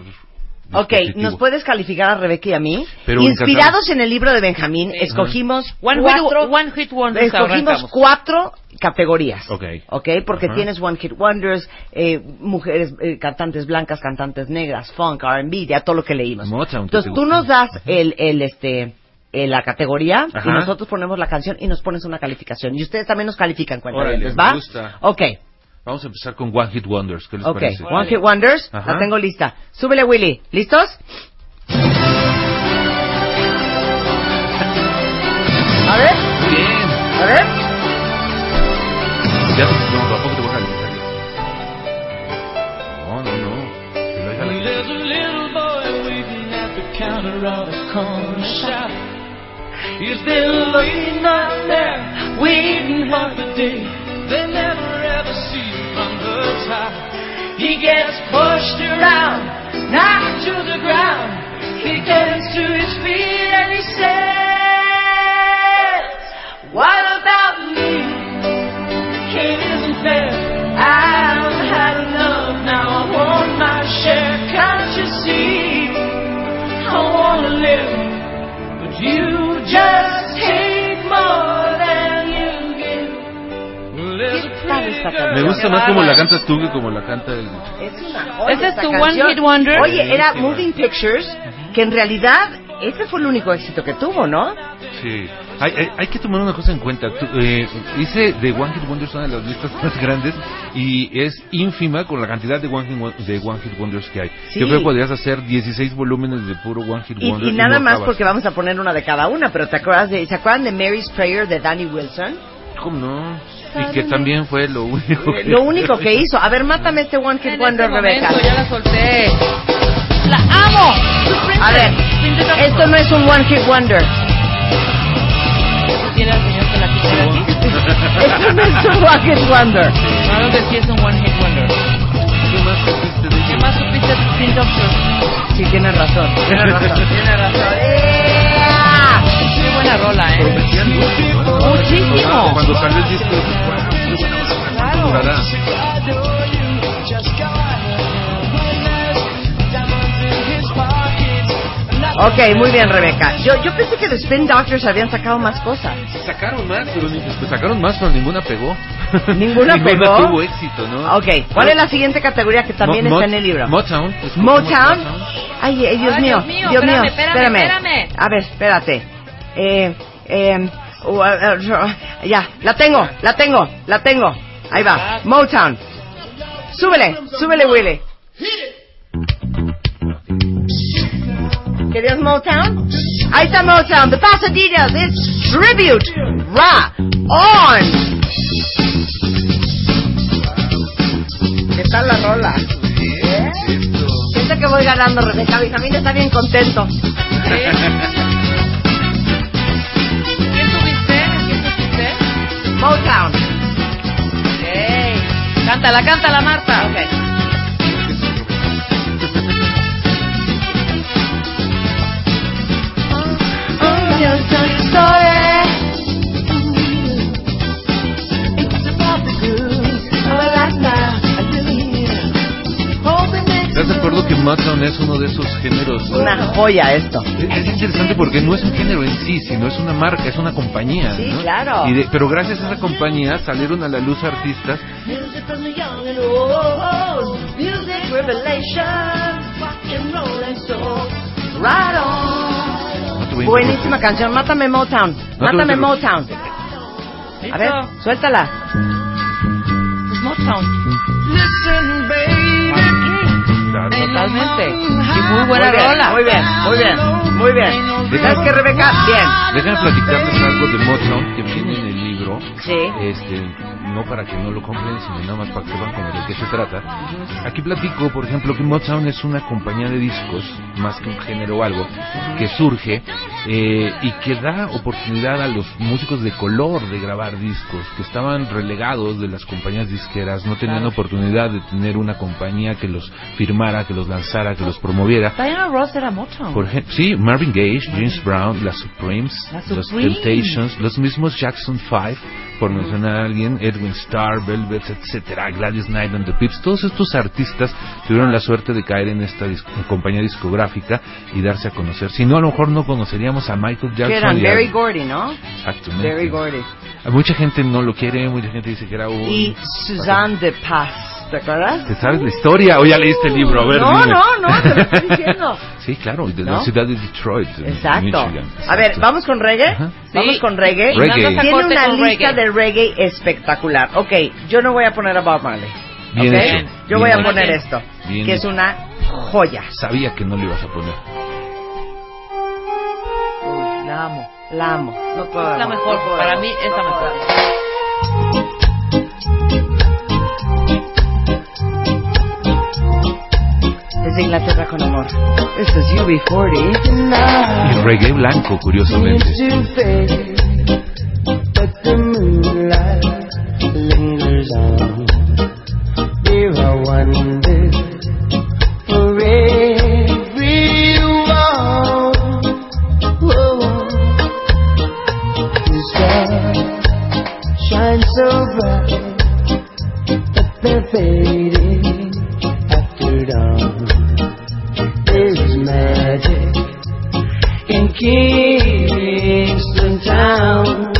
S4: Ok. ¿nos puedes calificar a Rebeca y a mí?
S19: Pero
S4: Inspirados en el libro de Benjamín, escogimos
S5: One
S4: cuatro,
S5: hit, one hit wonders
S4: escogimos
S5: arrancamos.
S4: cuatro categorías.
S19: Ok.
S4: ¿ok? Porque
S19: Ajá.
S4: tienes One Hit Wonders, eh, mujeres, eh, cantantes blancas, cantantes negras, funk, R&B, ya todo lo que leímos.
S19: Motown, ¿qué
S4: Entonces tú nos das el, el este, eh, la categoría
S19: Ajá.
S4: y nosotros ponemos la canción y nos pones una calificación. Y ustedes también nos califican,
S19: Órale,
S4: cuéntales,
S19: me
S4: ¿va?
S19: gusta.
S4: Ok,
S19: Vamos a empezar con One Hit Wonders, ¿qué les
S4: ok.
S19: parece?
S4: One Hit Wonders,
S19: Ajá.
S4: la tengo lista. Súbele, Willy. ¿Listos? A ver,
S19: bien.
S4: a ver.
S19: Ya no, tampoco te voy a calificar. No, no, no.
S10: The the. He's been waiting out there, waiting half a day. They never ever see from the top. He gets pushed around, knocked to the ground. He gets to his feet and he says, What girl.
S19: Me gusta más como la cantas tú que como la canta el...
S4: Es una joya
S5: ¿Ese es tu
S4: canción.
S5: One Hit Wonder?
S4: Oye, era. Moving Pictures, que en realidad ese fue el único éxito que tuvo, ¿no?
S19: Sí. Hay, hay, hay que tomar una cosa en cuenta. Tú, eh, hice de One Hit Wonders una de las listas [LAUGHS] más grandes y es ínfima con la cantidad de One Hit, de One Hit Wonders que hay.
S4: Sí.
S19: Yo creo que podrías hacer 16 volúmenes de puro One Hit
S4: Y,
S19: Wonder.
S4: y nada
S19: no
S4: más
S19: acabas.
S4: porque vamos a poner una de cada una, pero ¿te acuerdas de, ¿se acuerdan de Mary's Prayer de Danny Wilson?
S19: ¿Cómo no? Y que también fue lo único que...
S4: Eh, Lo único que hizo. A ver, mátame este One Hit
S5: En
S4: Wonder,
S5: este
S4: Rebeca.
S5: momento, ya la solté. ¡La amo!
S4: A ver, esto no es un One Hit Wonder.
S5: ¿Tiene al señor que la quisiera aquí? [LAUGHS]
S4: Esto no es un One Hit Wonder.
S5: Que sí es un one hit wonder.
S19: ¿Qué más supiste de
S5: ¿Qué más supiste de Spin Doctor?
S4: Sí, tienes razón. Tienes razón. [LAUGHS] Tienes razón.
S5: Buena rola, ¿eh?
S19: Prometían mucho, ¿no?
S5: Muchísimo.
S19: Cuando salió el disco, ¿cuánto durará?
S4: Ok, muy bien, Rebeca. Yo, yo pensé que The Spin Doctors habían sacado más cosas.
S19: Sacaron más, pero ni- pues sacaron más, pero ninguna pegó. [LAUGHS]
S4: ¿Ninguna pegó?
S19: tuvo éxito, ¿no?
S4: Ok, ¿cuál es la siguiente categoría que también
S19: Mo-
S4: está en el libro?
S19: Motown. escogimos
S4: Motown. Ay, eh, Dios
S5: Ay,
S4: mío.
S5: Dios mío, espérame, espérame, espérame.
S4: A ver, espérate. Eh, eh, ya, la tengo, la tengo, la tengo. Ahí va. Motown. Súbele, súbele, Willy. ¿Querías Motown? Ahí está Motown. The Pasadenas is Tribute. Ra. On. ¿Qué tal la rola? Siento que voy ganando, Rebeca. Benjamín está bien contento.
S5: ¿Quién
S4: Motown.
S5: Ey. Cántala, cántala, Marta.
S4: Ok.
S12: Just a story. It's that
S19: ¿Estás de acuerdo que Motown es uno de esos géneros?
S4: Una joya esto.
S19: Es interesante porque no es un género en sí, sino es una marca, es una compañía.
S4: Sí,
S19: ¿no?
S4: claro.
S19: Y de- pero gracias a esa compañía salieron a la luz artistas. No
S4: Buenísima canción. Mátame Motown. Mátame Motown. A ver, suéltala.
S5: Pues Motown.
S10: Listen, baby.
S5: Totalmente. Y muy buena
S4: Muy bien,
S5: rola.
S4: Muy bien, muy bien, muy bien. ¿Sabes qué, Rebeca? Bien.
S19: Déjenme platicarles algo de Motown que viene en el
S4: Sí.
S19: Este, no para que no lo compren, sino nada más para que sepan como de qué se trata. Aquí platico, por ejemplo, que Motown es una compañía de discos, más que un género o algo, que surge eh, y que da oportunidad a los músicos de color de grabar discos, que estaban relegados de las compañías disqueras, no tenían
S5: Claro.
S19: oportunidad de tener una compañía que los firmara, que los lanzara, que los promoviera.
S5: Diana Ross era Motown.
S19: Por ejemplo, sí, Marvin Gaye, James Brown, las Supremes,
S5: Las
S19: los. Temptations, los mismos Jackson 5, por mencionar a alguien, Edwin Starr, Velvet, etcétera, Gladys Knight and the Pips, todos estos artistas tuvieron la suerte de caer en esta dis- en compañía discográfica y darse a conocer. Si no, a lo mejor no conoceríamos a Michael Jackson.
S4: Que eran Barry Gordy, ¿no?
S19: Exactamente.
S4: Barry Gordy.
S19: Mucha gente no lo quiere, mucha gente dice que era un...
S4: Y Suzanne de Paz. ¿Te acuerdas?
S19: ¿Te sabes la historia o ya leíste el libro? A ver,
S4: no,
S19: dime.
S4: no, no, te lo estoy diciendo. [LAUGHS]
S19: Sí, claro, de la
S4: ¿No?
S19: ciudad de Detroit,
S4: Exacto.
S19: Michigan.
S4: A ver, ¿vamos con reggae?
S19: Ajá.
S4: Vamos
S5: Sí.
S4: con reggae.
S19: Reggae.
S4: Tiene una lista
S5: reggae.
S4: de reggae espectacular. Ok, yo no voy a poner a Bob Marley.
S19: Bien
S4: ¿ok?
S19: hecho,
S4: Yo
S19: bien
S4: voy a poner esto,
S19: Bien
S4: que es
S19: hecho.
S4: una joya.
S19: Sabía que no lo ibas a poner.
S4: La amo, la amo. No puedo
S5: Es la mejor.
S4: no puedo
S5: Para mí es la mejor.
S4: Desde Inglaterra con amor. Esto es UB40.
S19: Y reggae blanco, curiosamente.
S10: But the moonlight lingers on. Kingston Town.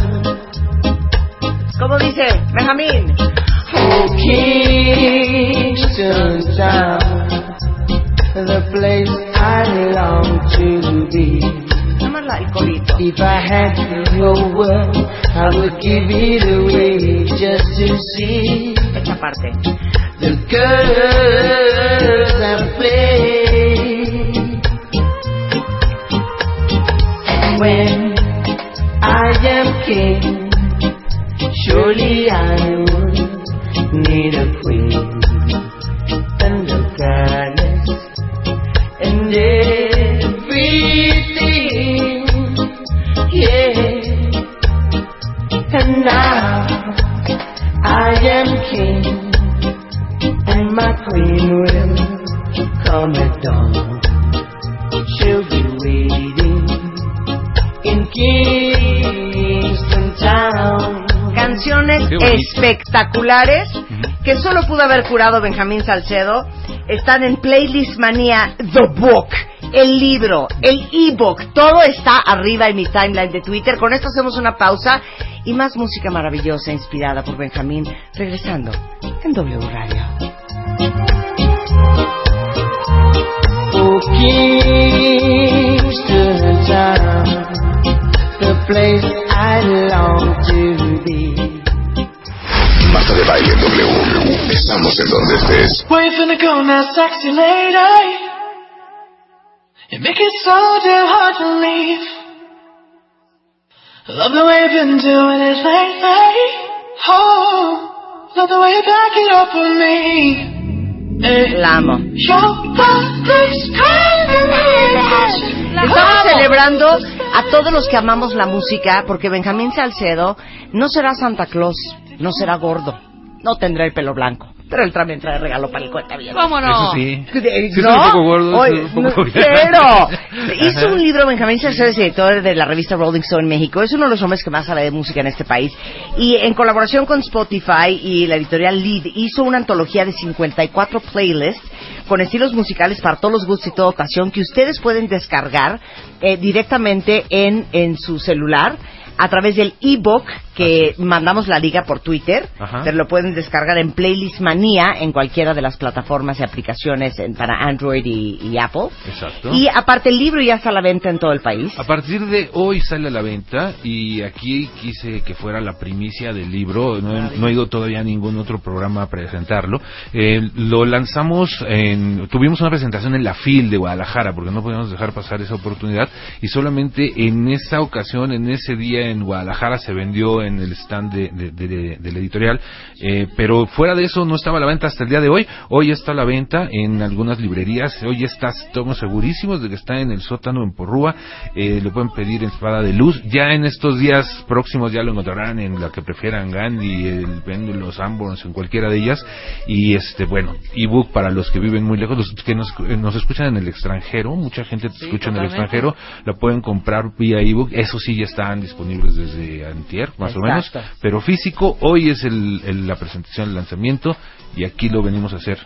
S4: ¿Cómo dice? Benjamín.
S10: Oh, Kingston Town, the place I long to be. If I had your word, I would give it away just to see
S4: Esta parte.
S10: the girls that play. When I am king, surely I would need a queen and a goddess and everything. Yeah. And now I am king, and my queen will come at dawn.
S4: Espectaculares que solo pudo haber curado Benjamín Salcedo. Están en Playlist Manía The Book, el libro, el ebook, todo está arriba en mi timeline de Twitter. Con esto hacemos una pausa y más música maravillosa inspirada por Benjamín regresando en W Radio.
S10: Oh, Kingston Town, the place I long to be.
S2: Marta de baile W. Estamos en donde estés.
S10: Where you finna go now, sexy lady? You make it so damn hard to leave. Love the way you've been doing it lately. Oh, love the way you back it up on me.
S4: La amo.
S10: Your body's calling
S4: Estamos celebrando a todos los que amamos la música porque Benjamín Salcedo no será Santa Claus, no será gordo, no tendrá el pelo blanco, pero él también trae regalo para el cuenta bien.
S5: ¿Cómo no?
S19: Eso sí. Es
S4: ¿No?
S19: un poco gordo,
S4: Oye,
S19: es un poco-
S4: no, cero. [LAUGHS] Hizo un libro, Benjamín Salcedo es director de la revista Rolling Stone en México. Es uno de los hombres que más sabe de música en este país. Y en colaboración con Spotify y la editorial Lead, hizo una antología de 54 playlists con estilos musicales para todos los gustos y toda ocasión que ustedes pueden descargar eh, directamente en, en su celular a través del ebook que mandamos la liga por Twitter,
S19: Ajá.
S4: pero lo pueden descargar en Playlist Manía en cualquiera de las plataformas y aplicaciones en- para Android y, y Apple.
S19: Exacto.
S4: Y aparte el libro ya está a la venta en todo el país.
S19: A partir de hoy sale a la venta y aquí quise que fuera la primicia del libro. No, he- no he ido todavía a ningún otro programa a presentarlo. Eh, lo lanzamos en, tuvimos una presentación en la FIL de Guadalajara porque no podíamos dejar pasar esa oportunidad y solamente en esa ocasión, en ese día en Guadalajara se vendió en el stand de, de- de- de la editorial. Eh, pero fuera de eso no estaba a la venta hasta el día de hoy. Hoy está a la venta en algunas librerías. Hoy está, estamos segurísimos de que está en el sótano en Porrúa. Eh, lo pueden pedir en Espada de Luz. Ya en estos días próximos ya lo encontrarán en la que prefieran Gandhi, el Péndulo, Sanborns, en cualquiera de ellas. Y este, bueno, ebook para los que viven muy lejos, los que nos, eh, nos escuchan en el extranjero. Mucha gente te escucha en el extranjero. La pueden comprar vía ebook. Eso sí ya están disponibles desde antier, más o menos. Pero físico, hoy es el, el- la presentación, el lanzamiento. Y aquí lo venimos a hacer.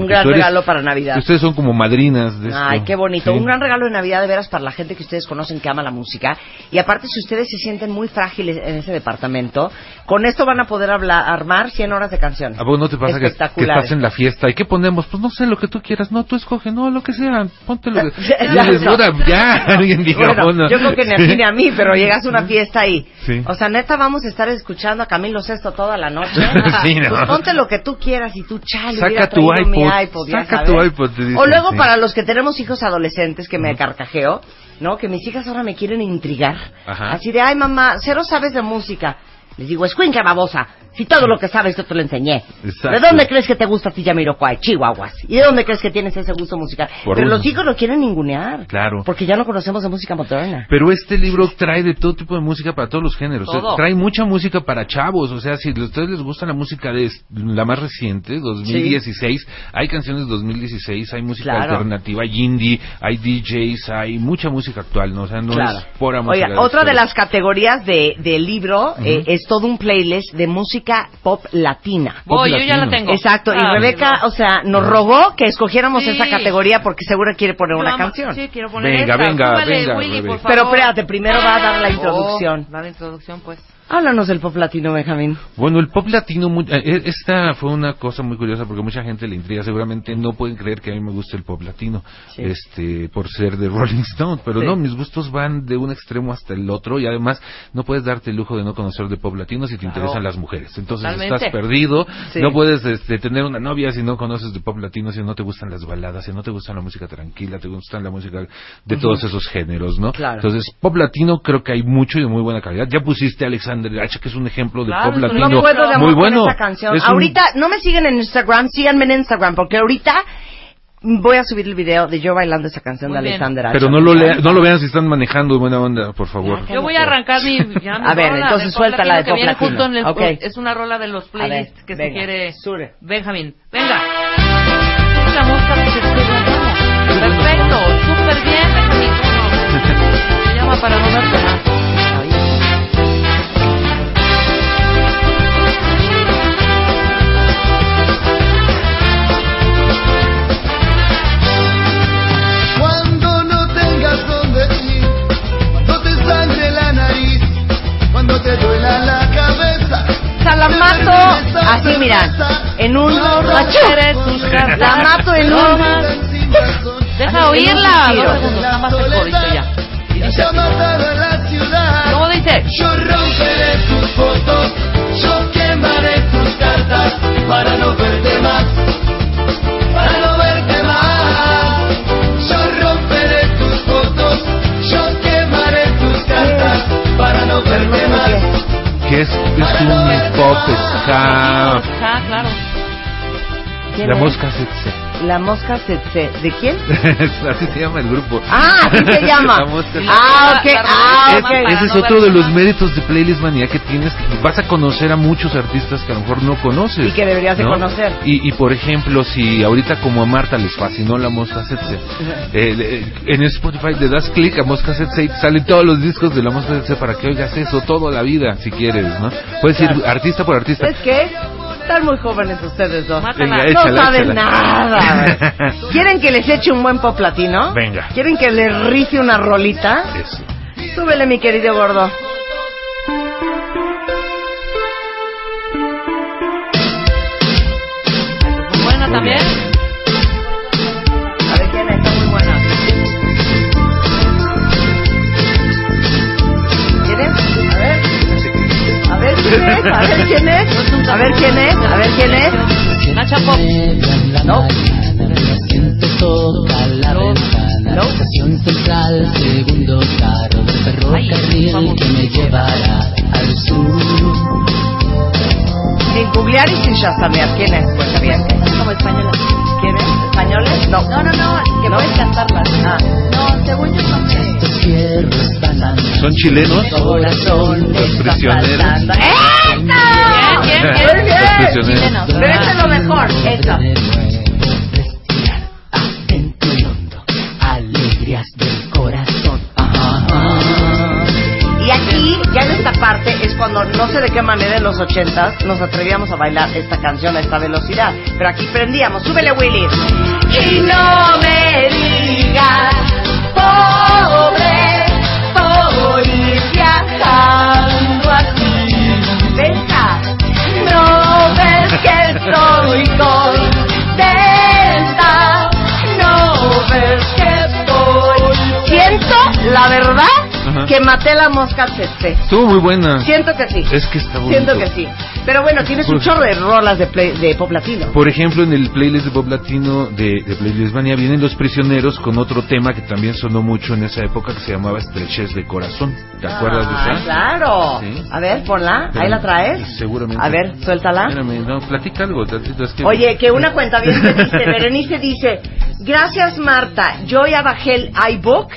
S4: Un gran
S19: eres-
S4: regalo para Navidad.
S19: Ustedes son como madrinas de esto.
S4: Ay, qué bonito.
S19: Sí.
S4: Un gran regalo de Navidad de veras para la gente que ustedes conocen que ama la música. Y aparte, si ustedes se sienten muy frágiles en ese departamento, con esto van a poder hablar, armar 100 horas de canción.
S19: ¿A vos no te pasa que, que estás en la fiesta y qué ponemos? Pues no sé, lo que tú quieras. No, tú escoge, no, lo que sea. Ponte lo que... [LAUGHS] Dices, "Ahora, ya, [LAUGHS] alguien diga,
S4: Bueno,
S19: "Bueno".
S4: yo creo que ni a a mí, [LAUGHS] pero llegas a una fiesta y...
S19: Sí.
S4: O sea, neta, vamos a estar escuchando a Camilo Sesto toda la noche.
S19: Sí, ¿no?
S4: Pues ponte lo que tú quieras y tú, chale,
S19: Saca tu
S4: mi
S19: iPod,
S4: iPod, ya
S19: saca tu iPod, te dicen,
S4: O luego
S19: sí.
S4: para los que tenemos hijos adolescentes, que me carcajeo, ¿no? Que mis hijas ahora me quieren intrigar.
S19: Ajá.
S4: Así de, ay, mamá, cero sabes de música. Les digo, escuinca babosa, si todo lo que sabes yo te lo enseñé.
S19: Exacto.
S4: ¿De dónde crees que te gusta a ti Jamiroquai? Chihuahuas. ¿Y de dónde crees que tienes ese gusto musical?
S19: Por
S4: Pero
S19: uno.
S4: los hijos lo quieren ningunear.
S19: Claro.
S4: Porque ya no conocemos de música moderna.
S19: Pero este libro trae de todo tipo de música para todos los géneros.
S4: Todo.
S19: O sea, trae mucha música para chavos. O sea, si a ustedes les gusta la música de la más reciente, 2016, hay canciones de 2016, hay música
S4: Claro.
S19: alternativa, hay indie, hay DJs, hay mucha música actual, ¿no? O sea, no
S4: Claro.
S19: es pura música.
S4: Oiga, otra de las categorías de, del libro eh, es todo un playlist de música pop latina.
S5: Pop Voy, yo ya la tengo.
S4: Exacto, y
S5: Ah,
S4: Rebeca, o sea, nos rogó que escogiéramos
S5: Sí.
S4: esa categoría porque seguro quiere poner una
S5: Yo,
S4: canción.
S5: Sí, quiero poner
S19: Venga,
S5: esta.
S19: venga,
S5: Súbele,
S19: venga,
S5: Willy,
S19: Rebeca.
S5: por favor.
S4: Pero espérate, primero va a dar la
S5: Oh,
S4: introducción.
S5: da la introducción, pues.
S4: Háblanos del pop latino, Benjamín.
S19: Bueno, el pop latino, mu- eh, esta fue una cosa muy curiosa porque mucha gente le intriga. Seguramente no pueden creer que a mí me guste el pop latino,
S4: Sí.
S19: este, por ser de Rolling Stone, pero
S4: Sí.
S19: no, mis gustos van de un extremo hasta el otro y además no puedes darte el lujo de no conocer de pop latino si te
S5: Claro.
S19: interesan las mujeres. Entonces
S5: Totalmente.
S19: estás perdido,
S4: Sí.
S19: no puedes este, tener una novia si no conoces de pop latino, si no te gustan las baladas, si no te gusta la música tranquila, te gustan la música de todos esos géneros, ¿no?
S4: Claro.
S19: Entonces, pop latino creo que hay mucho y de muy buena calidad. Ya pusiste a Alexander H, que es un ejemplo de
S5: Claro,
S19: pop latino
S4: No puedo de
S19: muy
S4: con
S19: bueno.
S4: esa canción.
S19: Es un-
S4: Ahorita, no me siguen en Instagram, síganme en Instagram, porque ahorita voy a subir el video de yo bailando esa canción
S5: Muy
S4: de. Alexander H.
S19: Pero no lo, lea- no lo vean si están manejando buena onda, por favor.
S5: Yo voy a arrancar mi. [LAUGHS]
S4: A ver,
S5: rola
S4: entonces suéltala
S5: latino
S4: de pop latino.
S5: justo en el-
S4: Ok.
S5: Es una rola de los playlists
S4: ver,
S5: que
S4: venga,
S5: sugiere
S4: sube.
S5: Benjamín. Venga. La se. Perfecto. Súper bien, Benjamín. [LAUGHS] Se llama para no verte más.
S20: La
S4: mato así, mira, en un... La mato en un...
S5: Deja oírla. Dos segundos, nada más el corito ya. Y dice
S20: Se ha
S5: así.
S19: Que es, es un pop ska.
S5: Ah, claro.
S4: ¿Quién
S19: La mosca setse.
S4: La mosca Tsetse. ¿De quién? [LAUGHS]
S19: Así se llama el grupo.
S4: Ah, así se [LAUGHS] llama.
S19: La mosca
S4: Ah, ok. Ah,
S19: ese es otro de los méritos de Playlist Manía que tienes. que Vas a conocer a muchos artistas que a lo mejor no conoces.
S4: Y que deberías de
S19: ¿no?
S4: conocer.
S19: Y, y, por ejemplo, si ahorita como a Marta les fascinó la Mosca Setse, eh, en Spotify le das clic a Mosca Setse y te salen todos los discos de la Mosca Setse para que oigas eso toda la vida, si quieres, ¿no? Puedes ir artista por artista.
S4: ¿Sabes qué? Están muy jóvenes ustedes dos.
S19: Venga,
S4: no saben
S19: échala.
S4: nada. [LAUGHS] ¿Quieren que les eche un buen pop latino?
S19: Venga.
S4: ¿Quieren que les rife una rolita?
S19: Eso.
S4: Súbele, mi querido gordo. A ver quién es. A ver quién es, a ver quién es.
S5: Nacha Pop.
S4: No.
S10: Siento toca la ventana, estación central, segundo carro del ferrocarril que me llevará al sur.
S4: Sin googlear y sin chasamear. ¿Quién es? Pues bien.
S8: Como española.
S4: ¿Quién es? ¿Españoles? No.
S8: No, no, no, que puedes cantarlas.
S4: Ah.
S8: No, según yo son de...
S10: Estos fierros van
S19: ¿Son chilenos?
S10: corazón
S19: Los prisioneros.
S4: ¡Eso!
S5: ¿Quién, quién,
S4: Muy bien.
S19: Prisioneros.
S8: Chilenos.
S4: Pero este es lo mejor. Eso.
S10: alegrías del corazón.
S4: Y aquí, ya en esta parte, es cuando no sé de qué manera en los ochentas nos atrevíamos a bailar esta canción a esta velocidad. Pero aquí prendíamos. Súbele, Willy. Y no me digas, pobre, que estoy contenta, no ves que estoy. Siento, la verdad,
S19: Ajá.
S4: que maté la mosca tsetse.
S19: Estuvo muy buena.
S4: Siento que sí.
S19: Es que está bonito.
S4: Siento que sí. Pero bueno, tienes un chorro de rolas de, play- de pop latino.
S19: Por ejemplo, en el playlist de Pop Latino de, de Playlist Mania vienen Los Prisioneros con otro tema que también sonó mucho en esa época que se llamaba Estrechez de Corazón. ¿Te acuerdas de
S4: Ah,
S19: esa?
S4: claro.
S19: Sí.
S4: A ver, ponla.
S19: Pero-
S4: Ahí la traes.
S19: Seguramente.
S4: A ver, suéltala.
S19: No, platica algo. tantito, es que-
S4: Oye, que una cuenta bien que dice, Berenice dice, gracias Marta, yo ya bajé el iBook,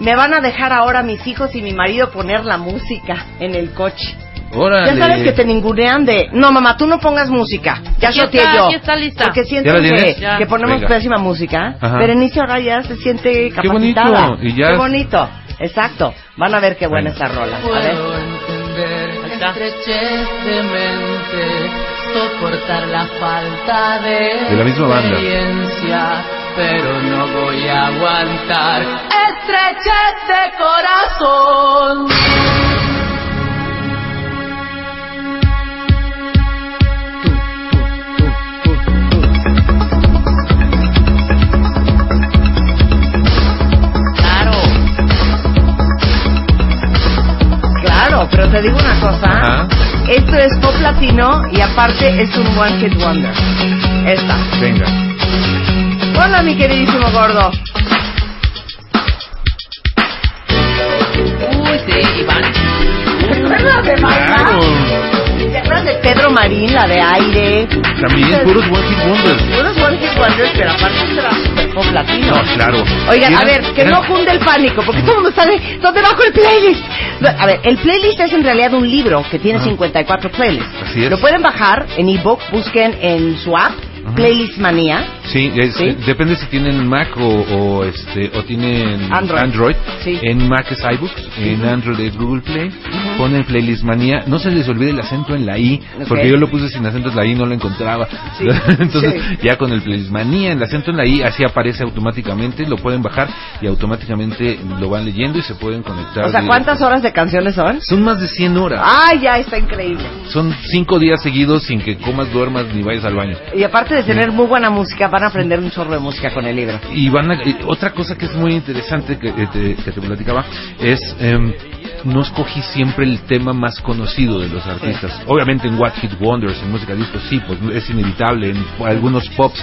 S4: me van a dejar ahora mis hijos y mi marido poner la música en el coche.
S19: Órale.
S4: Ya sabes que te ningunean de, no mamá, tú no pongas música, ya
S5: está,
S4: yo.
S5: aquí está lista.
S4: Porque
S19: ¿Ya
S4: sienten que,
S19: tienes?
S5: Ya.
S4: que ponemos
S19: Venga.
S4: pésima música.
S19: Ajá.
S4: Berenice ahora ya se siente
S19: Qué bonito,
S4: capacitada.
S19: y ya-
S4: Qué bonito, exacto. Van a ver qué buena esa rola. A ver.
S10: Puedo entender estrechez de mente, soportar la falta de,
S19: De la misma banda.
S10: Pero no voy a aguantar estrechez de corazón.
S4: Claro. Claro, pero te digo una cosa.
S19: Ajá.
S4: Esto es pop latino y aparte es un one hit wonder. Esta.
S19: Venga.
S4: Hola, mi queridísimo gordo.
S5: Uy, sí, Iván.
S4: ¿Te acuerdas de Magda?
S19: Claro.
S4: ¿Te acuerdas de Pedro Marín, la de aire?
S19: También puros One Hit Wonders.
S4: Puros one hit wonders, pero aparte esto era super pop latino.
S19: No, claro.
S4: Oigan, a ver, que no cunde el pánico, porque todo el mundo está de, ¿dónde bajo el playlist? A ver, el playlist es en realidad un libro que tiene
S19: Ajá.
S4: 54 playlists.
S19: Así es.
S4: Lo pueden bajar en ebook, busquen en su app,
S19: Ajá.
S4: Playlist Manía.
S19: Sí, es-
S4: ¿Sí?
S19: depende si tienen Mac o, o, este o tienen
S4: Android. Sí.
S19: En Mac es iBooks, en Android es Google Play. Ponen Playlist Manía. No se les olvide el acento en la I, porque yo lo puse sin acento en la I, no lo encontraba.
S4: Sí, [LAUGHS]
S19: Entonces,
S4: sí.
S19: ya con el Playlist Manía, el acento en la I, así aparece automáticamente, lo pueden bajar y automáticamente lo van leyendo y se pueden conectar.
S4: O sea, ¿cuántas horas de canciones son?
S19: Son más de 100 horas.
S4: ¡Ay, ya está increíble!
S19: Son 5 días seguidos sin que comas, duermas ni vayas al baño.
S4: Y aparte de tener muy buena música, van a aprender un chorro de música con el libro.
S19: Y van a- y otra cosa que es muy interesante que, eh, te, que te platicaba es em, no escogí siempre el tema más conocido de los artistas. Obviamente en What Hit Wonders, en música disco, sí, pues es inevitable. En algunos pops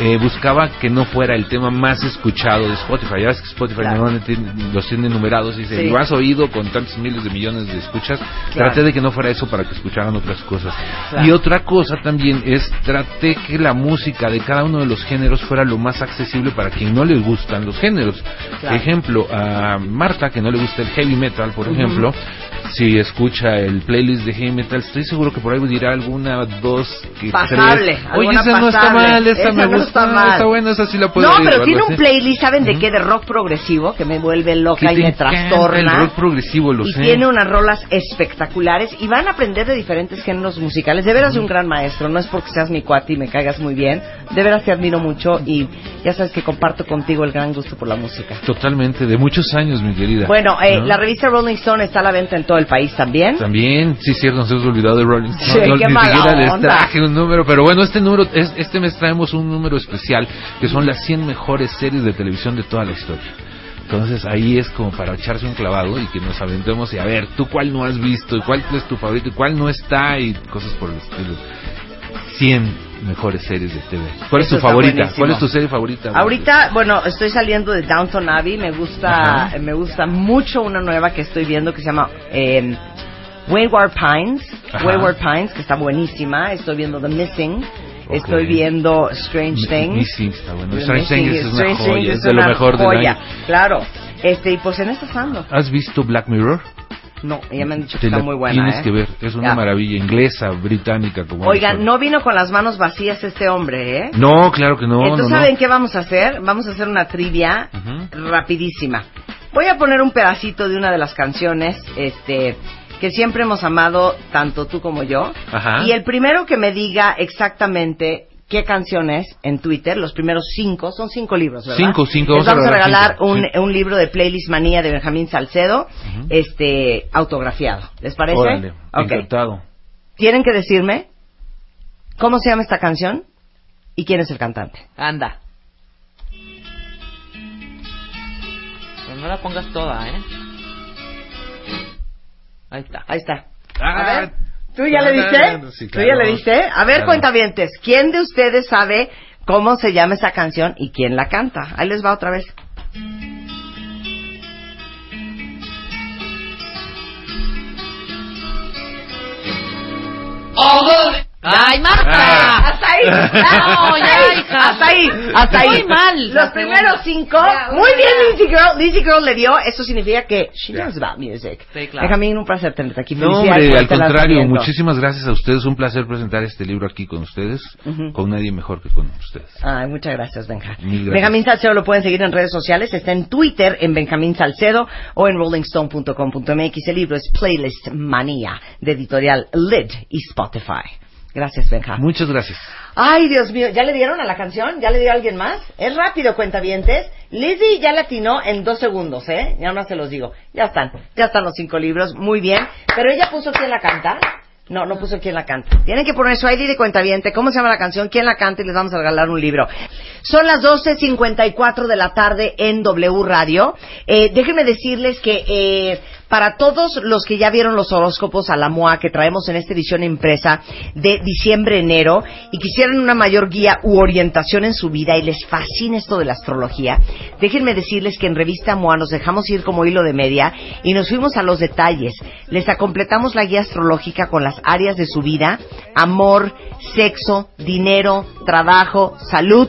S19: eh, buscaba que no fuera el tema más escuchado de Spotify. Ya ves que Spotify
S4: Claro.
S19: normalmente los tiene numerados y dice,
S4: Sí.
S19: lo has oído con tantos miles de millones de escuchas.
S4: Claro.
S19: Traté de que no fuera eso para que escucharan otras cosas.
S4: Claro.
S19: Y otra cosa también es traté que la música de cada uno de los géneros fuera lo más accesible para quien no le gustan los géneros. Ejemplo, a Marta, que no le gusta el heavy metal, por
S4: Ujú.
S19: Ejemplo, si escucha el playlist de heavy metal, estoy seguro que por ahí dirá alguna, dos, que
S4: Pasable,
S19: tres. Oye, esa no está
S4: pasable.
S19: mal, esa,
S4: Esa
S19: me
S4: no
S19: gusta,
S4: mal.
S19: está buena, esa sí la puedo
S4: No, pero tiene un playlist, ¿saben de qué? De rock progresivo, que me vuelve loca y me trastorna.
S19: El rock progresivo, lo
S4: y
S19: sé.
S4: tiene unas rolas espectaculares y van a aprender de diferentes géneros musicales. De veras un gran maestro, no es porque seas mi cuate y me caigas muy bien. De veras te admiro mucho y ya sabes que comparto contigo el gran gusto por la música.
S19: Totalmente, de muchos años, mi querida.
S4: Bueno, eh,
S19: ¿No?
S4: la revista Rolling Stone está a la venta en todo todo el país también.
S19: También, sí, cierto, nos hemos olvidado de Rolling Stone.
S4: Sí,
S19: No,
S4: qué
S19: ni
S4: mala
S19: siquiera les traje un número, pero bueno, este número, es, este mes traemos un número especial, que son las 100 mejores series de televisión de toda la historia. Entonces ahí es como para echarse un clavado y que nos aventemos y a ver, tú cuál no has visto y cuál es tu favorito y cuál no está y cosas por el estilo. 100 mejores series de TV. ¿Cuál es
S4: Eso
S19: tu
S4: está
S19: favorita?
S4: buenísimo.
S19: ¿Cuál es tu serie favorita?
S4: Ahorita, bueno, estoy saliendo de Downton Abbey. Me gusta, me gusta mucho una nueva que estoy viendo que se llama eh, Wayward Pines.
S19: Ajá.
S4: Wayward Pines, que está buenísima. Estoy viendo The Missing. Estoy viendo Strange Things.
S19: Missing está bueno. Strange Things es una
S4: Strange
S19: joya,
S4: Things
S19: es de lo mejor año.
S4: Claro. Este, y pues en estas ando.
S19: ¿Has visto Black Mirror?
S4: No, ya me han dicho que está muy buena.
S19: Tienes
S4: ¿eh?
S19: que ver, es una
S4: Ya.
S19: maravilla, inglesa, británica, como
S4: Oigan, no vino con las manos vacías este hombre, ¿eh?
S19: No, claro que no,
S4: Entonces,
S19: no, no.
S4: ¿saben qué vamos a hacer? Vamos a hacer una trivia
S19: Ujú.
S4: rapidísima. Voy a poner un pedacito de una de las canciones este, que siempre hemos amado, tanto tú como yo.
S19: Ajá.
S4: Y el primero que me diga exactamente qué canción es en Twitter, los primeros cinco, son cinco libros, ¿verdad?
S19: Cinco, cinco,
S4: Les
S19: vamos a
S4: vamos a
S19: regalar cinco,
S4: un,
S19: sí.
S4: un libro de Playlist Manía de Benjamín Salcedo, este, autografiado. ¿Les parece?
S19: Órale,
S4: Ok.
S19: encantado.
S4: Tienen que decirme cómo se llama esta canción y quién es el cantante.
S5: Anda. Pero no la pongas toda, ¿eh? Ahí está.
S4: Ahí está.
S19: Ah,
S4: a ver, ¿tú ya le diste?
S19: sí,
S4: ¿Tú ya le diste? A ver,
S19: Claro.
S4: cuentavientes, ¿quién de ustedes sabe cómo se llama esa canción y quién la canta? Ahí les va otra vez.
S5: ¡Ay, Marta!
S4: Ah, Hasta ahí.
S5: No, ya,
S4: Hasta ahí.
S5: hija.
S4: Hasta ahí. Hasta ahí.
S5: Muy mal.
S4: Los primeros cinco. Muy bien, Lizzy Girl. Lizzy Girl le dio. Eso significa que she knows about music.
S5: Sí, claro.
S4: Benjamín, un placer tenerte aquí.
S19: No,
S4: Felicidades
S19: hombre, al
S4: este
S19: contrario, muchísimas gracias a ustedes. Un placer presentar este libro aquí con ustedes,
S4: Ujú.
S19: con nadie mejor que con ustedes.
S4: Ay, muchas gracias, Benja.
S19: Mil gracias.
S4: Benjamín Salcedo lo pueden seguir en redes sociales. Está en Twitter en Benjamín Salcedo o en rollingstone.com.mx. El libro es Playlist Manía de editorial Lid y Spotify. Gracias, Benja.
S19: Muchas gracias.
S4: Ay, Dios mío, ¿ya le dieron a la canción? ¿Ya le dio a alguien más? Es rápido, cuentavientes. Lizzie ya la atinó en dos segundos, ¿eh? Ya no se los digo. Ya están, ya están los cinco libros, muy bien. Pero ella puso quién la canta. No, no puso quién la canta. Tienen que poner su ID de cuentaviente, cómo se llama la canción, quién la canta y les vamos a regalar un libro. Son las 12.54 de la tarde en W Radio. Eh, déjenme decirles que eh, para todos los que ya vieron los horóscopos a la MOA que traemos en esta edición impresa de diciembre-enero y quisieran una mayor guía u orientación en su vida y les fascina esto de la astrología, déjenme decirles que en Revista MOA nos dejamos ir como hilo de media y nos fuimos a los detalles. Les completamos la guía astrológica con las áreas de su vida, amor, sexo, dinero, trabajo, salud,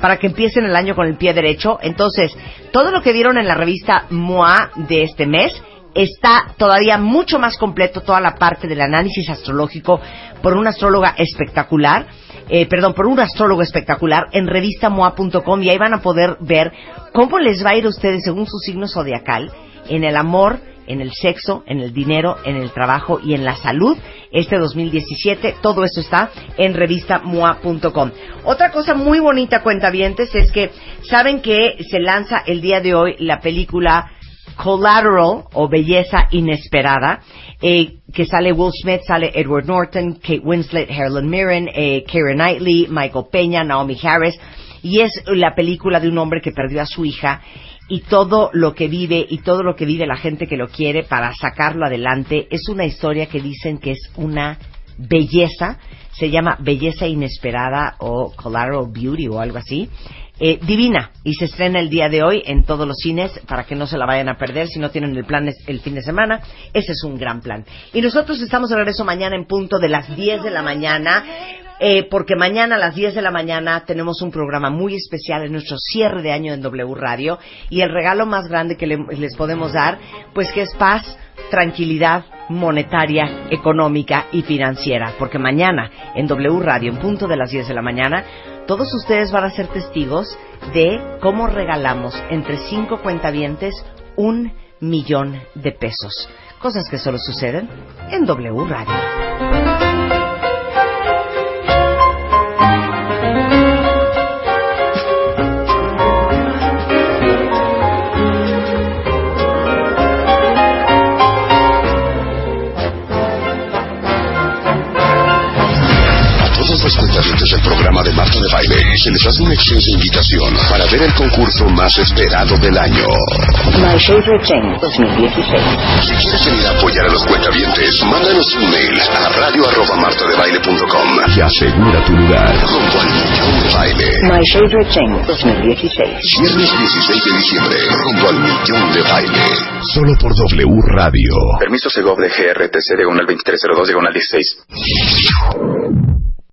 S4: para que empiecen el año con el pie derecho. Entonces, todo lo que vieron en la revista MOA de este mes está todavía mucho más completo toda la parte del análisis astrológico por una astróloga espectacular, eh, perdón, por un astrólogo espectacular en revistamoa.com y ahí van a poder ver cómo les va a ir a ustedes según su signo zodiacal en el amor, en el sexo, en el dinero, en el trabajo y en la salud este 2017. Todo eso está en revistamoa.com. Otra cosa muy bonita, cuentavientes, es que saben que se lanza el día de hoy la película Collateral o Belleza Inesperada, eh, que sale Will Smith, sale Edward Norton, Kate Winslet, Helen Mirren, eh, Keira Knightley, Michael Peña, Naomi Harris, y es la película de un hombre que perdió a su hija y todo lo que vive y todo lo que vive la gente que lo quiere para sacarlo adelante. Es una historia que dicen que es una belleza, se llama Belleza Inesperada o Collateral Beauty o algo así. Eh, divina y se estrena el día de hoy en todos los cines para que no se la vayan a perder si no tienen el plan el fin de semana. Ese es un gran plan. Y nosotros estamos de regreso mañana en punto de las 10 de la mañana eh, porque mañana a las 10 de la mañana tenemos un programa muy especial en nuestro cierre de año en W Radio y el regalo más grande que le- les podemos dar pues que es paz tranquilidad monetaria, económica y financiera, porque mañana en W Radio, en punto de las 10 de la mañana, todos ustedes van a ser testigos de cómo regalamos entre cinco cuentavientes un millón de pesos. Cosas que solo suceden en W Radio.
S2: Se les hace una extensa invitación para ver el concurso más esperado del año.
S13: My Favorite Thing 2016.
S2: Si quieres venir a apoyar a los cuentavientes, mándanos un mail a radio arroba martadebaile.com y asegura tu lugar rumbo al millón de baile.
S13: My Favorite Thing 2016.
S2: Viernes 16 de diciembre, rumbo al millón de baile. Solo por W Radio.
S14: Permiso Segov de GRTC diagonal 2302 diagonal 16.